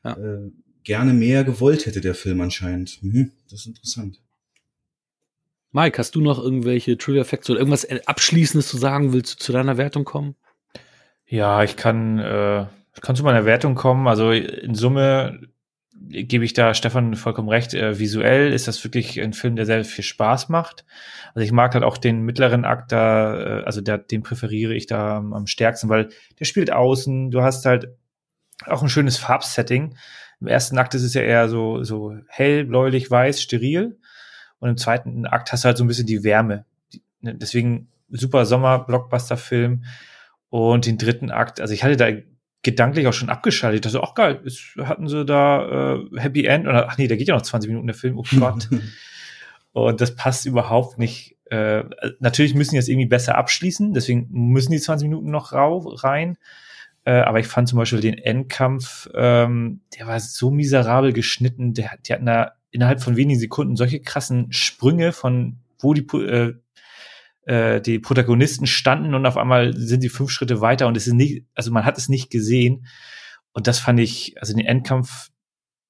Ja. Äh, gerne mehr gewollt hätte, der Film anscheinend. Mhm, das ist interessant. Mike, hast du noch irgendwelche Trivia Facts oder irgendwas äh, Abschließendes zu sagen? Willst du zu deiner Wertung kommen? Ja, ich kann, äh, ich kann zu meiner Wertung kommen. Also in Summe gebe ich da Stefan vollkommen recht. Äh, visuell ist das wirklich ein Film, der sehr viel Spaß macht. Also ich mag halt auch den mittleren Akt da, äh, also der, den präferiere ich da am, stärksten, weil der spielt außen. Du hast halt auch ein schönes Farbsetting. Im ersten Akt ist es ja eher so, so hell, bläulich, weiß, steril. Und im zweiten Akt hast du halt so ein bisschen die Wärme. Ne, deswegen super Sommer-Blockbuster-Film. Und den dritten Akt, also ich hatte da gedanklich auch schon abgeschaltet. Ich dachte, ach geil, ist, hatten sie da äh, Happy End? Oder, ach nee, da geht ja noch 20 Minuten der Film, oh Gott. Und das passt überhaupt nicht. Äh, natürlich müssen die jetzt irgendwie besser abschließen, deswegen müssen die 20 Minuten noch rau, rein. Äh, aber ich fand zum Beispiel den Endkampf, ähm, der war so miserabel geschnitten. Der, die hatten da innerhalb von wenigen Sekunden solche krassen Sprünge von wo die äh, äh, die Protagonisten standen und auf einmal sind sie fünf Schritte weiter und es ist nicht, also man hat es nicht gesehen. Und das fand ich, also den Endkampf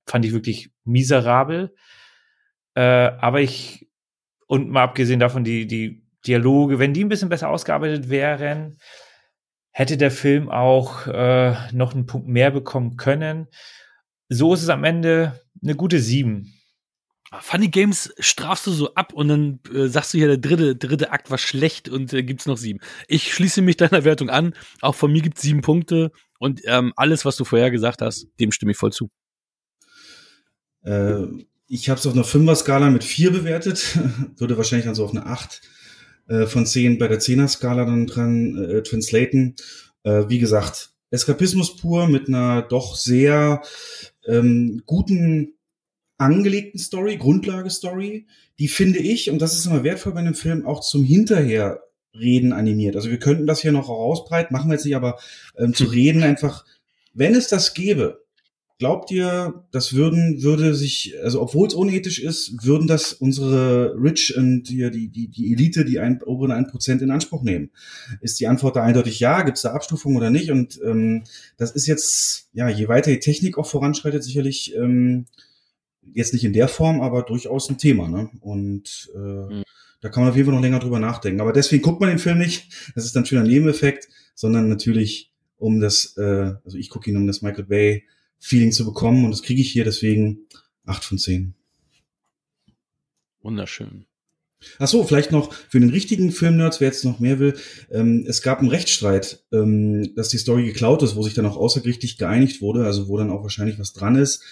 fand ich wirklich miserabel. Äh, aber ich, und mal abgesehen davon, die, die Dialoge, wenn die ein bisschen besser ausgearbeitet wären, hätte der Film auch äh, noch einen Punkt mehr bekommen können. So ist es am Ende eine gute sieben. Funny Games strafst du so ab und dann äh, sagst du ja, der dritte, dritte Akt war schlecht und äh, gibt's noch sieben. Ich schließe mich deiner Wertung an. Auch von mir gibt's sieben Punkte und ähm, alles, was du vorher gesagt hast, dem stimme ich voll zu. Äh, ich habe es auf einer Fünfer-Skala mit vier bewertet, würde wahrscheinlich dann so auf eine acht äh, von zehn bei der Zehner-Skala dann dran äh, translaten. Äh, wie gesagt, Eskapismus pur mit einer doch sehr ähm, guten angelegten Story, Grundlage-Story, die finde ich, und das ist immer wertvoll bei einem Film, auch zum Hinterherreden animiert. Also wir könnten das hier noch rausbreiten, machen wir jetzt nicht, aber ähm, zu reden einfach, wenn es das gäbe, Glaubt ihr, das würden, würde sich, also obwohl es unethisch ist, würden das unsere Rich und die, die, die, die Elite, die ein, oberen 1% in Anspruch nehmen? Ist die Antwort da eindeutig ja? Gibt es da Abstufung oder nicht? Und ähm, das ist jetzt, ja, je weiter die Technik auch voranschreitet, sicherlich ähm, jetzt nicht in der Form, aber durchaus ein Thema. Ne? Und äh, Mhm. da kann man auf jeden Fall noch länger drüber nachdenken. Aber deswegen guckt man den Film nicht, das ist dann schöner Nebeneffekt, sondern natürlich um das, äh, also ich gucke ihn, um das Michael Bay Feeling zu bekommen und das kriege ich hier, deswegen acht von zehn. Wunderschön. Ach so, vielleicht noch für den richtigen Filmnerds, wer jetzt noch mehr will. Ähm, es gab einen Rechtsstreit, ähm, dass die Story geklaut ist, wo sich dann auch außergerichtlich geeinigt wurde, also wo dann auch wahrscheinlich was dran ist.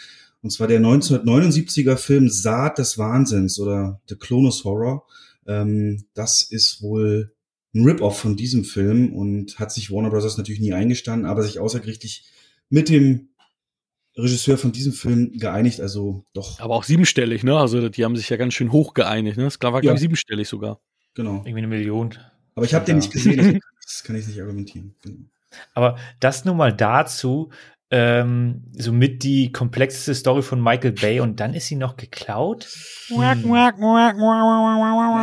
Und zwar der 1979er Film Saat des Wahnsinns oder The Clonus Horror. Ähm, das ist wohl ein Rip-Off von diesem Film und hat sich Warner Bros. natürlich nie eingestanden, aber sich außergerichtlich mit dem Regisseur von diesem Film geeinigt, also doch, Aber auch siebenstellig, ne? Also die haben sich ja ganz schön hoch geeinigt, ne? Das war, glaube Ja. ich, siebenstellig sogar. genau. Irgendwie eine Million. Aber ich habe den Ja. nicht gesehen, das kann ich nicht argumentieren. Genau. Aber das nur mal dazu, ähm, somit die komplexeste Story von Michael Bay und dann ist sie noch geklaut.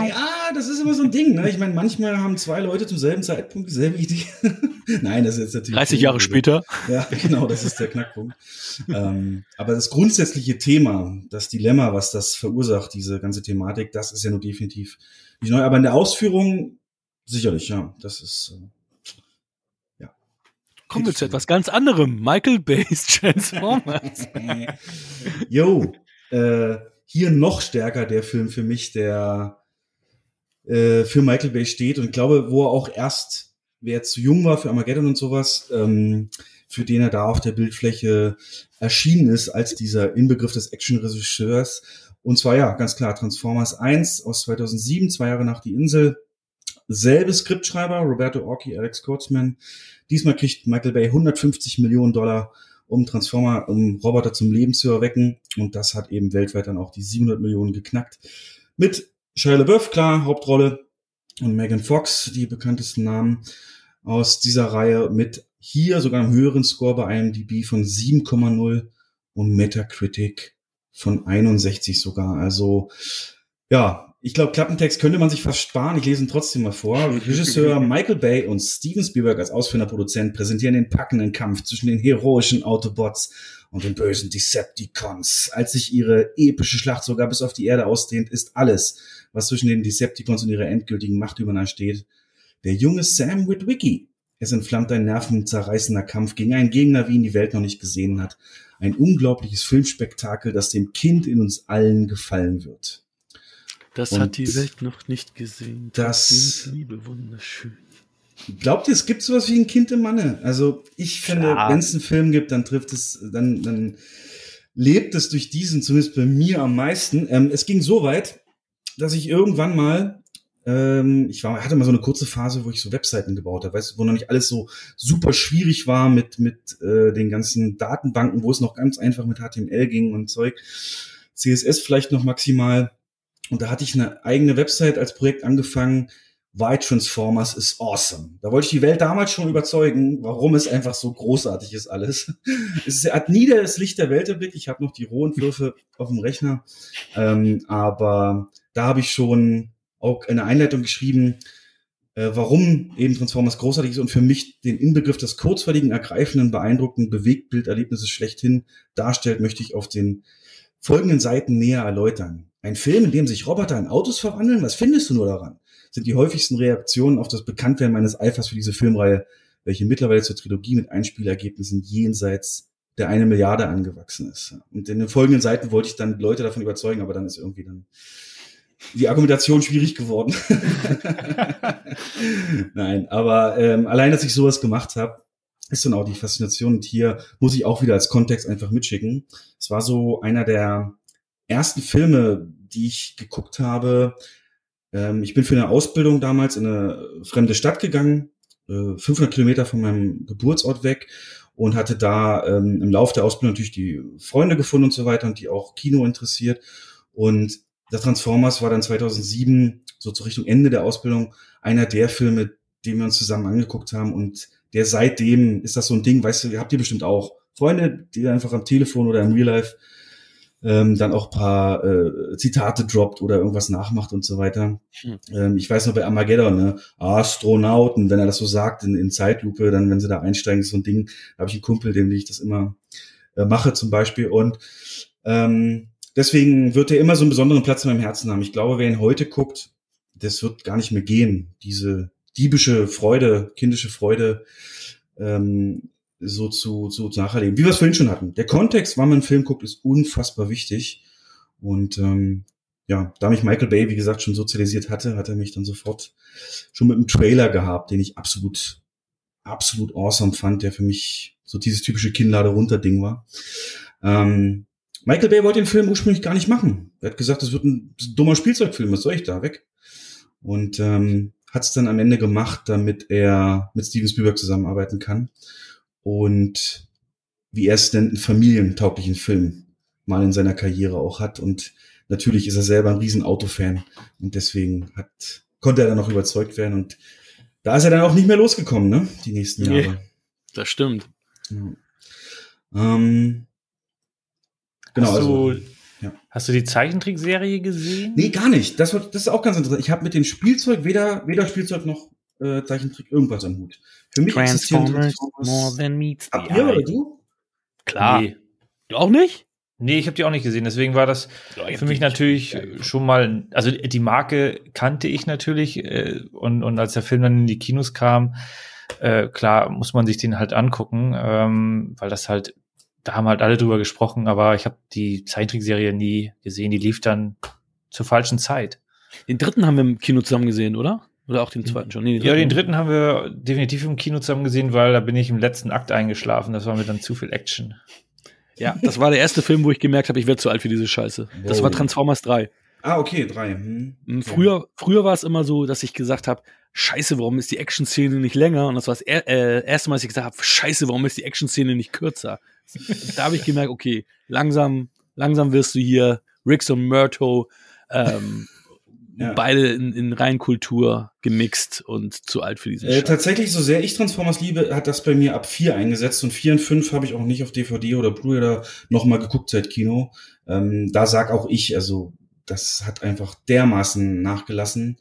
Ja, das ist immer so ein Ding. Ne? Ich meine, manchmal haben zwei Leute zum selben Zeitpunkt dieselbe Idee. Nein, das ist jetzt natürlich. 30 Jahre später. Ja, genau, das ist der Knackpunkt. ähm, aber das grundsätzliche Thema, das Dilemma, was das verursacht, diese ganze Thematik, das ist ja nur definitiv nicht neu. Aber in der Ausführung sicherlich, ja. Das ist. Äh, Kommen wir zu etwas ganz anderem. Michael Bay's Transformers. Jo, äh, hier noch stärker der Film für mich, der äh, für Michael Bay steht und ich glaube, wo er auch erst, wer zu jung war für Armageddon und sowas, ähm, für den er da auf der Bildfläche erschienen ist als dieser Inbegriff des Action-Regisseurs. Und zwar ja, ganz klar, Transformers 1 aus 2007, zwei Jahre nach Die Insel. Selbe Skriptschreiber, Roberto Orki, Alex Kurtzman. Diesmal kriegt Michael Bay 150 Millionen Dollar, um Transformer, um Roboter zum Leben zu erwecken. Und das hat eben weltweit dann auch die 700 Millionen geknackt. Mit Shia LaBeouf, klar, Hauptrolle. Und Megan Fox, die bekanntesten Namen aus dieser Reihe mit hier sogar einem höheren Score bei IMDb von 7,0 und Metacritic von 61 sogar. Also ja, ich glaube, Klappentext könnte man sich fast sparen. Ich lese ihn trotzdem mal vor. Regisseur Michael Bay und Steven Spielberg als ausführender Produzent präsentieren den packenden Kampf zwischen den heroischen Autobots und den bösen Decepticons. Als sich ihre epische Schlacht sogar bis auf die Erde ausdehnt, ist alles, was zwischen den Decepticons und ihrer endgültigen Machtübernahme steht, der junge Sam Witwicky. Es entflammt ein nervenzerreißender Kampf gegen einen Gegner, wie ihn die Welt noch nicht gesehen hat. Ein unglaubliches Filmspektakel, das dem Kind in uns allen gefallen wird. Das Und hat die Welt noch nicht gesehen. das- ist Liebe wunderschön. Glaubt ihr, es gibt sowas wie ein Kind im Manne? Also ich finde, Klar. wenn es einen Film gibt, dann trifft es, dann, dann lebt es durch diesen, zumindest bei mir am meisten. Ähm, es ging so weit, dass ich irgendwann mal, ähm, ich war, hatte mal so eine kurze Phase, wo ich so Webseiten gebaut habe, weißt, du, wo noch nicht alles so super schwierig war mit mit äh, den ganzen Datenbanken, wo es noch ganz einfach mit HTML ging und Zeug, CSS vielleicht noch maximal. Und da hatte ich eine eigene Website als Projekt angefangen. Why Transformers is awesome. Da wollte ich die Welt damals schon überzeugen, warum es einfach so großartig ist alles. Es hat nie das Licht der Welt erblickt. Ich habe noch die rohen Würfe auf dem Rechner. Ähm, aber da habe ich schon auch eine Einleitung geschrieben, äh, warum eben Transformers großartig ist und für mich den Inbegriff des kurzweiligen, ergreifenden, beeindruckenden Bewegtbilderlebnisses schlechthin darstellt, möchte ich auf den folgenden Seiten näher erläutern. Ein Film, in dem sich Roboter in Autos verwandeln, was findest du nur daran? Sind die häufigsten Reaktionen auf das Bekanntwerden meines Eifers für diese Filmreihe, welche mittlerweile zur Trilogie mit Einspielergebnissen jenseits der eine Milliarde angewachsen ist. Und in den folgenden Seiten wollte ich dann Leute davon überzeugen, aber dann ist irgendwie dann die Argumentation schwierig geworden. Nein, aber ähm, allein, dass ich sowas gemacht habe, ist dann auch die Faszination. Und hier muss ich auch wieder als Kontext einfach mitschicken. Es war so einer der ersten Filme, die ich geguckt habe. Ähm, ich bin für eine Ausbildung damals in eine fremde Stadt gegangen, äh, 500 Kilometer von meinem Geburtsort weg und hatte da ähm, im Laufe der Ausbildung natürlich die Freunde gefunden und so weiter und die auch Kino interessiert. Und das Transformers war dann 2007, so zur Richtung Ende der Ausbildung, einer der Filme, den wir uns zusammen angeguckt haben. Und der seitdem ist das so ein Ding, weißt du, habt ihr bestimmt auch. Freunde, die einfach am Telefon oder im Real Life ähm, dann auch paar äh, Zitate droppt oder irgendwas nachmacht und so weiter. Hm. Ähm, ich weiß noch bei Armageddon, ne? Astronauten, wenn er das so sagt in, in Zeitlupe, dann wenn sie da einsteigen, ist so ein Ding, habe ich einen Kumpel, dem ich das immer äh, mache zum Beispiel. Und ähm, deswegen wird er immer so einen besonderen Platz in meinem Herzen haben. Ich glaube, wer ihn heute guckt, das wird gar nicht mehr gehen. Diese diebische Freude, kindische Freude, ähm, so zu, zu, zu nacherleben. Wie wir es vorhin schon hatten. Der Kontext, wann man einen Film guckt, ist unfassbar wichtig. Und ähm, ja, da mich Michael Bay, wie gesagt, schon sozialisiert hatte, hat er mich dann sofort schon mit einem Trailer gehabt, den ich absolut, absolut awesome fand, der für mich so dieses typische Kinnlade runter Ding war. Ähm, Michael Bay wollte den Film ursprünglich gar nicht machen. Er hat gesagt, das wird ein dummer Spielzeugfilm, was soll ich da weg? Und ähm, hat es dann am Ende gemacht, damit er mit Steven Spielberg zusammenarbeiten kann und wie er es nennt, einen familientauglichen Film mal in seiner Karriere auch hat. Und natürlich ist er selber ein riesen Autofan und deswegen hat, konnte er dann noch überzeugt werden und da ist er dann auch nicht mehr losgekommen, ne? Die nächsten Nee. Jahre. Das stimmt. Ja. Ähm, genau, Hast also. du- Hast du die Zeichentrickserie gesehen? Nee, gar nicht. Das, das ist auch ganz interessant. Ich habe mit dem Spielzeug weder, weder Spielzeug noch äh, Zeichentrick irgendwas am Hut. Für mich Transformers Transformers- more than meets the eye. oder du? Klar. Nee. Du auch nicht? Nee, ich habe die auch nicht gesehen. Deswegen war das Ja, für mich natürlich äh, schon mal, also die Marke kannte ich natürlich äh, und, und als der Film dann in die Kinos kam, äh, klar muss man sich den halt angucken, ähm, weil das halt, da haben halt alle drüber gesprochen, aber ich habe die Zeichentrickserie nie gesehen. Die lief dann zur falschen Zeit. Den dritten haben wir im Kino zusammen gesehen, oder? Oder auch den zweiten schon? Nee, Ja, den dritten haben wir definitiv im Kino zusammen gesehen, weil da bin ich im letzten Akt eingeschlafen. Das war mir dann zu viel Action. Ja, das war der erste Film, wo ich gemerkt habe, ich werde zu alt für diese Scheiße. Das Wow. war Transformers 3. Ah, okay, drei. Hm. Mhm, Früher, früher war es immer so, dass ich gesagt habe, Scheiße, warum ist die Action-Szene nicht länger? Und das war das er, äh, erste Mal, dass ich gesagt habe, Scheiße, warum ist die Action-Szene nicht kürzer? da habe ich gemerkt, okay, langsam, langsam wirst du hier Rix und Myrto ähm, Ja. beide in, in Reinkultur gemixt und zu alt für diesen Äh, Scheiß. tatsächlich, so sehr ich Transformers liebe, hat das bei mir ab vier eingesetzt und vier und fünf habe ich auch nicht auf DVD oder Blu-ray oder nochmal geguckt seit Kino. Ähm, da sag auch ich, also das hat einfach dermaßen nachgelassen.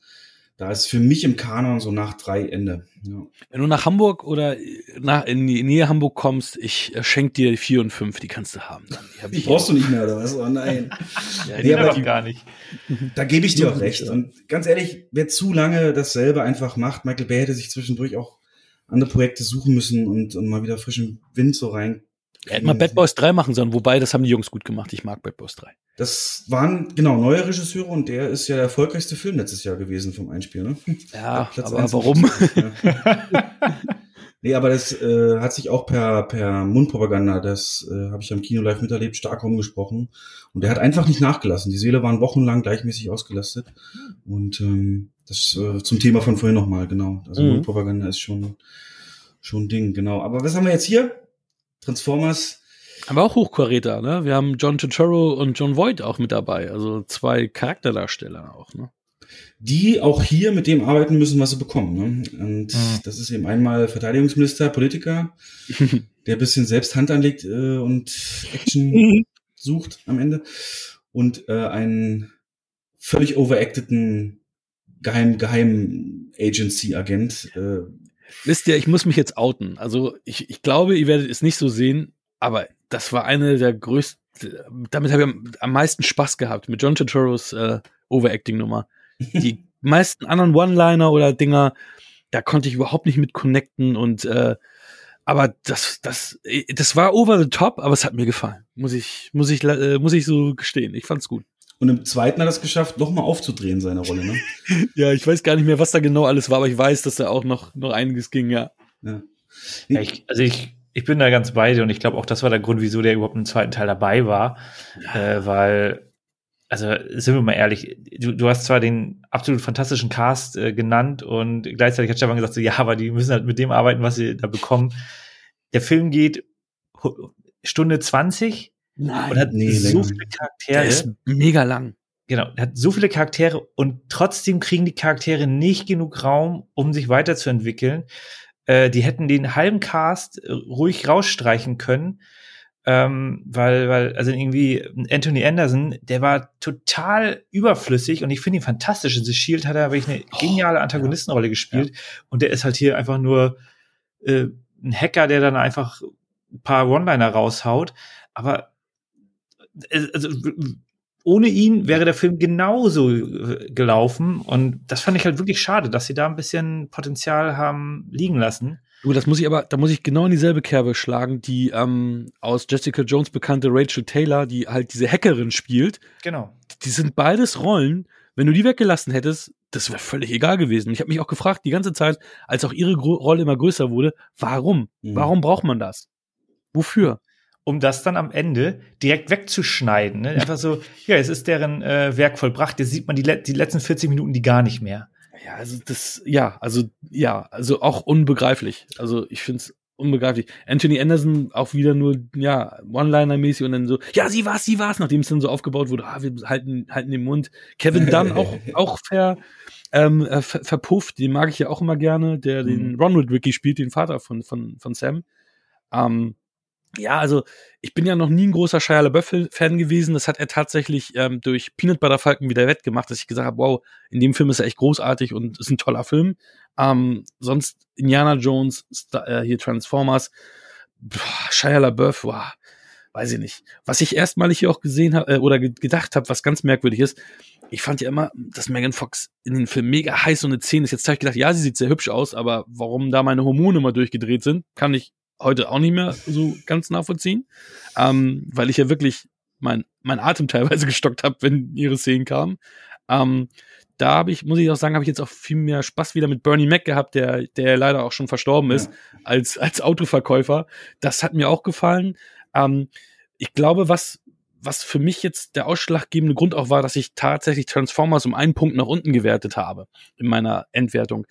Da ist für mich im Kanon so nach drei Ende. Ja. Wenn du nach Hamburg oder nach, in die Nähe Hamburg kommst, ich äh, schenk dir vier und fünf, die kannst du haben. Dann. Die hab Die ich brauchst du nicht mehr, oder was? Oh nein. Ja, Nee, die- aber doch gar nicht. Da gebe ich dir auch recht. Und ganz ehrlich, wer zu lange dasselbe einfach macht, Michael Bay hätte sich zwischendurch auch andere Projekte suchen müssen und, und mal wieder frischen Wind so rein. Hätte mal Bad Boys 3 machen sollen, wobei das haben die Jungs gut gemacht. Ich mag Bad Boys 3. Das waren genau neue Regisseure und der ist ja der erfolgreichste Film letztes Jahr gewesen vom Einspiel. Ne? Ja, Platz aber warum? Ja. nee, aber das äh, hat sich auch per, per Mundpropaganda, das äh, habe ich am Kino live miterlebt, stark rumgesprochen. Und der hat einfach nicht nachgelassen. Die Seele waren wochenlang gleichmäßig ausgelastet. Und ähm, das äh, zum Thema von vorhin nochmal, genau. Also Mhm. Mundpropaganda ist schon, schon ein Ding, genau. Aber was haben wir jetzt hier? Transformers. Aber auch Hochkaräter, ne? Wir haben John Turturro und John Voight auch mit dabei. Also zwei Charakterdarsteller auch, ne? die auch hier mit dem arbeiten müssen, was sie bekommen. Ne? Und Mhm. das ist eben einmal Verteidigungsminister, Politiker, der ein bisschen selbst Hand anlegt äh, und Action sucht am Ende. Und äh, einen völlig overacteden Geheim, Geheim Agency-Agent. Äh, Wisst ihr, ich muss mich jetzt outen. Also ich, ich glaube, ihr werdet es nicht so sehen, aber das war eine der größten, damit habe ich am, meisten Spaß gehabt, mit John Turturros äh, Overacting-Nummer. Die meisten anderen One-Liner oder Dinger, da konnte ich überhaupt nicht mit connecten und äh, aber das, das, das war over the top, aber es hat mir gefallen. Muss ich, muss ich, äh, muss ich so gestehen. Ich fand's gut. Und im zweiten hat er es geschafft, nochmal aufzudrehen, seine Rolle. Ne? Ja, ich weiß gar nicht mehr, was da genau alles war, aber ich weiß, dass da auch noch, noch einiges ging, ja. Ja. Ja, ich, also ich, ich bin da ganz bei dir und ich glaube auch, das war der Grund, wieso der überhaupt im zweiten Teil dabei war. Äh, weil, also sind wir mal ehrlich, du, du hast zwar den absolut fantastischen Cast äh, genannt und gleichzeitig hat Stefan gesagt, so, ja, aber die müssen halt mit dem arbeiten, was sie da bekommen. Der Film geht Stunde 20 Nein, und hat nee, so viele der Charaktere. ist mega lang. Genau, er hat so viele Charaktere und trotzdem kriegen die Charaktere nicht genug Raum, um sich weiterzuentwickeln. Äh, die hätten den halben Cast äh, ruhig rausstreichen können, ähm, weil, weil, also irgendwie Anthony Anderson, der war total überflüssig und ich finde ihn fantastisch. In The Shield hat er wirklich eine geniale Antagonistenrolle gespielt und der ist halt hier einfach nur äh, ein Hacker, der dann einfach ein paar One-Liner raushaut. Aber also ohne ihn wäre der Film genauso äh, gelaufen. Und das fand ich halt wirklich schade, dass sie da ein bisschen Potenzial haben liegen lassen. Du, das muss ich aber, da muss ich genau in dieselbe Kerbe schlagen, die ähm, aus Jessica Jones bekannte Rachel Taylor, die halt diese Hackerin spielt. Genau. Die sind beides Rollen. Wenn du die weggelassen hättest, das wäre völlig egal gewesen. Ich habe mich auch gefragt die ganze Zeit, als auch ihre Gro Rolle immer größer wurde, warum? Mhm. Warum braucht man das? Wofür? Um das dann am Ende direkt wegzuschneiden. Ne? Einfach so, ja, es ist deren äh, Werk vollbracht. Jetzt sieht man die, le die letzten 40 Minuten die gar nicht mehr. Ja, also das, ja, also ja, also auch unbegreiflich. Also ich finde es unbegreiflich. Anthony Anderson auch wieder nur, ja, One-Liner-mäßig und dann so, ja, sie war's, sie war's, nachdem es dann so aufgebaut wurde, ah, wir halten, halten den Mund. Kevin Dunn auch, auch ver, ähm, äh, ver, verpufft, den mag ich ja auch immer gerne, der den Mhm. Ronald Ricky spielt, den Vater von, von, von Sam. Ähm, ja, also ich bin ja noch nie ein großer Shia LaBeouf-Fan gewesen. Das hat er tatsächlich ähm, durch Peanut Butter Falcon wieder wettgemacht, dass ich gesagt habe, wow, in dem Film ist er echt großartig und ist ein toller Film. Ähm, sonst Indiana Jones, Star, äh, hier Transformers, boah, Shia LaBeouf, wow, weiß ich nicht. Was ich erstmalig hier auch gesehen habe äh, oder ge gedacht habe, was ganz merkwürdig ist, ich fand ja immer, dass Megan Fox in den Film mega heiß und eine 10 ist. Jetzt habe ich gedacht, ja, sie sieht sehr hübsch aus, aber warum da meine Hormone immer durchgedreht sind, kann ich heute auch nicht mehr so ganz nachvollziehen, ähm, weil ich ja wirklich mein, mein Atem teilweise gestockt habe, wenn ihre Szenen kamen. Ähm, da habe ich, muss ich auch sagen, habe ich jetzt auch viel mehr Spaß wieder mit Bernie Mac gehabt, der, der leider auch schon verstorben ist, ja. als, als Autoverkäufer. Das hat mir auch gefallen. Ähm, ich glaube, was, was für mich jetzt der ausschlaggebende Grund auch war, dass ich tatsächlich Transformers um einen Punkt nach unten gewertet habe in meiner Endwertung.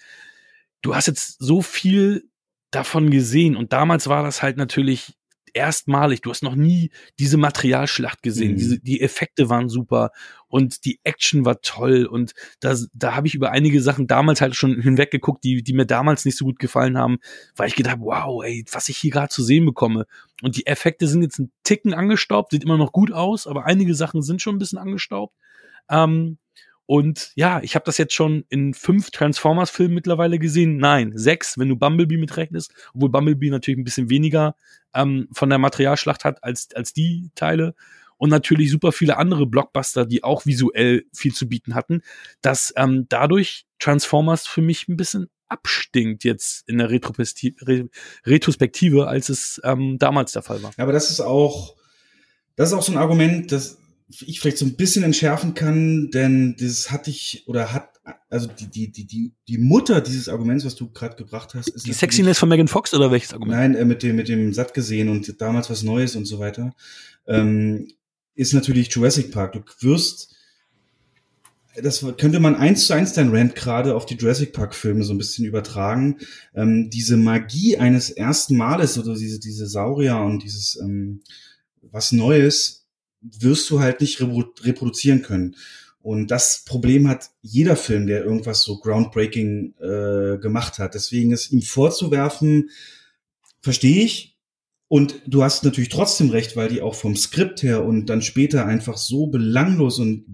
Du hast jetzt so viel davon gesehen und damals war das halt natürlich erstmalig. Du hast noch nie diese Materialschlacht gesehen. Mhm. Diese, die Effekte waren super und die Action war toll. Und da, da habe ich über einige Sachen damals halt schon hinweggeguckt, die, die mir damals nicht so gut gefallen haben, weil ich gedacht, wow, ey, was ich hier gerade zu sehen bekomme. Und die Effekte sind jetzt ein Ticken angestaubt, sieht immer noch gut aus, aber einige Sachen sind schon ein bisschen angestaubt. Ähm, und ja, ich habe das jetzt schon in fünf Transformers-Filmen mittlerweile gesehen. Nein, sechs, wenn du Bumblebee mitrechnest, obwohl Bumblebee natürlich ein bisschen weniger ähm, von der Materialschlacht hat als, als die Teile. Und natürlich super viele andere Blockbuster, die auch visuell viel zu bieten hatten, dass ähm, dadurch Transformers für mich ein bisschen abstinkt jetzt in der Retrospektive, als es ähm, damals der Fall war. Aber das ist auch, das ist auch so ein Argument, das ich vielleicht so ein bisschen entschärfen kann, denn das hatte ich oder hat also die die die die die Mutter dieses Arguments, was du gerade gebracht hast, ist die Sexiness von Megan Fox oder welches Argument? Nein, äh, mit dem mit dem satt gesehen und damals was Neues und so weiter, ähm, ist natürlich Jurassic Park. Du wirst das könnte man eins zu eins dein Rant gerade auf die Jurassic Park Filme so ein bisschen übertragen. Ähm, diese Magie eines ersten Males oder diese diese Saurier und dieses ähm, was Neues wirst du halt nicht reproduzieren können. Und das Problem hat jeder Film, der irgendwas so groundbreaking äh, gemacht hat. Deswegen ist ihm vorzuwerfen, verstehe ich. Und du hast natürlich trotzdem recht, weil die auch vom Skript her und dann später einfach so belanglos und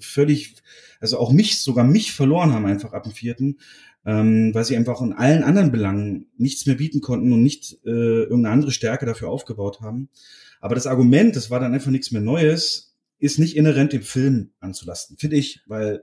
völlig, also auch mich, sogar mich verloren haben einfach ab dem vierten, ähm, weil sie einfach in allen anderen Belangen nichts mehr bieten konnten und nicht äh, irgendeine andere Stärke dafür aufgebaut haben. Aber das Argument, das war dann einfach nichts mehr Neues, ist nicht inhärent dem Film anzulasten, finde ich, weil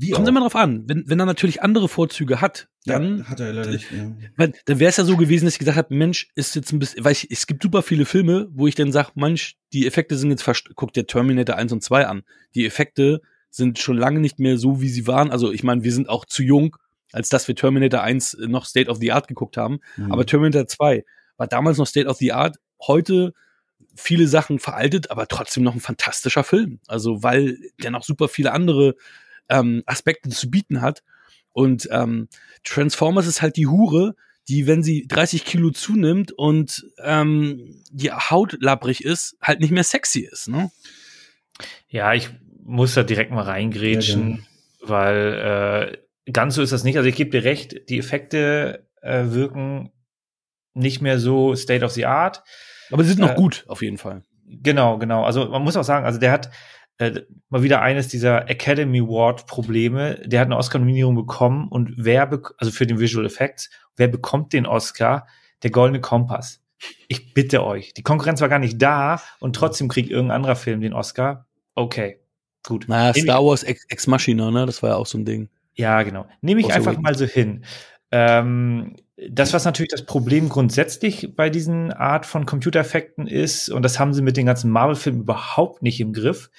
wie Kommt auch. immer drauf an. Wenn, wenn er natürlich andere Vorzüge hat, dann ja, hat er leider nicht. Ja. Weil, dann wäre es ja so gewesen, dass ich gesagt habe, Mensch, ist jetzt ein bisschen, weil ich, es gibt super viele Filme, wo ich dann sage, Mensch, die Effekte sind jetzt fast, guck dir Terminator 1 und 2 an. Die Effekte sind schon lange nicht mehr so, wie sie waren. Also ich meine, wir sind auch zu jung, als dass wir Terminator 1 noch State of the Art geguckt haben. Mhm. Aber Terminator 2 war damals noch State of the Art. Heute viele Sachen veraltet, aber trotzdem noch ein fantastischer Film. Also weil der noch super viele andere ähm, Aspekte zu bieten hat. Und ähm, Transformers ist halt die Hure, die, wenn sie 30 Kilo zunimmt und ähm, die Haut labbrig ist, halt nicht mehr sexy ist. Ne? Ja, ich muss da direkt mal reingrätschen, ja, weil äh, ganz so ist das nicht. Also ich gebe dir recht, die Effekte äh, wirken nicht mehr so State of the Art. Aber sie sind noch äh, gut, auf jeden Fall. Genau, genau. Also man muss auch sagen, also der hat äh, mal wieder eines dieser Academy Award Probleme. Der hat eine Oscar-Nominierung bekommen und wer, also für den Visual Effects, wer bekommt den Oscar? Der Goldene Kompass. Ich bitte euch. Die Konkurrenz war gar nicht da und trotzdem kriegt irgendein anderer Film den Oscar. Okay, gut. Naja, Star Wars Ex, Ex Machina, ne? Das war ja auch so ein Ding. Ja, genau. Nehme ich einfach mal so hin. Ähm, das, was natürlich das Problem grundsätzlich bei diesen Art von Computereffekten ist, und das haben sie mit den ganzen Marvel-Filmen überhaupt nicht im Griff,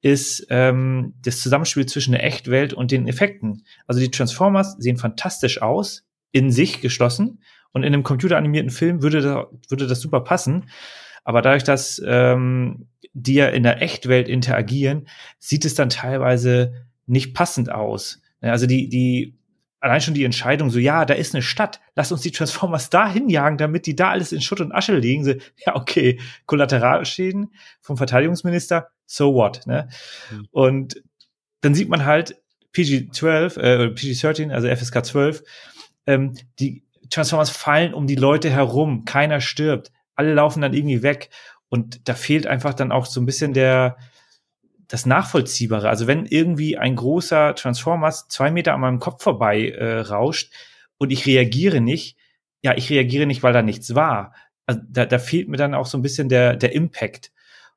ist ähm, das Zusammenspiel zwischen der Echtwelt und den Effekten. Also die Transformers sehen fantastisch aus, in sich geschlossen, und in einem computeranimierten Film würde, da, würde das super passen. Aber dadurch, dass ähm, die ja in der Echtwelt interagieren, sieht es dann teilweise nicht passend aus. Also die, die allein schon die Entscheidung, so, ja, da ist eine Stadt, lass uns die Transformers da hinjagen, damit die da alles in Schutt und Asche liegen. So, ja, okay, Kollateralschäden vom Verteidigungsminister, so what, ne? Mhm. Und dann sieht man halt PG-12, äh, PG-13, also FSK 12, ähm, die Transformers fallen um die Leute herum, keiner stirbt, alle laufen dann irgendwie weg und da fehlt einfach dann auch so ein bisschen der, das Nachvollziehbare. Also wenn irgendwie ein großer Transformers zwei Meter an meinem Kopf vorbei äh, rauscht und ich reagiere nicht, ja, ich reagiere nicht, weil da nichts war. Also da, da fehlt mir dann auch so ein bisschen der, der Impact.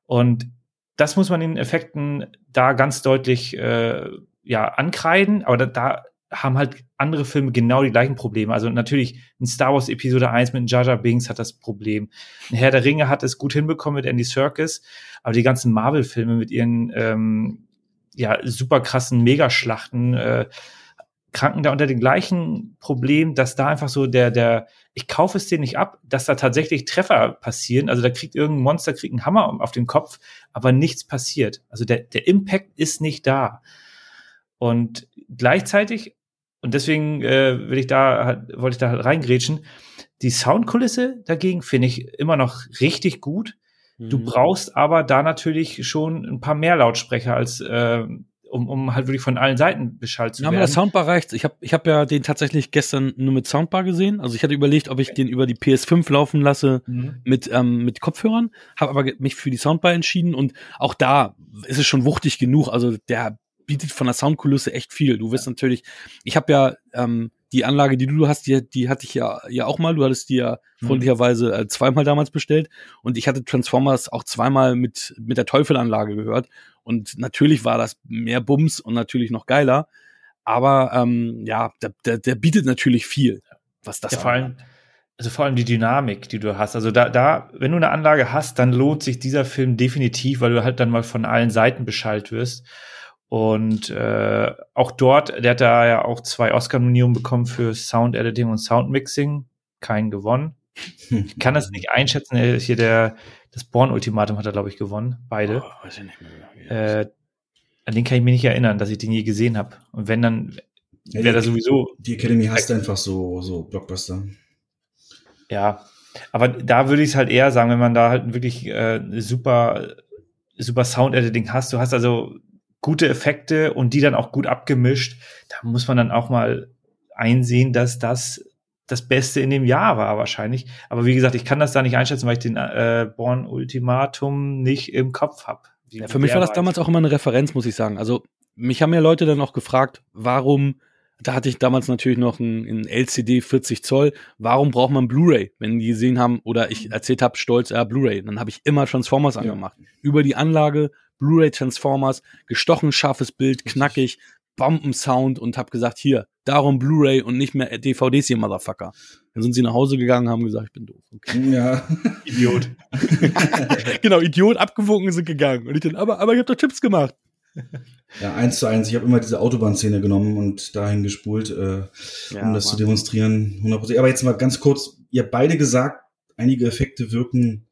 Und das muss man in Effekten da ganz deutlich äh, ja ankreiden, aber da, da haben halt andere Filme genau die gleichen Probleme. Also natürlich ein Star Wars Episode 1 mit Jar Jar Binks hat das Problem. Ein Herr der Ringe hat es gut hinbekommen mit Andy Serkis, aber die ganzen Marvel-Filme mit ihren ähm, ja, super krassen Megaschlachten, äh, kranken da unter dem gleichen Problem, dass da einfach so der, der, ich kaufe es dir nicht ab, dass da tatsächlich Treffer passieren. Also da kriegt irgendein Monster, kriegt einen Hammer auf den Kopf, aber nichts passiert. Also der, der Impact ist nicht da. Und gleichzeitig, und deswegen äh, will ich da, wollte ich da halt reingrätschen, die Soundkulisse dagegen finde ich immer noch richtig gut. Du mhm. brauchst aber da natürlich schon ein paar mehr Lautsprecher als äh, um, um halt wirklich von allen Seiten beschallt zu ja, werden. Aber der Soundbar reicht. Ich habe ich hab ja den tatsächlich gestern nur mit Soundbar gesehen. Also ich hatte überlegt, ob ich den über die PS5 laufen lasse mhm. mit, ähm, mit Kopfhörern, habe aber mich für die Soundbar entschieden und auch da ist es schon wuchtig genug. Also der bietet von der Soundkulisse echt viel. Du wirst natürlich, ich habe ja ähm, die Anlage, die du hast, die, die hatte ich ja, ja auch mal. Du hattest die ja mhm. freundlicherweise äh, zweimal damals bestellt. Und ich hatte Transformers auch zweimal mit, mit der Teufelanlage gehört. Und natürlich war das mehr Bums und natürlich noch geiler. Aber ähm, ja, der, der, der bietet natürlich viel, was das ja, vor allem, also vor allem die Dynamik, die du hast. Also da, da, wenn du eine Anlage hast, dann lohnt sich dieser Film definitiv, weil du halt dann mal von allen Seiten beschallt wirst. Und äh, auch dort, der hat da ja auch zwei Oscar-Nominierungen bekommen für Sound Editing und Sound Mixing. Keinen gewonnen. Ich kann das nicht einschätzen. Hier der, das Born-Ultimatum hat er, glaube ich, gewonnen. Beide. Oh, weiß ich nicht mehr. Äh, an den kann ich mich nicht erinnern, dass ich den je gesehen habe. Und wenn dann, wäre ja, da sowieso. Die Academy hasst einfach so, so Blockbuster. Ja, aber da würde ich es halt eher sagen, wenn man da halt wirklich äh, super, super Sound-Editing hast. Du hast also gute Effekte und die dann auch gut abgemischt. Da muss man dann auch mal einsehen, dass das das Beste in dem Jahr war wahrscheinlich. Aber wie gesagt, ich kann das da nicht einschätzen, weil ich den äh, Born Ultimatum nicht im Kopf habe. Ja, für mich war das damals auch immer eine Referenz, muss ich sagen. Also mich haben ja Leute dann auch gefragt, warum, da hatte ich damals natürlich noch ein, ein LCD 40 Zoll, warum braucht man Blu-ray? Wenn die gesehen haben oder ich erzählt habe, stolz, ja, Blu-ray, dann habe ich immer Transformers ja. angemacht. Über die Anlage, Blu-ray Transformers, gestochen scharfes Bild, knackig, Bombensound und hab gesagt, hier, darum Blu-ray und nicht mehr DVDs hier, Motherfucker. Dann sind sie nach Hause gegangen, haben gesagt, ich bin doof. Okay. Ja. Idiot. genau, Idiot, abgewogen sind gegangen. Und ich dann, aber, aber ich hab doch Tipps gemacht. Ja, eins zu eins. Ich habe immer diese Autobahnszene genommen und dahin gespult, äh, ja, um das Mann. zu demonstrieren. 100%. Aber jetzt mal ganz kurz. Ihr habt beide gesagt, einige Effekte wirken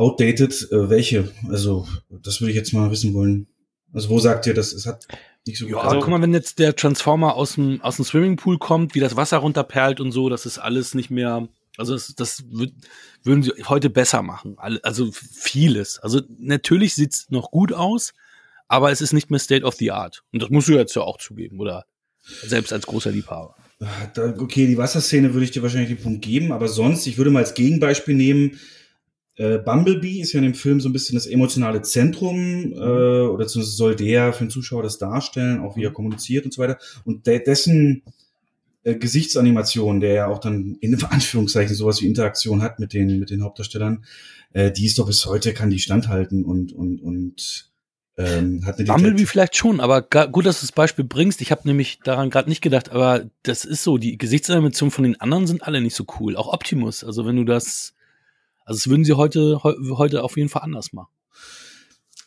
outdated. Äh, welche? Also, das würde ich jetzt mal wissen wollen. Also, wo sagt ihr, das es hat nicht so gut. Ja, also, guck mal, wenn jetzt der Transformer aus dem, aus dem Swimmingpool kommt, wie das Wasser runterperlt und so, das ist alles nicht mehr, also das, das würden sie heute besser machen. Also vieles. Also natürlich sieht's noch gut aus, aber es ist nicht mehr State of the Art. Und das musst du jetzt ja auch zugeben, oder? Selbst als großer Liebhaber. Okay, die Wasserszene würde ich dir wahrscheinlich den Punkt geben, aber sonst, ich würde mal als Gegenbeispiel nehmen, äh, Bumblebee ist ja in dem Film so ein bisschen das emotionale Zentrum, äh, oder zumindest soll der für den Zuschauer das darstellen, auch wie er kommuniziert und so weiter. Und de dessen äh, Gesichtsanimation, der ja auch dann in Anführungszeichen sowas wie Interaktion hat mit den, mit den Hauptdarstellern, äh, die ist doch bis heute, kann die standhalten und, und, und ähm, hat eine Bumblebee vielleicht schon, aber gut, dass du das Beispiel bringst. Ich habe nämlich daran gerade nicht gedacht, aber das ist so, die Gesichtsanimation von den anderen sind alle nicht so cool. Auch Optimus, also wenn du das also das würden sie heute, heute auf jeden Fall anders machen.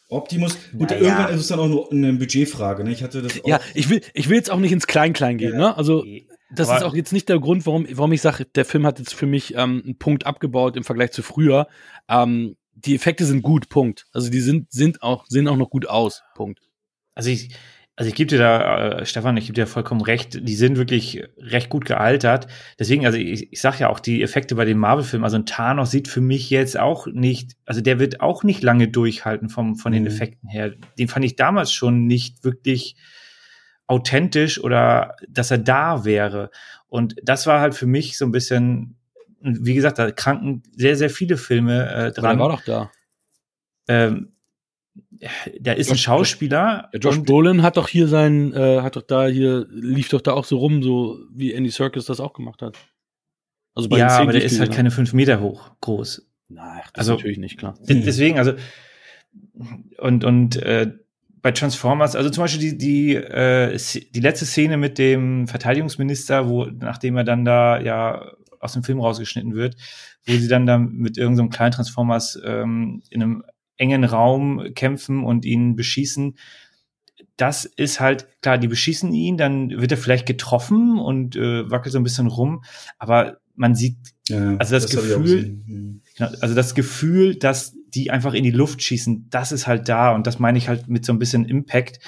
Optimus. Gut, naja. irgendwann ist es dann auch nur eine Budgetfrage. Ne? Ich hatte das. Ja, ich will, ich will jetzt auch nicht ins Klein-Klein gehen. Ja. Ne? Also das Aber ist auch jetzt nicht der Grund, warum, warum ich sage, der Film hat jetzt für mich ähm, einen Punkt abgebaut im Vergleich zu früher. Ähm, die Effekte sind gut. Punkt. Also die sind sind auch sehen auch noch gut aus. Punkt. Also ich also ich gebe dir da, äh, Stefan, ich gebe dir vollkommen recht, die sind wirklich recht gut gealtert. Deswegen, also ich, ich sag ja auch, die Effekte bei den Marvel-Filmen, also ein Thanos sieht für mich jetzt auch nicht, also der wird auch nicht lange durchhalten vom, von den mhm. Effekten her. Den fand ich damals schon nicht wirklich authentisch oder dass er da wäre. Und das war halt für mich so ein bisschen, wie gesagt, da kranken sehr, sehr viele Filme äh, dran. Der war doch da. Ähm, der ist Josh, ein Schauspieler. Ja, Josh Brolin hat doch hier sein, äh, hat doch da hier, lief doch da auch so rum, so wie Andy Serkis das auch gemacht hat. Also bei ja, aber der ist halt keine fünf Meter hoch groß. Nein, das also, ist natürlich nicht klar. Deswegen, also und und äh, bei Transformers, also zum Beispiel die die äh, die letzte Szene mit dem Verteidigungsminister, wo nachdem er dann da ja aus dem Film rausgeschnitten wird, wo sie dann da mit irgendeinem so kleinen Transformers ähm, in einem engen Raum kämpfen und ihn beschießen. das ist halt, klar, die beschießen ihn, dann wird er vielleicht getroffen und äh, wackelt so ein bisschen rum, aber man sieht, ja, also das, das Gefühl, genau, also das Gefühl, dass die einfach in die Luft schießen, das ist halt da und das meine ich halt mit so ein bisschen Impact.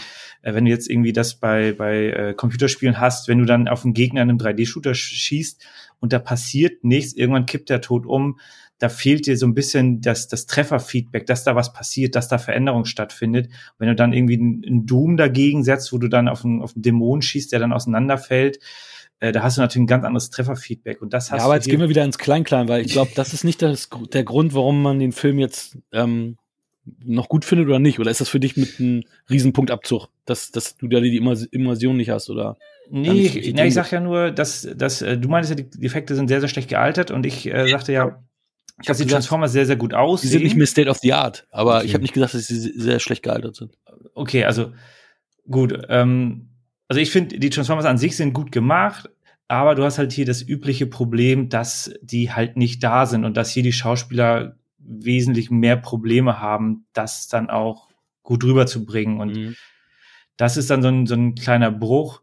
Äh, wenn du jetzt irgendwie das bei, bei äh, Computerspielen hast, wenn du dann auf einen Gegner in einem 3D-Shooter schießt und da passiert nichts, irgendwann kippt der tot um, da fehlt dir so ein bisschen das, das Trefferfeedback, dass da was passiert, dass da Veränderung stattfindet. wenn du dann irgendwie einen Doom dagegen setzt, wo du dann auf einen, auf einen Dämon schießt, der dann auseinanderfällt, äh, da hast du natürlich ein ganz anderes Trefferfeedback. Und das hast ja, aber jetzt gehen wir wieder ins Kleinklein, weil ich glaube, das ist nicht das, der Grund, warum man den Film jetzt ähm, noch gut findet oder nicht. Oder ist das für dich mit einem Riesenpunktabzug, dass, dass du da die Immersion nicht hast? Oder Nee, ich, nee, ich sag ja nur, dass, dass äh, du meinst ja, die Effekte sind sehr, sehr schlecht gealtert und ich äh, sagte ja, ich dass die Transformers sehr, sehr gut aussehen. Die sind nicht mehr State of the Art, aber okay. ich habe nicht gesagt, dass sie sehr schlecht gealtert sind. Okay, also gut. Ähm, also ich finde, die Transformers an sich sind gut gemacht, aber du hast halt hier das übliche Problem, dass die halt nicht da sind und dass hier die Schauspieler wesentlich mehr Probleme haben, das dann auch gut rüberzubringen. Und mhm. das ist dann so ein, so ein kleiner Bruch.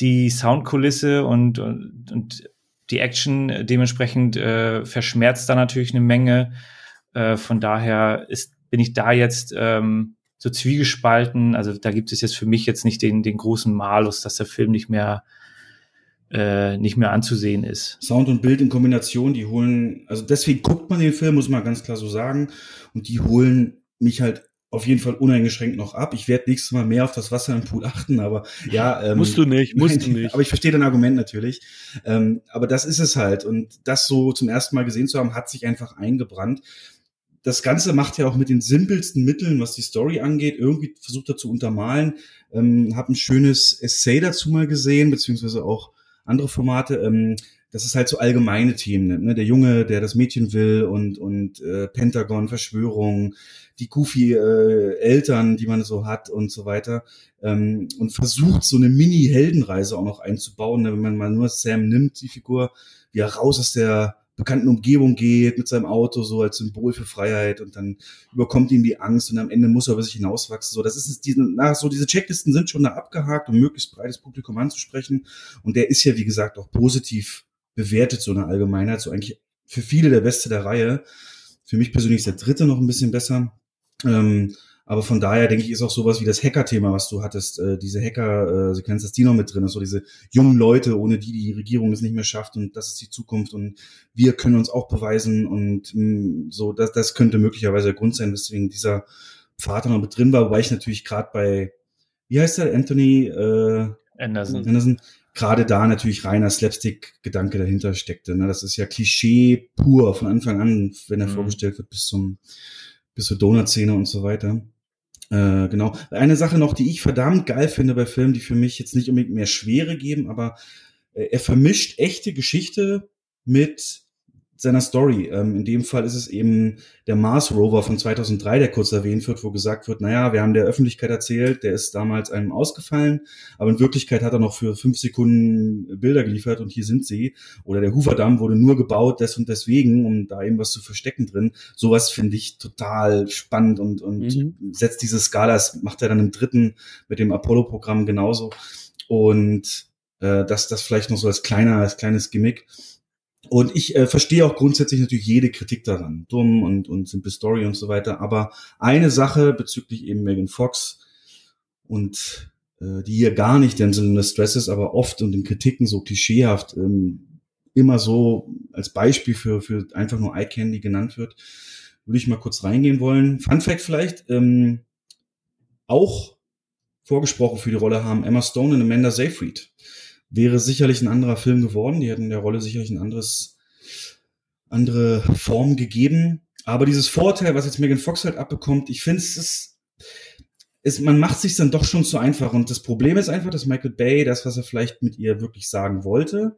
Die Soundkulisse und, und, und die Action dementsprechend äh, verschmerzt da natürlich eine Menge. Äh, von daher ist, bin ich da jetzt ähm, so zwiegespalten. Also da gibt es jetzt für mich jetzt nicht den, den großen Malus, dass der Film nicht mehr äh, nicht mehr anzusehen ist. Sound und Bild in Kombination, die holen, also deswegen guckt man den Film, muss man ganz klar so sagen, und die holen mich halt auf jeden Fall uneingeschränkt noch ab. Ich werde nächstes Mal mehr auf das Wasser im Pool achten, aber ja. Ähm, musst du nicht, musst nein, du nicht. Aber ich verstehe dein Argument natürlich. Ähm, aber das ist es halt. Und das so zum ersten Mal gesehen zu haben, hat sich einfach eingebrannt. Das Ganze macht ja auch mit den simpelsten Mitteln, was die Story angeht, irgendwie versucht er zu untermalen. Ähm, hab ein schönes Essay dazu mal gesehen, beziehungsweise auch andere Formate. Ähm, das ist halt so allgemeine Themen, ne? Der Junge, der das Mädchen will und und äh, Pentagon, Verschwörung, die goofy äh, Eltern, die man so hat und so weiter. Ähm, und versucht so eine Mini-Heldenreise auch noch einzubauen, ne? wenn man mal nur Sam nimmt, die Figur, wie er raus aus der bekannten Umgebung geht mit seinem Auto so als Symbol für Freiheit und dann überkommt ihm die Angst und am Ende muss er über sich hinauswachsen. So, das ist diesen, na, so diese Checklisten sind schon da abgehakt, um möglichst breites Publikum anzusprechen. Und der ist ja, wie gesagt, auch positiv bewertet, so eine Allgemeinheit, so eigentlich für viele der Beste der Reihe. Für mich persönlich ist der dritte noch ein bisschen besser. Ähm, aber von daher denke ich, ist auch sowas wie das Hacker-Thema, was du hattest, äh, diese Hacker-Sequenz, dass die noch mit drin ist, so diese jungen Leute, ohne die die Regierung es nicht mehr schafft und das ist die Zukunft und wir können uns auch beweisen und mh, mm, so, das, das könnte möglicherweise der Grund sein, weswegen dieser Vater noch mit drin war, wobei ich natürlich gerade bei, wie heißt der, Anthony äh, Anderson. Anderson gerade da natürlich reiner Slapstick-Gedanke dahinter steckte. Ne? Das ist ja Klischee pur von Anfang an, wenn er mhm. vorgestellt wird, bis zum bis zur Donut-Szene und so weiter. Äh, genau. Eine Sache noch, die ich verdammt geil finde bei Filmen, die für mich jetzt nicht unbedingt mehr Schwere geben, aber äh, er vermischt echte Geschichte mit seiner Story. Ähm, in dem Fall ist es eben der Mars Rover von 2003, der kurz erwähnt wird, wo gesagt wird, naja, wir haben der Öffentlichkeit erzählt, der ist damals einem ausgefallen, aber in Wirklichkeit hat er noch für fünf Sekunden Bilder geliefert und hier sind sie. Oder der Hoover-Damm wurde nur gebaut, des und deswegen, um da eben was zu verstecken drin. Sowas finde ich total spannend und, und mhm. setzt diese Skala, das macht er dann im dritten mit dem Apollo-Programm genauso. Und äh, das, das vielleicht noch so als kleiner, als kleines Gimmick. Und ich äh, verstehe auch grundsätzlich natürlich jede Kritik daran. Dumm und, und simple Story und so weiter. Aber eine Sache bezüglich eben Megan Fox und äh, die hier gar nicht im Sinne des Stresses, aber oft und in Kritiken so klischeehaft ähm, immer so als Beispiel für, für einfach nur Eye Candy genannt wird, würde ich mal kurz reingehen wollen. Fun Fact vielleicht, ähm, auch vorgesprochen für die Rolle haben Emma Stone und Amanda Seyfried wäre sicherlich ein anderer Film geworden. Die hätten der Rolle sicherlich ein anderes, andere Form gegeben. Aber dieses Vorteil, was jetzt Megan Fox halt abbekommt, ich finde es ist, man macht sich dann doch schon zu einfach. Und das Problem ist einfach, dass Michael Bay das, was er vielleicht mit ihr wirklich sagen wollte,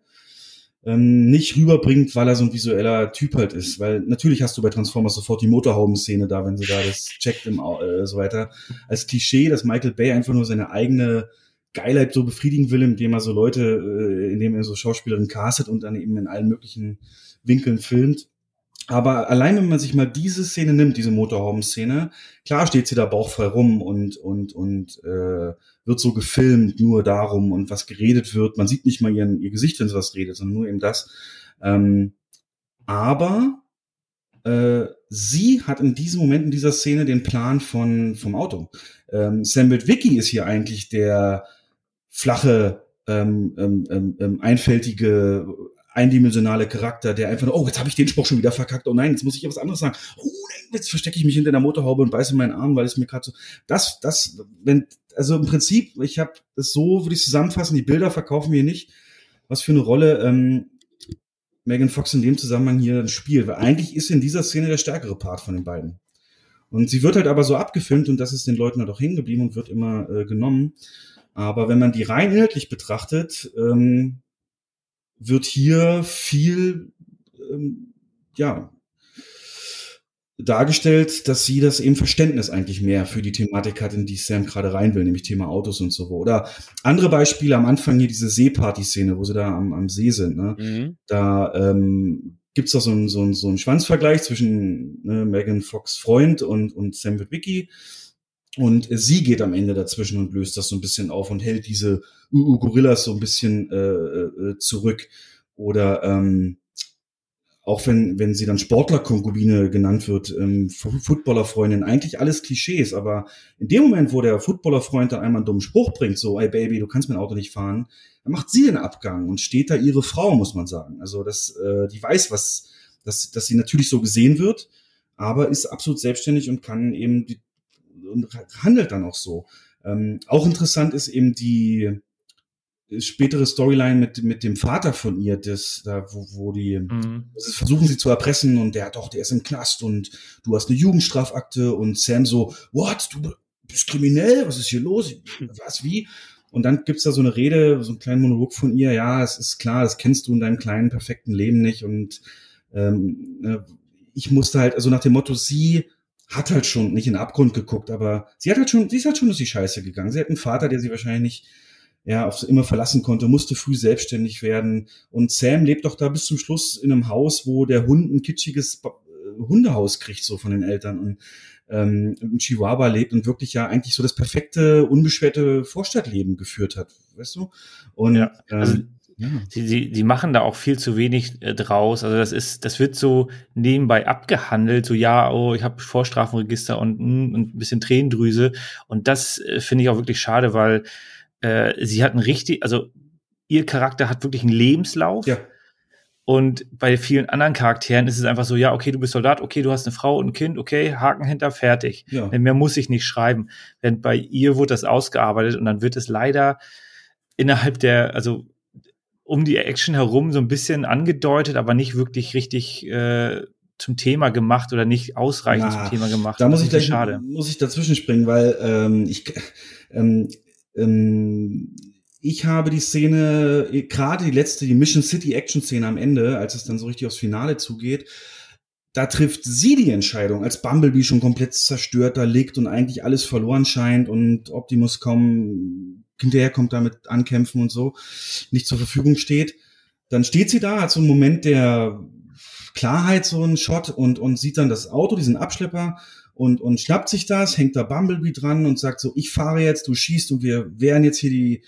ähm, nicht rüberbringt, weil er so ein visueller Typ halt ist. Weil natürlich hast du bei Transformers sofort die Motorhauben-Szene da, wenn sie da das checkt im äh, so weiter. Als Klischee, dass Michael Bay einfach nur seine eigene Geilheit so befriedigen will, indem er so Leute, äh, indem er so Schauspielerinnen castet und dann eben in allen möglichen Winkeln filmt. aber allein wenn man sich mal diese Szene nimmt, diese Motorhauben-Szene, klar steht sie da bauchfrei rum und und und äh, wird so gefilmt, nur darum und was geredet wird. Man sieht nicht mal ihren, ihr Gesicht, wenn sie was redet, sondern nur eben das. Ähm, aber äh, sie hat in diesem Moment in dieser Szene den Plan von vom Auto. Ähm, Sam Witwicky ist hier eigentlich der flache, ähm, ähm, ähm, ähm einfältige eindimensionale Charakter, der einfach oh, jetzt habe ich den Spruch schon wieder verkackt, oh nein, jetzt muss ich ja was anderes sagen. Oh, jetzt verstecke ich mich hinter der Motorhaube und beiße meinen Arm, weil es mir gerade so. Das, das, wenn, also im Prinzip, ich habe das so, würde ich zusammenfassen, die Bilder verkaufen wir nicht, was für eine Rolle ähm, Megan Fox in dem Zusammenhang hier spielt. Weil eigentlich ist in dieser Szene der stärkere Part von den beiden. Und sie wird halt aber so abgefilmt und das ist den Leuten halt auch hängen geblieben und wird immer äh, genommen. Aber wenn man die rein inhaltlich betrachtet, ähm, wird hier viel, ähm, ja, dargestellt, dass sie das eben Verständnis eigentlich mehr für die Thematik hat, in die Sam gerade rein will, nämlich Thema Autos und so. Oder andere Beispiele am Anfang hier diese Seeparty-Szene, wo sie da am, am See sind. Ne? Mhm. Da ähm, gibt's doch so einen so so ein Schwanzvergleich zwischen ne, Megan Fox Freund und, und Sam Witwicky. Und sie geht am Ende dazwischen und löst das so ein bisschen auf und hält diese uh, Gorillas so ein bisschen äh, äh, zurück. Oder ähm, auch wenn, wenn sie dann Sportlerkonkubine genannt wird, ähm, Footballerfreundin, eigentlich alles Klischees, aber in dem Moment, wo der Footballerfreund dann einmal einen dummen Spruch bringt, so, ey Baby, du kannst mein Auto nicht fahren, dann macht sie den Abgang und steht da ihre Frau, muss man sagen. Also, dass äh, die weiß, was, dass, dass sie natürlich so gesehen wird, aber ist absolut selbstständig und kann eben die, und handelt dann auch so. Ähm, auch interessant ist eben die, spätere Storyline mit, mit dem Vater von ihr, das, da, wo, wo die mhm. versuchen sie zu erpressen und der doch, der ist im Knast und du hast eine Jugendstrafakte und Sam so, what, du bist kriminell, was ist hier los? Was, wie? Und dann gibt's da so eine Rede, so einen kleinen Monolog von ihr, ja, es ist klar, das kennst du in deinem kleinen, perfekten Leben nicht. Und ähm, ne, ich musste halt, also nach dem Motto, sie hat halt schon nicht in den Abgrund geguckt, aber sie hat halt schon, sie ist halt schon durch die Scheiße gegangen. Sie hat einen Vater, der sie wahrscheinlich nicht ja, auf immer verlassen konnte, musste früh selbstständig werden. Und Sam lebt doch da bis zum Schluss in einem Haus, wo der Hund ein kitschiges äh, Hundehaus kriegt, so von den Eltern. Und ähm, in Chihuahua lebt und wirklich ja eigentlich so das perfekte, unbeschwerte Vorstadtleben geführt hat, weißt du? Und ja, also ähm, ja. Die, die, die machen da auch viel zu wenig äh, draus. Also das ist, das wird so nebenbei abgehandelt, so ja, oh, ich habe Vorstrafenregister und, mm, und ein bisschen Tränendrüse. Und das äh, finde ich auch wirklich schade, weil äh, sie hat ein richtig, also ihr Charakter hat wirklich einen Lebenslauf. Ja. Und bei vielen anderen Charakteren ist es einfach so, ja, okay, du bist Soldat, okay, du hast eine Frau und ein Kind, okay, Haken hinter, fertig. Ja. Mehr muss ich nicht schreiben. Denn bei ihr wurde das ausgearbeitet und dann wird es leider innerhalb der, also um die Action herum so ein bisschen angedeutet, aber nicht wirklich richtig äh, zum Thema gemacht oder nicht ausreichend Na, zum Thema gemacht. Da muss ich gleich schade. muss ich dazwischen springen, weil ähm, ich ähm, ähm, ich habe die Szene, gerade die letzte, die Mission City Action Szene am Ende, als es dann so richtig aufs Finale zugeht, da trifft sie die Entscheidung, als Bumblebee schon komplett zerstört da liegt und eigentlich alles verloren scheint und Optimus kaum hinterher kommt damit ankämpfen und so, nicht zur Verfügung steht. Dann steht sie da, hat so einen Moment der Klarheit, so einen Shot und, und sieht dann das Auto, diesen Abschlepper und, und schnappt sich das, hängt da Bumblebee dran und sagt so, ich fahre jetzt, du schießt und wir werden jetzt hier die,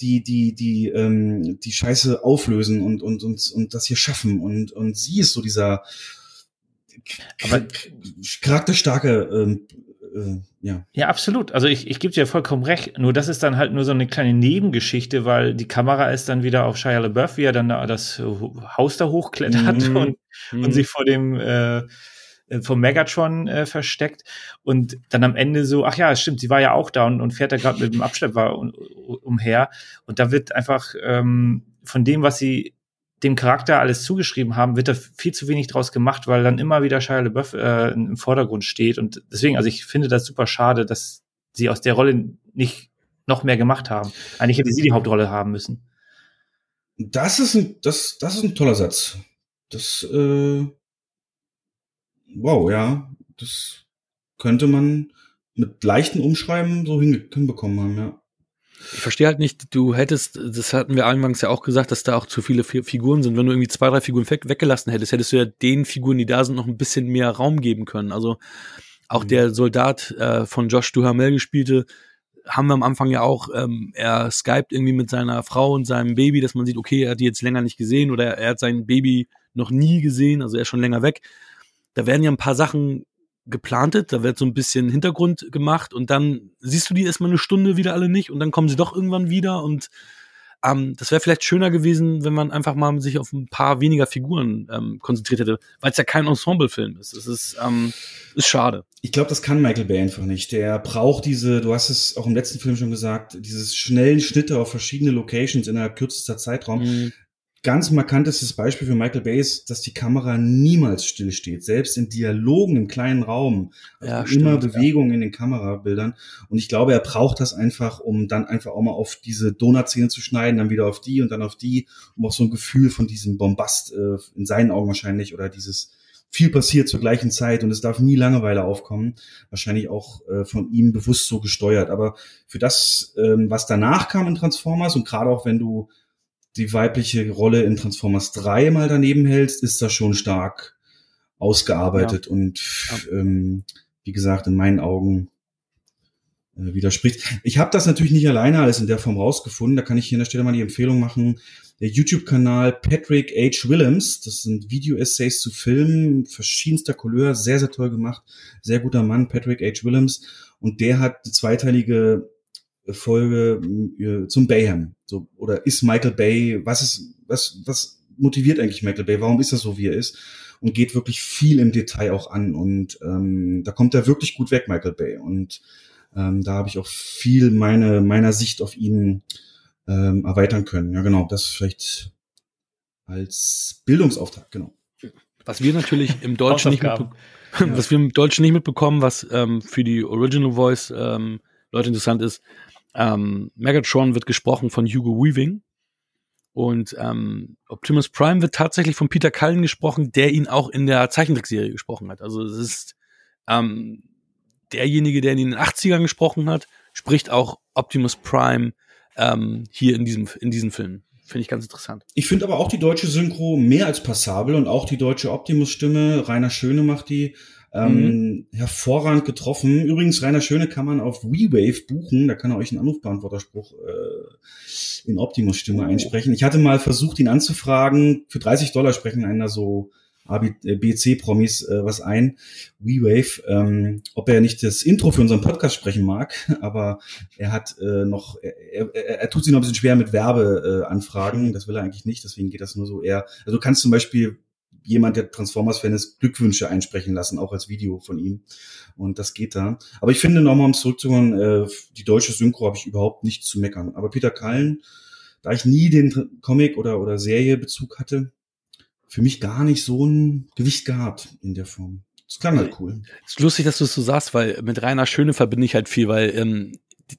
die, die, die, ähm, die Scheiße auflösen und, und, und, und das hier schaffen. Und, und sie ist so dieser Aber, charakterstarke, ähm, äh, ja. Ja, absolut. Also ich, ich gebe dir vollkommen recht. Nur das ist dann halt nur so eine kleine Nebengeschichte, weil die Kamera ist dann wieder auf Shia LaBeouf, wie er dann da das Haus da hochklettert mhm. und, mhm. und sich vor dem äh, äh, vom Megatron äh, versteckt und dann am Ende so, ach ja, stimmt, sie war ja auch da und, und fährt da gerade mit dem Abschlepper um, umher und da wird einfach ähm, von dem, was sie dem Charakter alles zugeschrieben haben, wird da viel zu wenig draus gemacht, weil dann immer wieder Shia LaBeouf äh, im Vordergrund steht und deswegen, also ich finde das super schade, dass sie aus der Rolle nicht noch mehr gemacht haben. Eigentlich hätte sie die Hauptrolle haben müssen. Das ist ein, das, das ist ein toller Satz. Das, äh, wow, ja, das könnte man mit leichten Umschreiben so hinbekommen haben, ja. Ich verstehe halt nicht, du hättest, das hatten wir anfangs ja auch gesagt, dass da auch zu viele Figuren sind. Wenn du irgendwie zwei, drei Figuren weg, weggelassen hättest, hättest du ja den Figuren, die da sind, noch ein bisschen mehr Raum geben können. Also auch mhm. der Soldat äh, von Josh Duhamel gespielte, haben wir am Anfang ja auch, ähm, er skypt irgendwie mit seiner Frau und seinem Baby, dass man sieht, okay, er hat die jetzt länger nicht gesehen oder er hat sein Baby noch nie gesehen, also er ist schon länger weg. Da werden ja ein paar Sachen geplantet, da wird so ein bisschen Hintergrund gemacht und dann siehst du die erstmal eine Stunde wieder alle nicht und dann kommen sie doch irgendwann wieder und ähm, das wäre vielleicht schöner gewesen, wenn man einfach mal sich auf ein paar weniger Figuren ähm, konzentriert hätte, weil es ja kein Ensemble-Film ist. Das ist, ähm, ist schade. Ich glaube, das kann Michael Bay einfach nicht. Der braucht diese, du hast es auch im letzten Film schon gesagt, dieses schnellen Schnitte auf verschiedene Locations innerhalb kürzester Zeitraum. Mhm ganz markantestes Beispiel für Michael Bay ist, dass die Kamera niemals stillsteht, selbst in Dialogen im kleinen Raum. Also ja, stimmt, immer Bewegung ja. in den Kamerabildern. Und ich glaube, er braucht das einfach, um dann einfach auch mal auf diese Donutszene zu schneiden, dann wieder auf die und dann auf die, um auch so ein Gefühl von diesem Bombast äh, in seinen Augen wahrscheinlich oder dieses viel passiert zur gleichen Zeit und es darf nie Langeweile aufkommen. Wahrscheinlich auch äh, von ihm bewusst so gesteuert. Aber für das, ähm, was danach kam in Transformers und gerade auch wenn du die weibliche Rolle in Transformers 3 mal daneben hältst, ist das schon stark ausgearbeitet ja. und ähm, wie gesagt, in meinen Augen äh, widerspricht. Ich habe das natürlich nicht alleine alles in der Form rausgefunden. Da kann ich hier an der Stelle mal die Empfehlung machen. Der YouTube-Kanal Patrick H. Willems, das sind Video-Essays zu Filmen verschiedenster Couleur, sehr, sehr toll gemacht. Sehr guter Mann, Patrick H. Willems. Und der hat eine zweiteilige Folge äh, zum Bayham. So, oder ist Michael Bay, was ist, was, was motiviert eigentlich Michael Bay? Warum ist er so, wie er ist? Und geht wirklich viel im Detail auch an. Und ähm, da kommt er wirklich gut weg, Michael Bay. Und ähm, da habe ich auch viel meine, meiner Sicht auf ihn ähm, erweitern können. Ja, genau, das vielleicht als Bildungsauftrag, genau. Was wir natürlich im Deutschen nicht ja. was wir im Deutschen nicht mitbekommen, was ähm, für die Original Voice ähm, Leute interessant ist, ähm, Megatron wird gesprochen von Hugo Weaving. Und ähm, Optimus Prime wird tatsächlich von Peter Cullen gesprochen, der ihn auch in der Zeichentrickserie gesprochen hat. Also es ist ähm, derjenige, der ihn in den 80ern gesprochen hat, spricht auch Optimus Prime ähm, hier in diesem, in diesem Film. Finde ich ganz interessant. Ich finde aber auch die deutsche Synchro mehr als passabel und auch die deutsche Optimus-Stimme. Rainer Schöne macht die ähm, mhm. Hervorragend getroffen. Übrigens, Rainer Schöne kann man auf WeWave buchen. Da kann er euch einen Anrufbeantworterspruch äh, in Optimus-Stimme oh. einsprechen. Ich hatte mal versucht, ihn anzufragen. Für 30 Dollar sprechen einer so BC-Promis äh, was ein, WeWave, ähm, ob er nicht das Intro für unseren Podcast sprechen mag, aber er hat äh, noch, er, er, er tut sich noch ein bisschen schwer mit Werbeanfragen, äh, das will er eigentlich nicht, deswegen geht das nur so eher. Also du kannst zum Beispiel jemand, der Transformers-Fan ist, Glückwünsche einsprechen lassen, auch als Video von ihm. Und das geht da. Aber ich finde nochmal, um zurückzukommen, äh, die deutsche Synchro habe ich überhaupt nicht zu meckern. Aber Peter Kallen, da ich nie den Comic oder, oder Serie Bezug hatte, für mich gar nicht so ein Gewicht gehabt in der Form. Das klang halt cool. Es ist lustig, dass du es so sagst, weil mit Rainer Schöne verbinde ich halt viel, weil ähm,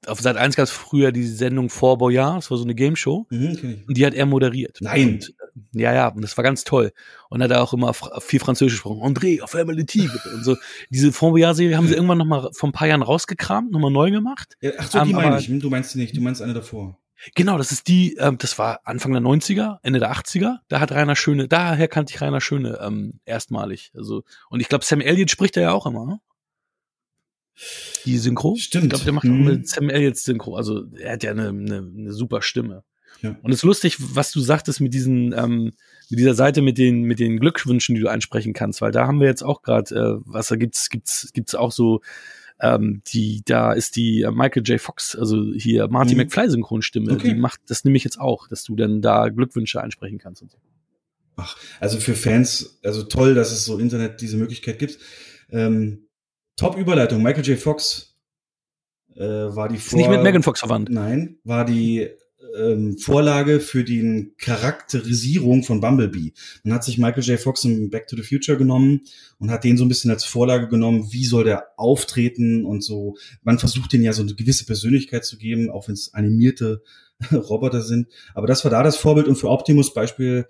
auf Seit 1 gab es früher die Sendung Vor Boyard, das war so eine Game Show. Mhm, okay. Und die hat er moderiert. Nein. Und, äh, ja, ja, und das war ganz toll. Und hat er auch immer viel Französisch gesprochen. André, auf einmal Tigre. und so. Diese Vor Boyard-Serie haben sie irgendwann noch mal vor ein paar Jahren rausgekramt, nochmal neu gemacht. Ja, ach so, die um, meine ich. Hm, du meinst die nicht, du meinst eine davor. Genau, das ist die, ähm, das war Anfang der 90er, Ende der 80er. Da hat Rainer Schöne, daher kannte ich Rainer Schöne ähm, erstmalig. Also, und ich glaube, Sam Elliott spricht er ja auch immer, ne? Die Synchro. Stimmt. Ich glaube, der macht mhm. auch mit Sam Elliots Synchro. Also er hat ja eine, eine, eine super Stimme. Ja. Und es ist lustig, was du sagtest mit diesen, ähm, mit dieser Seite mit den, mit den Glückwünschen, die du einsprechen kannst, weil da haben wir jetzt auch gerade, äh, was da gibt's, gibt's, gibt's auch so, ähm, die, da ist die äh, Michael J. Fox, also hier Marty mhm. McFly Synchronstimme, okay. die macht, das nehme ich jetzt auch, dass du dann da Glückwünsche einsprechen kannst und so. Ach, also für Fans, also toll, dass es so Internet diese Möglichkeit gibt. Ähm, Top-Überleitung. Michael J. Fox äh, war die Vor Ist nicht mit Megan Fox verwandt. Nein, war die ähm, Vorlage für die Charakterisierung von Bumblebee. Man hat sich Michael J. Fox in Back to the Future genommen und hat den so ein bisschen als Vorlage genommen, wie soll der auftreten und so. Man versucht den ja so eine gewisse Persönlichkeit zu geben, auch wenn es animierte Roboter sind. Aber das war da das Vorbild und für Optimus Beispiel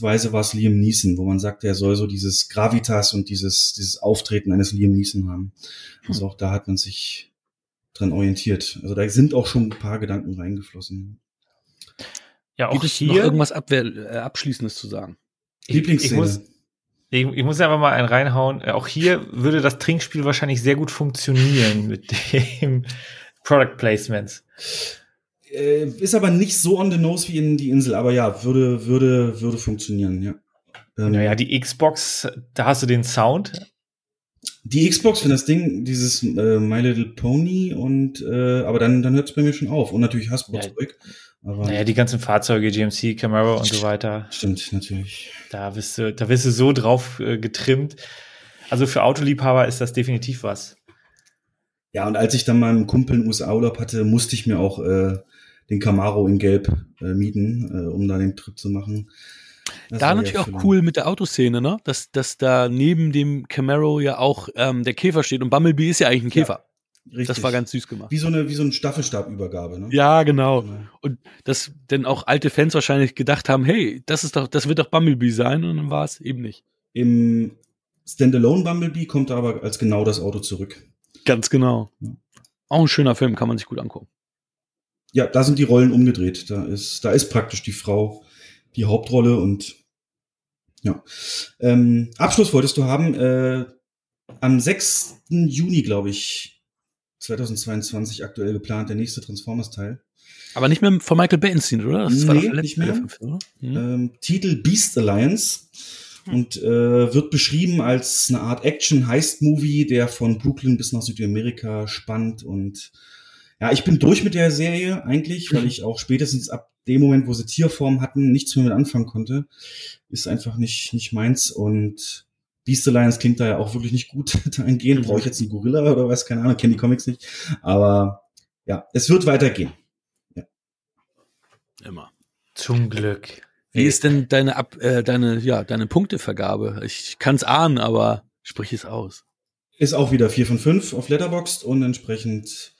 Weise war es Liam Neeson, wo man sagt, er soll so dieses Gravitas und dieses, dieses Auftreten eines Liam Neeson haben. Also auch da hat man sich dran orientiert. Also da sind auch schon ein paar Gedanken reingeflossen. Ja, auch Gibt es hier noch irgendwas Abwehr, äh, Abschließendes zu sagen? Lieblingsszene. Ich muss, ich, ich muss einfach mal einen reinhauen. Auch hier würde das Trinkspiel wahrscheinlich sehr gut funktionieren mit dem Product Placements. Äh, ist aber nicht so on the nose wie in die Insel, aber ja, würde, würde, würde funktionieren, ja. Ähm, naja, die Xbox, da hast du den Sound. Die Xbox, wenn das Ding, dieses äh, My Little Pony und äh, aber dann, dann hört es bei mir schon auf. Und natürlich Hasbro-Zeug. Ja, naja, die ganzen Fahrzeuge, GMC, Camaro und so weiter. Stimmt, natürlich. Da bist du, da bist du so drauf äh, getrimmt. Also für Autoliebhaber ist das definitiv was. Ja, und als ich dann mal einen Kumpel in USA Urlaub hatte, musste ich mir auch äh, den Camaro in Gelb äh, mieten, äh, um da den Trip zu machen. Das da natürlich auch cool mit der Autoszene, ne? Dass, dass da neben dem Camaro ja auch ähm, der Käfer steht und Bumblebee ist ja eigentlich ein Käfer. Richtig. Das war ganz süß gemacht. Wie so eine, wie so eine Staffelstabübergabe, ne? Ja, genau. genau. Und dass denn auch alte Fans wahrscheinlich gedacht haben, hey, das ist doch, das wird doch Bumblebee sein und dann war es eben nicht. Im Standalone Bumblebee kommt er aber als genau das Auto zurück. Ganz genau. Ja. Auch ein schöner Film, kann man sich gut angucken. Ja, da sind die Rollen umgedreht. Da ist, da ist praktisch die Frau die Hauptrolle und ja. Ähm, Abschluss wolltest du haben. Äh, am 6. Juni, glaube ich, 2022 aktuell geplant, der nächste Transformers-Teil. Aber nicht mehr von Michael Bay inszeniert, oder? Das nee, nicht mehr. Fünf, mhm. ähm, Titel Beast Alliance hm. und äh, wird beschrieben als eine Art Action-Heist-Movie, der von Brooklyn bis nach Südamerika spannt und ja, ich bin durch mit der Serie eigentlich, weil ich auch spätestens ab dem Moment, wo sie Tierform hatten, nichts mehr mit anfangen konnte. Ist einfach nicht, nicht meins und Beast Alliance klingt da ja auch wirklich nicht gut dahingehend. Brauche ich jetzt einen Gorilla oder was? Keine Ahnung, kenne die Comics nicht. Aber ja, es wird weitergehen. Ja. Immer. Zum Glück. Wie ist denn deine Ab äh, deine ja deine Punktevergabe? Ich kann es ahnen, aber sprich es aus. Ist auch wieder vier von fünf auf Letterboxd und entsprechend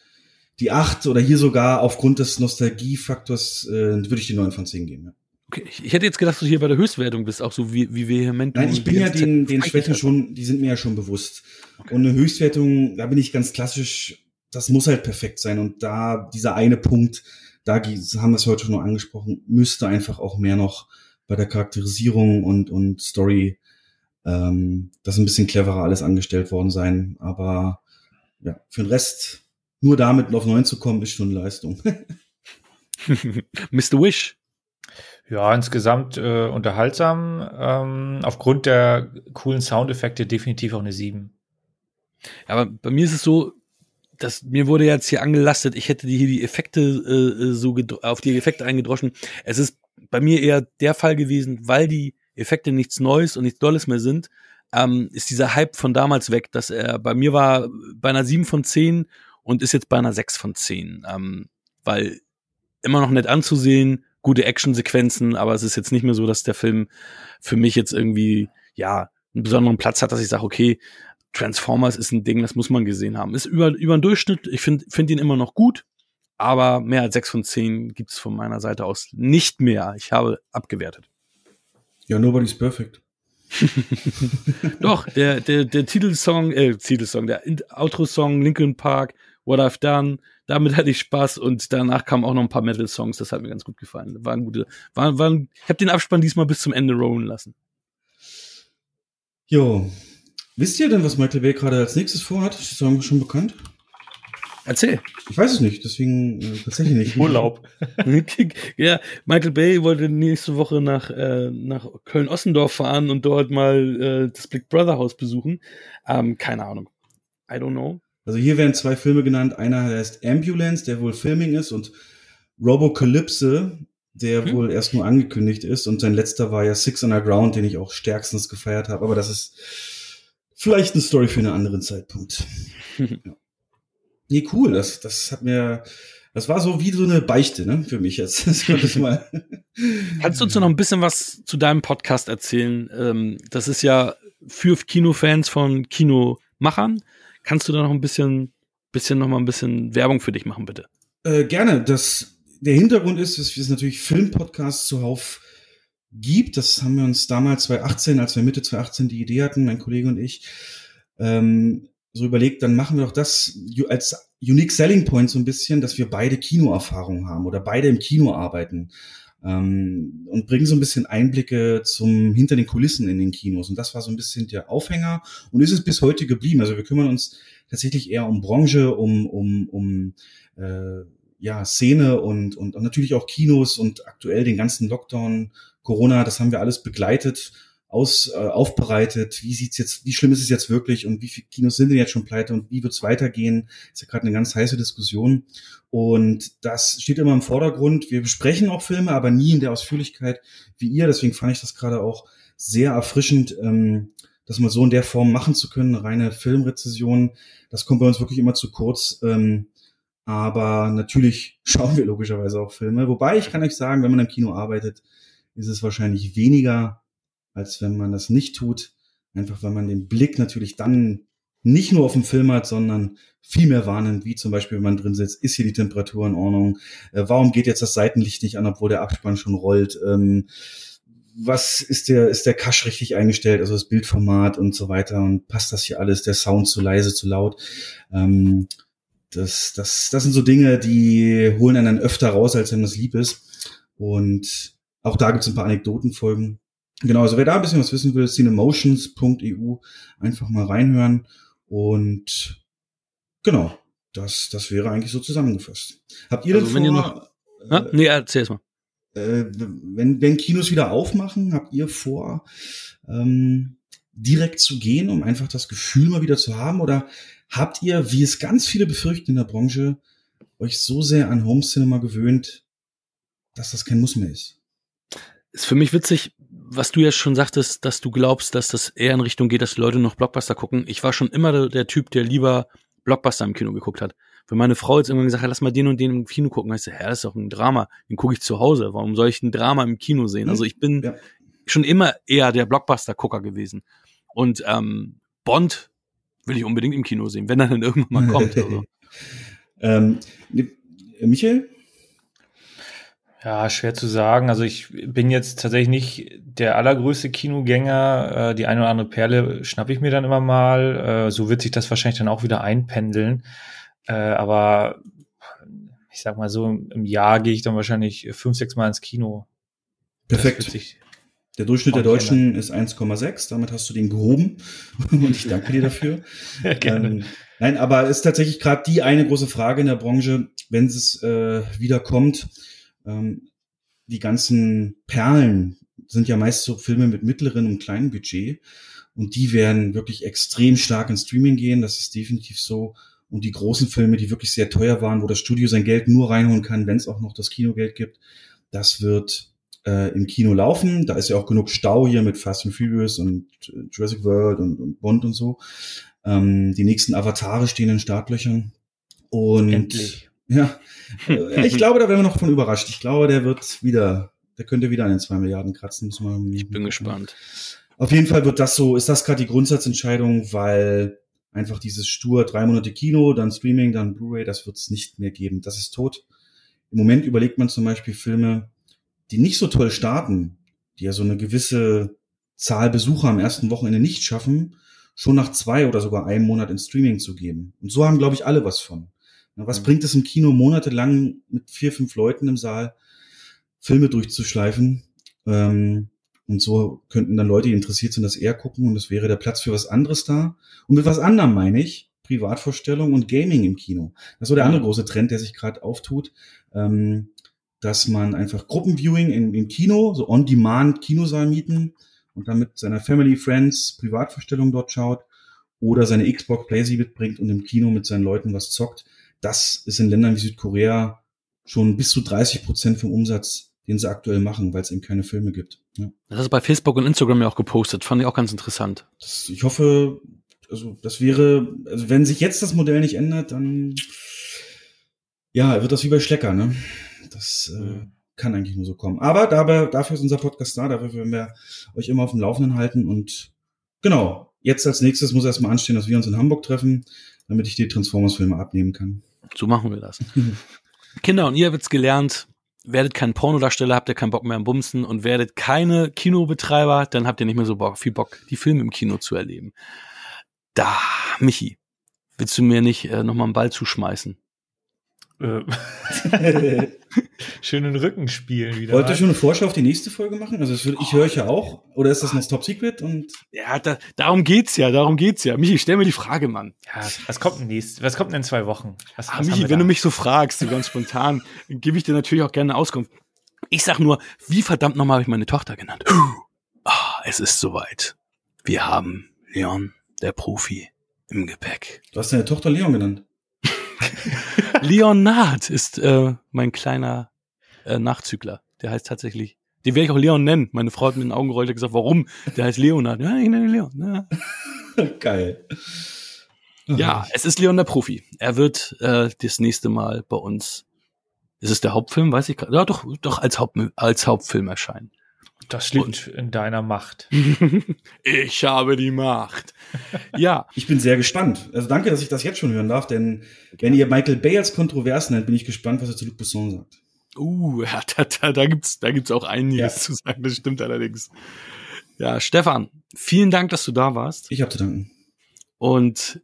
die acht oder hier sogar aufgrund des Nostalgiefaktors äh, würde ich die neun von zehn geben. Ja. Okay, ich hätte jetzt gedacht, dass du hier bei der Höchstwertung bist, auch so wie, wie vehement. Nein, ich bin ja den, den Schwächen schon, die sind mir ja schon bewusst. Okay. Und eine Höchstwertung, da bin ich ganz klassisch, das muss halt perfekt sein. Und da, dieser eine Punkt, da haben wir es heute schon noch angesprochen, müsste einfach auch mehr noch bei der Charakterisierung und, und Story, ähm, das ein bisschen cleverer alles angestellt worden sein. Aber ja, für den Rest nur damit auf neun zu kommen, ist schon eine Leistung. Mr. Wish. Ja, insgesamt äh, unterhaltsam. Ähm, aufgrund der coolen Soundeffekte definitiv auch eine 7. Aber bei mir ist es so, dass mir wurde jetzt hier angelastet, ich hätte hier die Effekte äh, so auf die Effekte eingedroschen. Es ist bei mir eher der Fall gewesen, weil die Effekte nichts Neues und nichts Dolles mehr sind, ähm, ist dieser Hype von damals weg, dass er bei mir war bei einer 7 von 10 und ist jetzt bei einer 6 von 10. Ähm, weil immer noch nett anzusehen, gute Actionsequenzen, aber es ist jetzt nicht mehr so, dass der Film für mich jetzt irgendwie, ja, einen besonderen Platz hat, dass ich sage, okay, Transformers ist ein Ding, das muss man gesehen haben. Ist über, über den Durchschnitt, ich finde find ihn immer noch gut, aber mehr als 6 von 10 gibt es von meiner Seite aus nicht mehr. Ich habe abgewertet. Ja, nobody's perfect. Doch, der, der, der Titelsong, äh, Titelsong, der Outro-Song Linkin Park What I've Done. Damit hatte ich Spaß und danach kamen auch noch ein paar Metal-Songs. Das hat mir ganz gut gefallen. Waren gute, waren, waren, ich habe den Abspann diesmal bis zum Ende rollen lassen. Jo. Wisst ihr denn, was Michael Bay gerade als nächstes vorhat? Ist das schon bekannt? Erzähl. Ich weiß es nicht, deswegen äh, tatsächlich nicht. Urlaub. ja, Michael Bay wollte nächste Woche nach, äh, nach Köln-Ossendorf fahren und dort mal äh, das Big Brother Haus besuchen. Ähm, keine Ahnung. I don't know. Also hier werden zwei Filme genannt. Einer heißt Ambulance, der wohl Filming ist, und Robocalypse, der hm. wohl erst nur angekündigt ist. Und sein letzter war ja Six Underground, den ich auch stärkstens gefeiert habe. Aber das ist vielleicht eine Story für einen anderen Zeitpunkt. ja. Nee, cool. Das, das hat mir, das war so wie so eine Beichte, ne, für mich jetzt. Das ich mal. Kannst du uns noch ein bisschen was zu deinem Podcast erzählen? Ähm, das ist ja für Kinofans von Kinomachern. Kannst du da noch ein bisschen, bisschen noch mal ein bisschen Werbung für dich machen, bitte? Äh, gerne. Das, der Hintergrund ist, dass es natürlich Filmpodcasts zuhauf gibt. Das haben wir uns damals 2018, als wir Mitte 2018 die Idee hatten, mein Kollege und ich, ähm, so überlegt, dann machen wir doch das als Unique Selling Point so ein bisschen, dass wir beide Kinoerfahrung haben oder beide im Kino arbeiten ähm, und bringen so ein bisschen Einblicke zum hinter den Kulissen in den Kinos. Und das war so ein bisschen der Aufhänger und ist es bis heute geblieben. Also wir kümmern uns tatsächlich eher um Branche, um, um, um äh, ja, Szene und, und, und natürlich auch Kinos und aktuell den ganzen Lockdown, Corona, das haben wir alles begleitet aus, äh, aufbereitet, wie sieht's jetzt, wie schlimm ist es jetzt wirklich und wie viele Kinos sind denn jetzt schon pleite und wie wird's weitergehen? Ist ja gerade eine ganz heiße Diskussion. Und das steht immer im Vordergrund. Wir besprechen auch Filme, aber nie in der Ausführlichkeit wie ihr. Deswegen fand ich das gerade auch sehr erfrischend, ähm, das mal so in der Form machen zu können, reine Filmrezession. Das kommt bei uns wirklich immer zu kurz. Ähm, aber natürlich schauen wir logischerweise auch Filme. Wobei ich kann euch sagen, wenn man im Kino arbeitet, ist es wahrscheinlich weniger als wenn man das nicht tut. Einfach weil man den Blick natürlich dann nicht nur auf den Film hat, sondern viel mehr wahrnimmt, wie zum Beispiel, wenn man drin sitzt, ist hier die Temperatur in Ordnung? Äh, warum geht jetzt das Seitenlicht nicht an, obwohl der Abspann schon rollt? Ähm, was ist der, ist der Cache richtig eingestellt, also das Bildformat und so weiter und passt das hier alles, der Sound zu leise, zu laut? Ähm, das, das, das sind so Dinge, die holen einen dann öfter raus, als wenn das lieb ist. Und auch da gibt es ein paar Anekdotenfolgen. Genau, also wer da ein bisschen was wissen will, cinemotions.eu, einfach mal reinhören. Und genau, das, das wäre eigentlich so zusammengefasst. Habt ihr Also denn wenn ihr vor, noch- Ja? Nee, erzähl's mal. äh, wenn, wenn Kinos wieder aufmachen, habt ihr vor, ähm, direkt zu gehen, um einfach das Gefühl mal wieder zu haben? Oder habt ihr, wie es ganz viele befürchten in der Branche, euch so sehr an Home Cinema gewöhnt, dass das kein Muss mehr ist? Ist für mich witzig, was du ja schon sagtest, dass du glaubst, dass das eher in Richtung geht, dass Leute noch Blockbuster gucken. Ich war schon immer der, Typ, der lieber Blockbuster im Kino geguckt hat. Wenn meine Frau jetzt irgendwann gesagt hat, lass mal den und den im Kino gucken, heißt ja, das ist doch ein Drama. Den gucke ich zu Hause. Warum soll ich ein Drama im Kino sehen? Also ich bin Ja. schon immer eher der Blockbuster-Gucker gewesen. Und ähm, Bond will ich unbedingt im Kino sehen, wenn er dann irgendwann mal kommt. Also. ähm, Michael? Ja, schwer zu sagen. Also ich bin jetzt tatsächlich nicht der allergrößte Kinogänger. Äh, die eine oder andere Perle schnappe ich mir dann immer mal. Äh, so wird sich das wahrscheinlich dann auch wieder einpendeln. Äh, aber ich sag mal so, im Jahr gehe ich dann wahrscheinlich fünf, sechs Mal ins Kino. Perfekt. Der Durchschnitt der Deutschen ist 1,6. Damit hast du den gehoben. Und ich danke dir dafür. Gerne. Ähm, nein, aber ist tatsächlich gerade die eine große Frage in der Branche, wenn es äh, wieder kommt. Ähm, die ganzen Perlen sind ja meist so Filme mit mittleren und kleinen Budget. Und die werden wirklich extrem stark ins Streaming gehen. Das ist definitiv so. Und die großen Filme, die wirklich sehr teuer waren, wo das Studio sein Geld nur reinholen kann, wenn es auch noch das Kinogeld gibt, das wird äh, im Kino laufen. Da ist ja auch genug Stau hier mit Fast and Furious und äh, Jurassic World und, und Bond und so. Ähm, die nächsten Avatare stehen in Startlöchern. Und Endlich. Ja, ich glaube, da werden wir noch von überrascht. Ich glaube, der wird wieder, der könnte wieder an den zwei Milliarden kratzen. Muss man, Ich bin gespannt. Auf jeden Fall wird das so, ist das gerade die Grundsatzentscheidung, weil einfach dieses stur drei Monate Kino, dann Streaming, dann Blu-ray, das wird es nicht mehr geben. Das ist tot. Im Moment überlegt man zum Beispiel Filme, die nicht so toll starten, die ja so eine gewisse Zahl Besucher am ersten Wochenende nicht schaffen, schon nach zwei oder sogar einem Monat ins Streaming zu geben. Und so haben, glaube ich, alle was von. Was Mhm. bringt es im Kino monatelang mit vier, fünf Leuten im Saal, Filme durchzuschleifen? Ähm, und so könnten dann Leute, die interessiert sind, das eher gucken und es wäre der Platz für was anderes da. Und mit was anderem meine ich Privatvorstellung und Gaming im Kino. Das ist so der andere große Trend, der sich gerade auftut, ähm, dass man einfach Gruppenviewing im, im Kino, so on-demand Kinosaal mieten und dann mit seiner Family, Friends Privatvorstellung dort schaut oder seine Xbox Playsee mitbringt und im Kino mit seinen Leuten was zockt. Das ist in Ländern wie Südkorea schon bis zu 30 Prozent vom Umsatz, den sie aktuell machen, weil es eben keine Filme gibt. Ja. Das ist bei Facebook und Instagram ja auch gepostet. Fand ich auch ganz interessant. Das, ich hoffe, also das wäre, also wenn sich jetzt das Modell nicht ändert, dann ja, wird das wie bei Schlecker, ne? Das äh, kann eigentlich nur so kommen. Aber dabei, dafür ist unser Podcast da, dafür werden wir euch immer auf dem Laufenden halten und genau, jetzt als nächstes muss erstmal anstehen, dass wir uns in Hamburg treffen, damit ich die Transformers-Filme abnehmen kann. So machen wir das. Kinder, und ihr habt's gelernt, werdet kein Pornodarsteller, habt ihr keinen Bock mehr am Bumsen und werdet keine Kinobetreiber, dann habt ihr nicht mehr so Bock, viel Bock, die Filme im Kino zu erleben. Da, Michi, Willst du mir nicht äh, nochmal einen Ball zuschmeißen? Äh, schönen Rücken spielen wieder. Wollt ihr schon eine Vorschau auf die nächste Folge machen? Also würde, ich höre euch ja auch. Oder ist das noch Top Secret? Und Ja, da, darum geht's ja, darum geht's ja. Michi, stell mir die Frage, Mann. Ja, was kommt denn nächst, was kommt denn in zwei Wochen? Was, Ah, was Michi, wenn da? du mich so fragst, so ganz spontan, gebe ich dir natürlich auch gerne eine Auskunft. Ich sag nur, wie verdammt nochmal habe ich meine Tochter genannt? Ah, es ist soweit. Wir haben Leon, der Profi, im Gepäck. du hast deine Tochter Leon genannt. Leonard ist äh, mein kleiner äh, Nachzügler. Der heißt tatsächlich, den werde ich auch Leon nennen. Meine Frau hat mir in den Augen gerollt und gesagt, warum? Der heißt Leonard. Ja, ich nenne ihn Leon. Ja. Geil. Ja, es ist Leon der Profi. Er wird äh, das nächste Mal bei uns. Ist es der Hauptfilm? Weiß ich gerade. Ja, doch, doch als, Haupt, als Hauptfilm erscheinen. Das liegt in deiner Macht. ich habe die Macht. Ja, Ich bin sehr gespannt. Also danke, dass ich das jetzt schon hören darf, denn wenn ihr Michael Bay als kontrovers nennt, bin ich gespannt, was er zu Luc Besson sagt. uh, ja, da, da, da gibt's, da gibt's auch einiges Ja. zu sagen. Das stimmt allerdings. Ja, Stefan, vielen Dank, dass du da warst. Ich habe zu danken. Und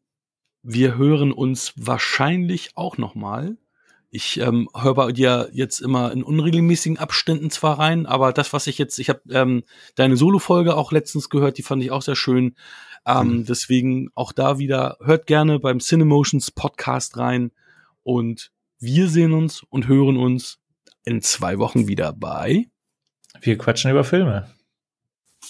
wir hören uns wahrscheinlich auch noch mal. Ich ähm, höre bei dir jetzt immer in unregelmäßigen Abständen zwar rein, aber das, was ich jetzt, ich habe ähm, deine Solo-Folge auch letztens gehört, die fand ich auch sehr schön. Ähm, Mhm. Deswegen auch da wieder, hört gerne beim Cinemotions Podcast rein und wir sehen uns und hören uns in zwei Wochen wieder bei. Wir quatschen über Filme.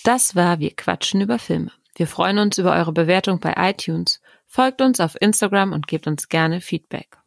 Das war Wir quatschen über Filme. Wir freuen uns über eure Bewertung bei iTunes. Folgt uns auf Instagram und gebt uns gerne Feedback.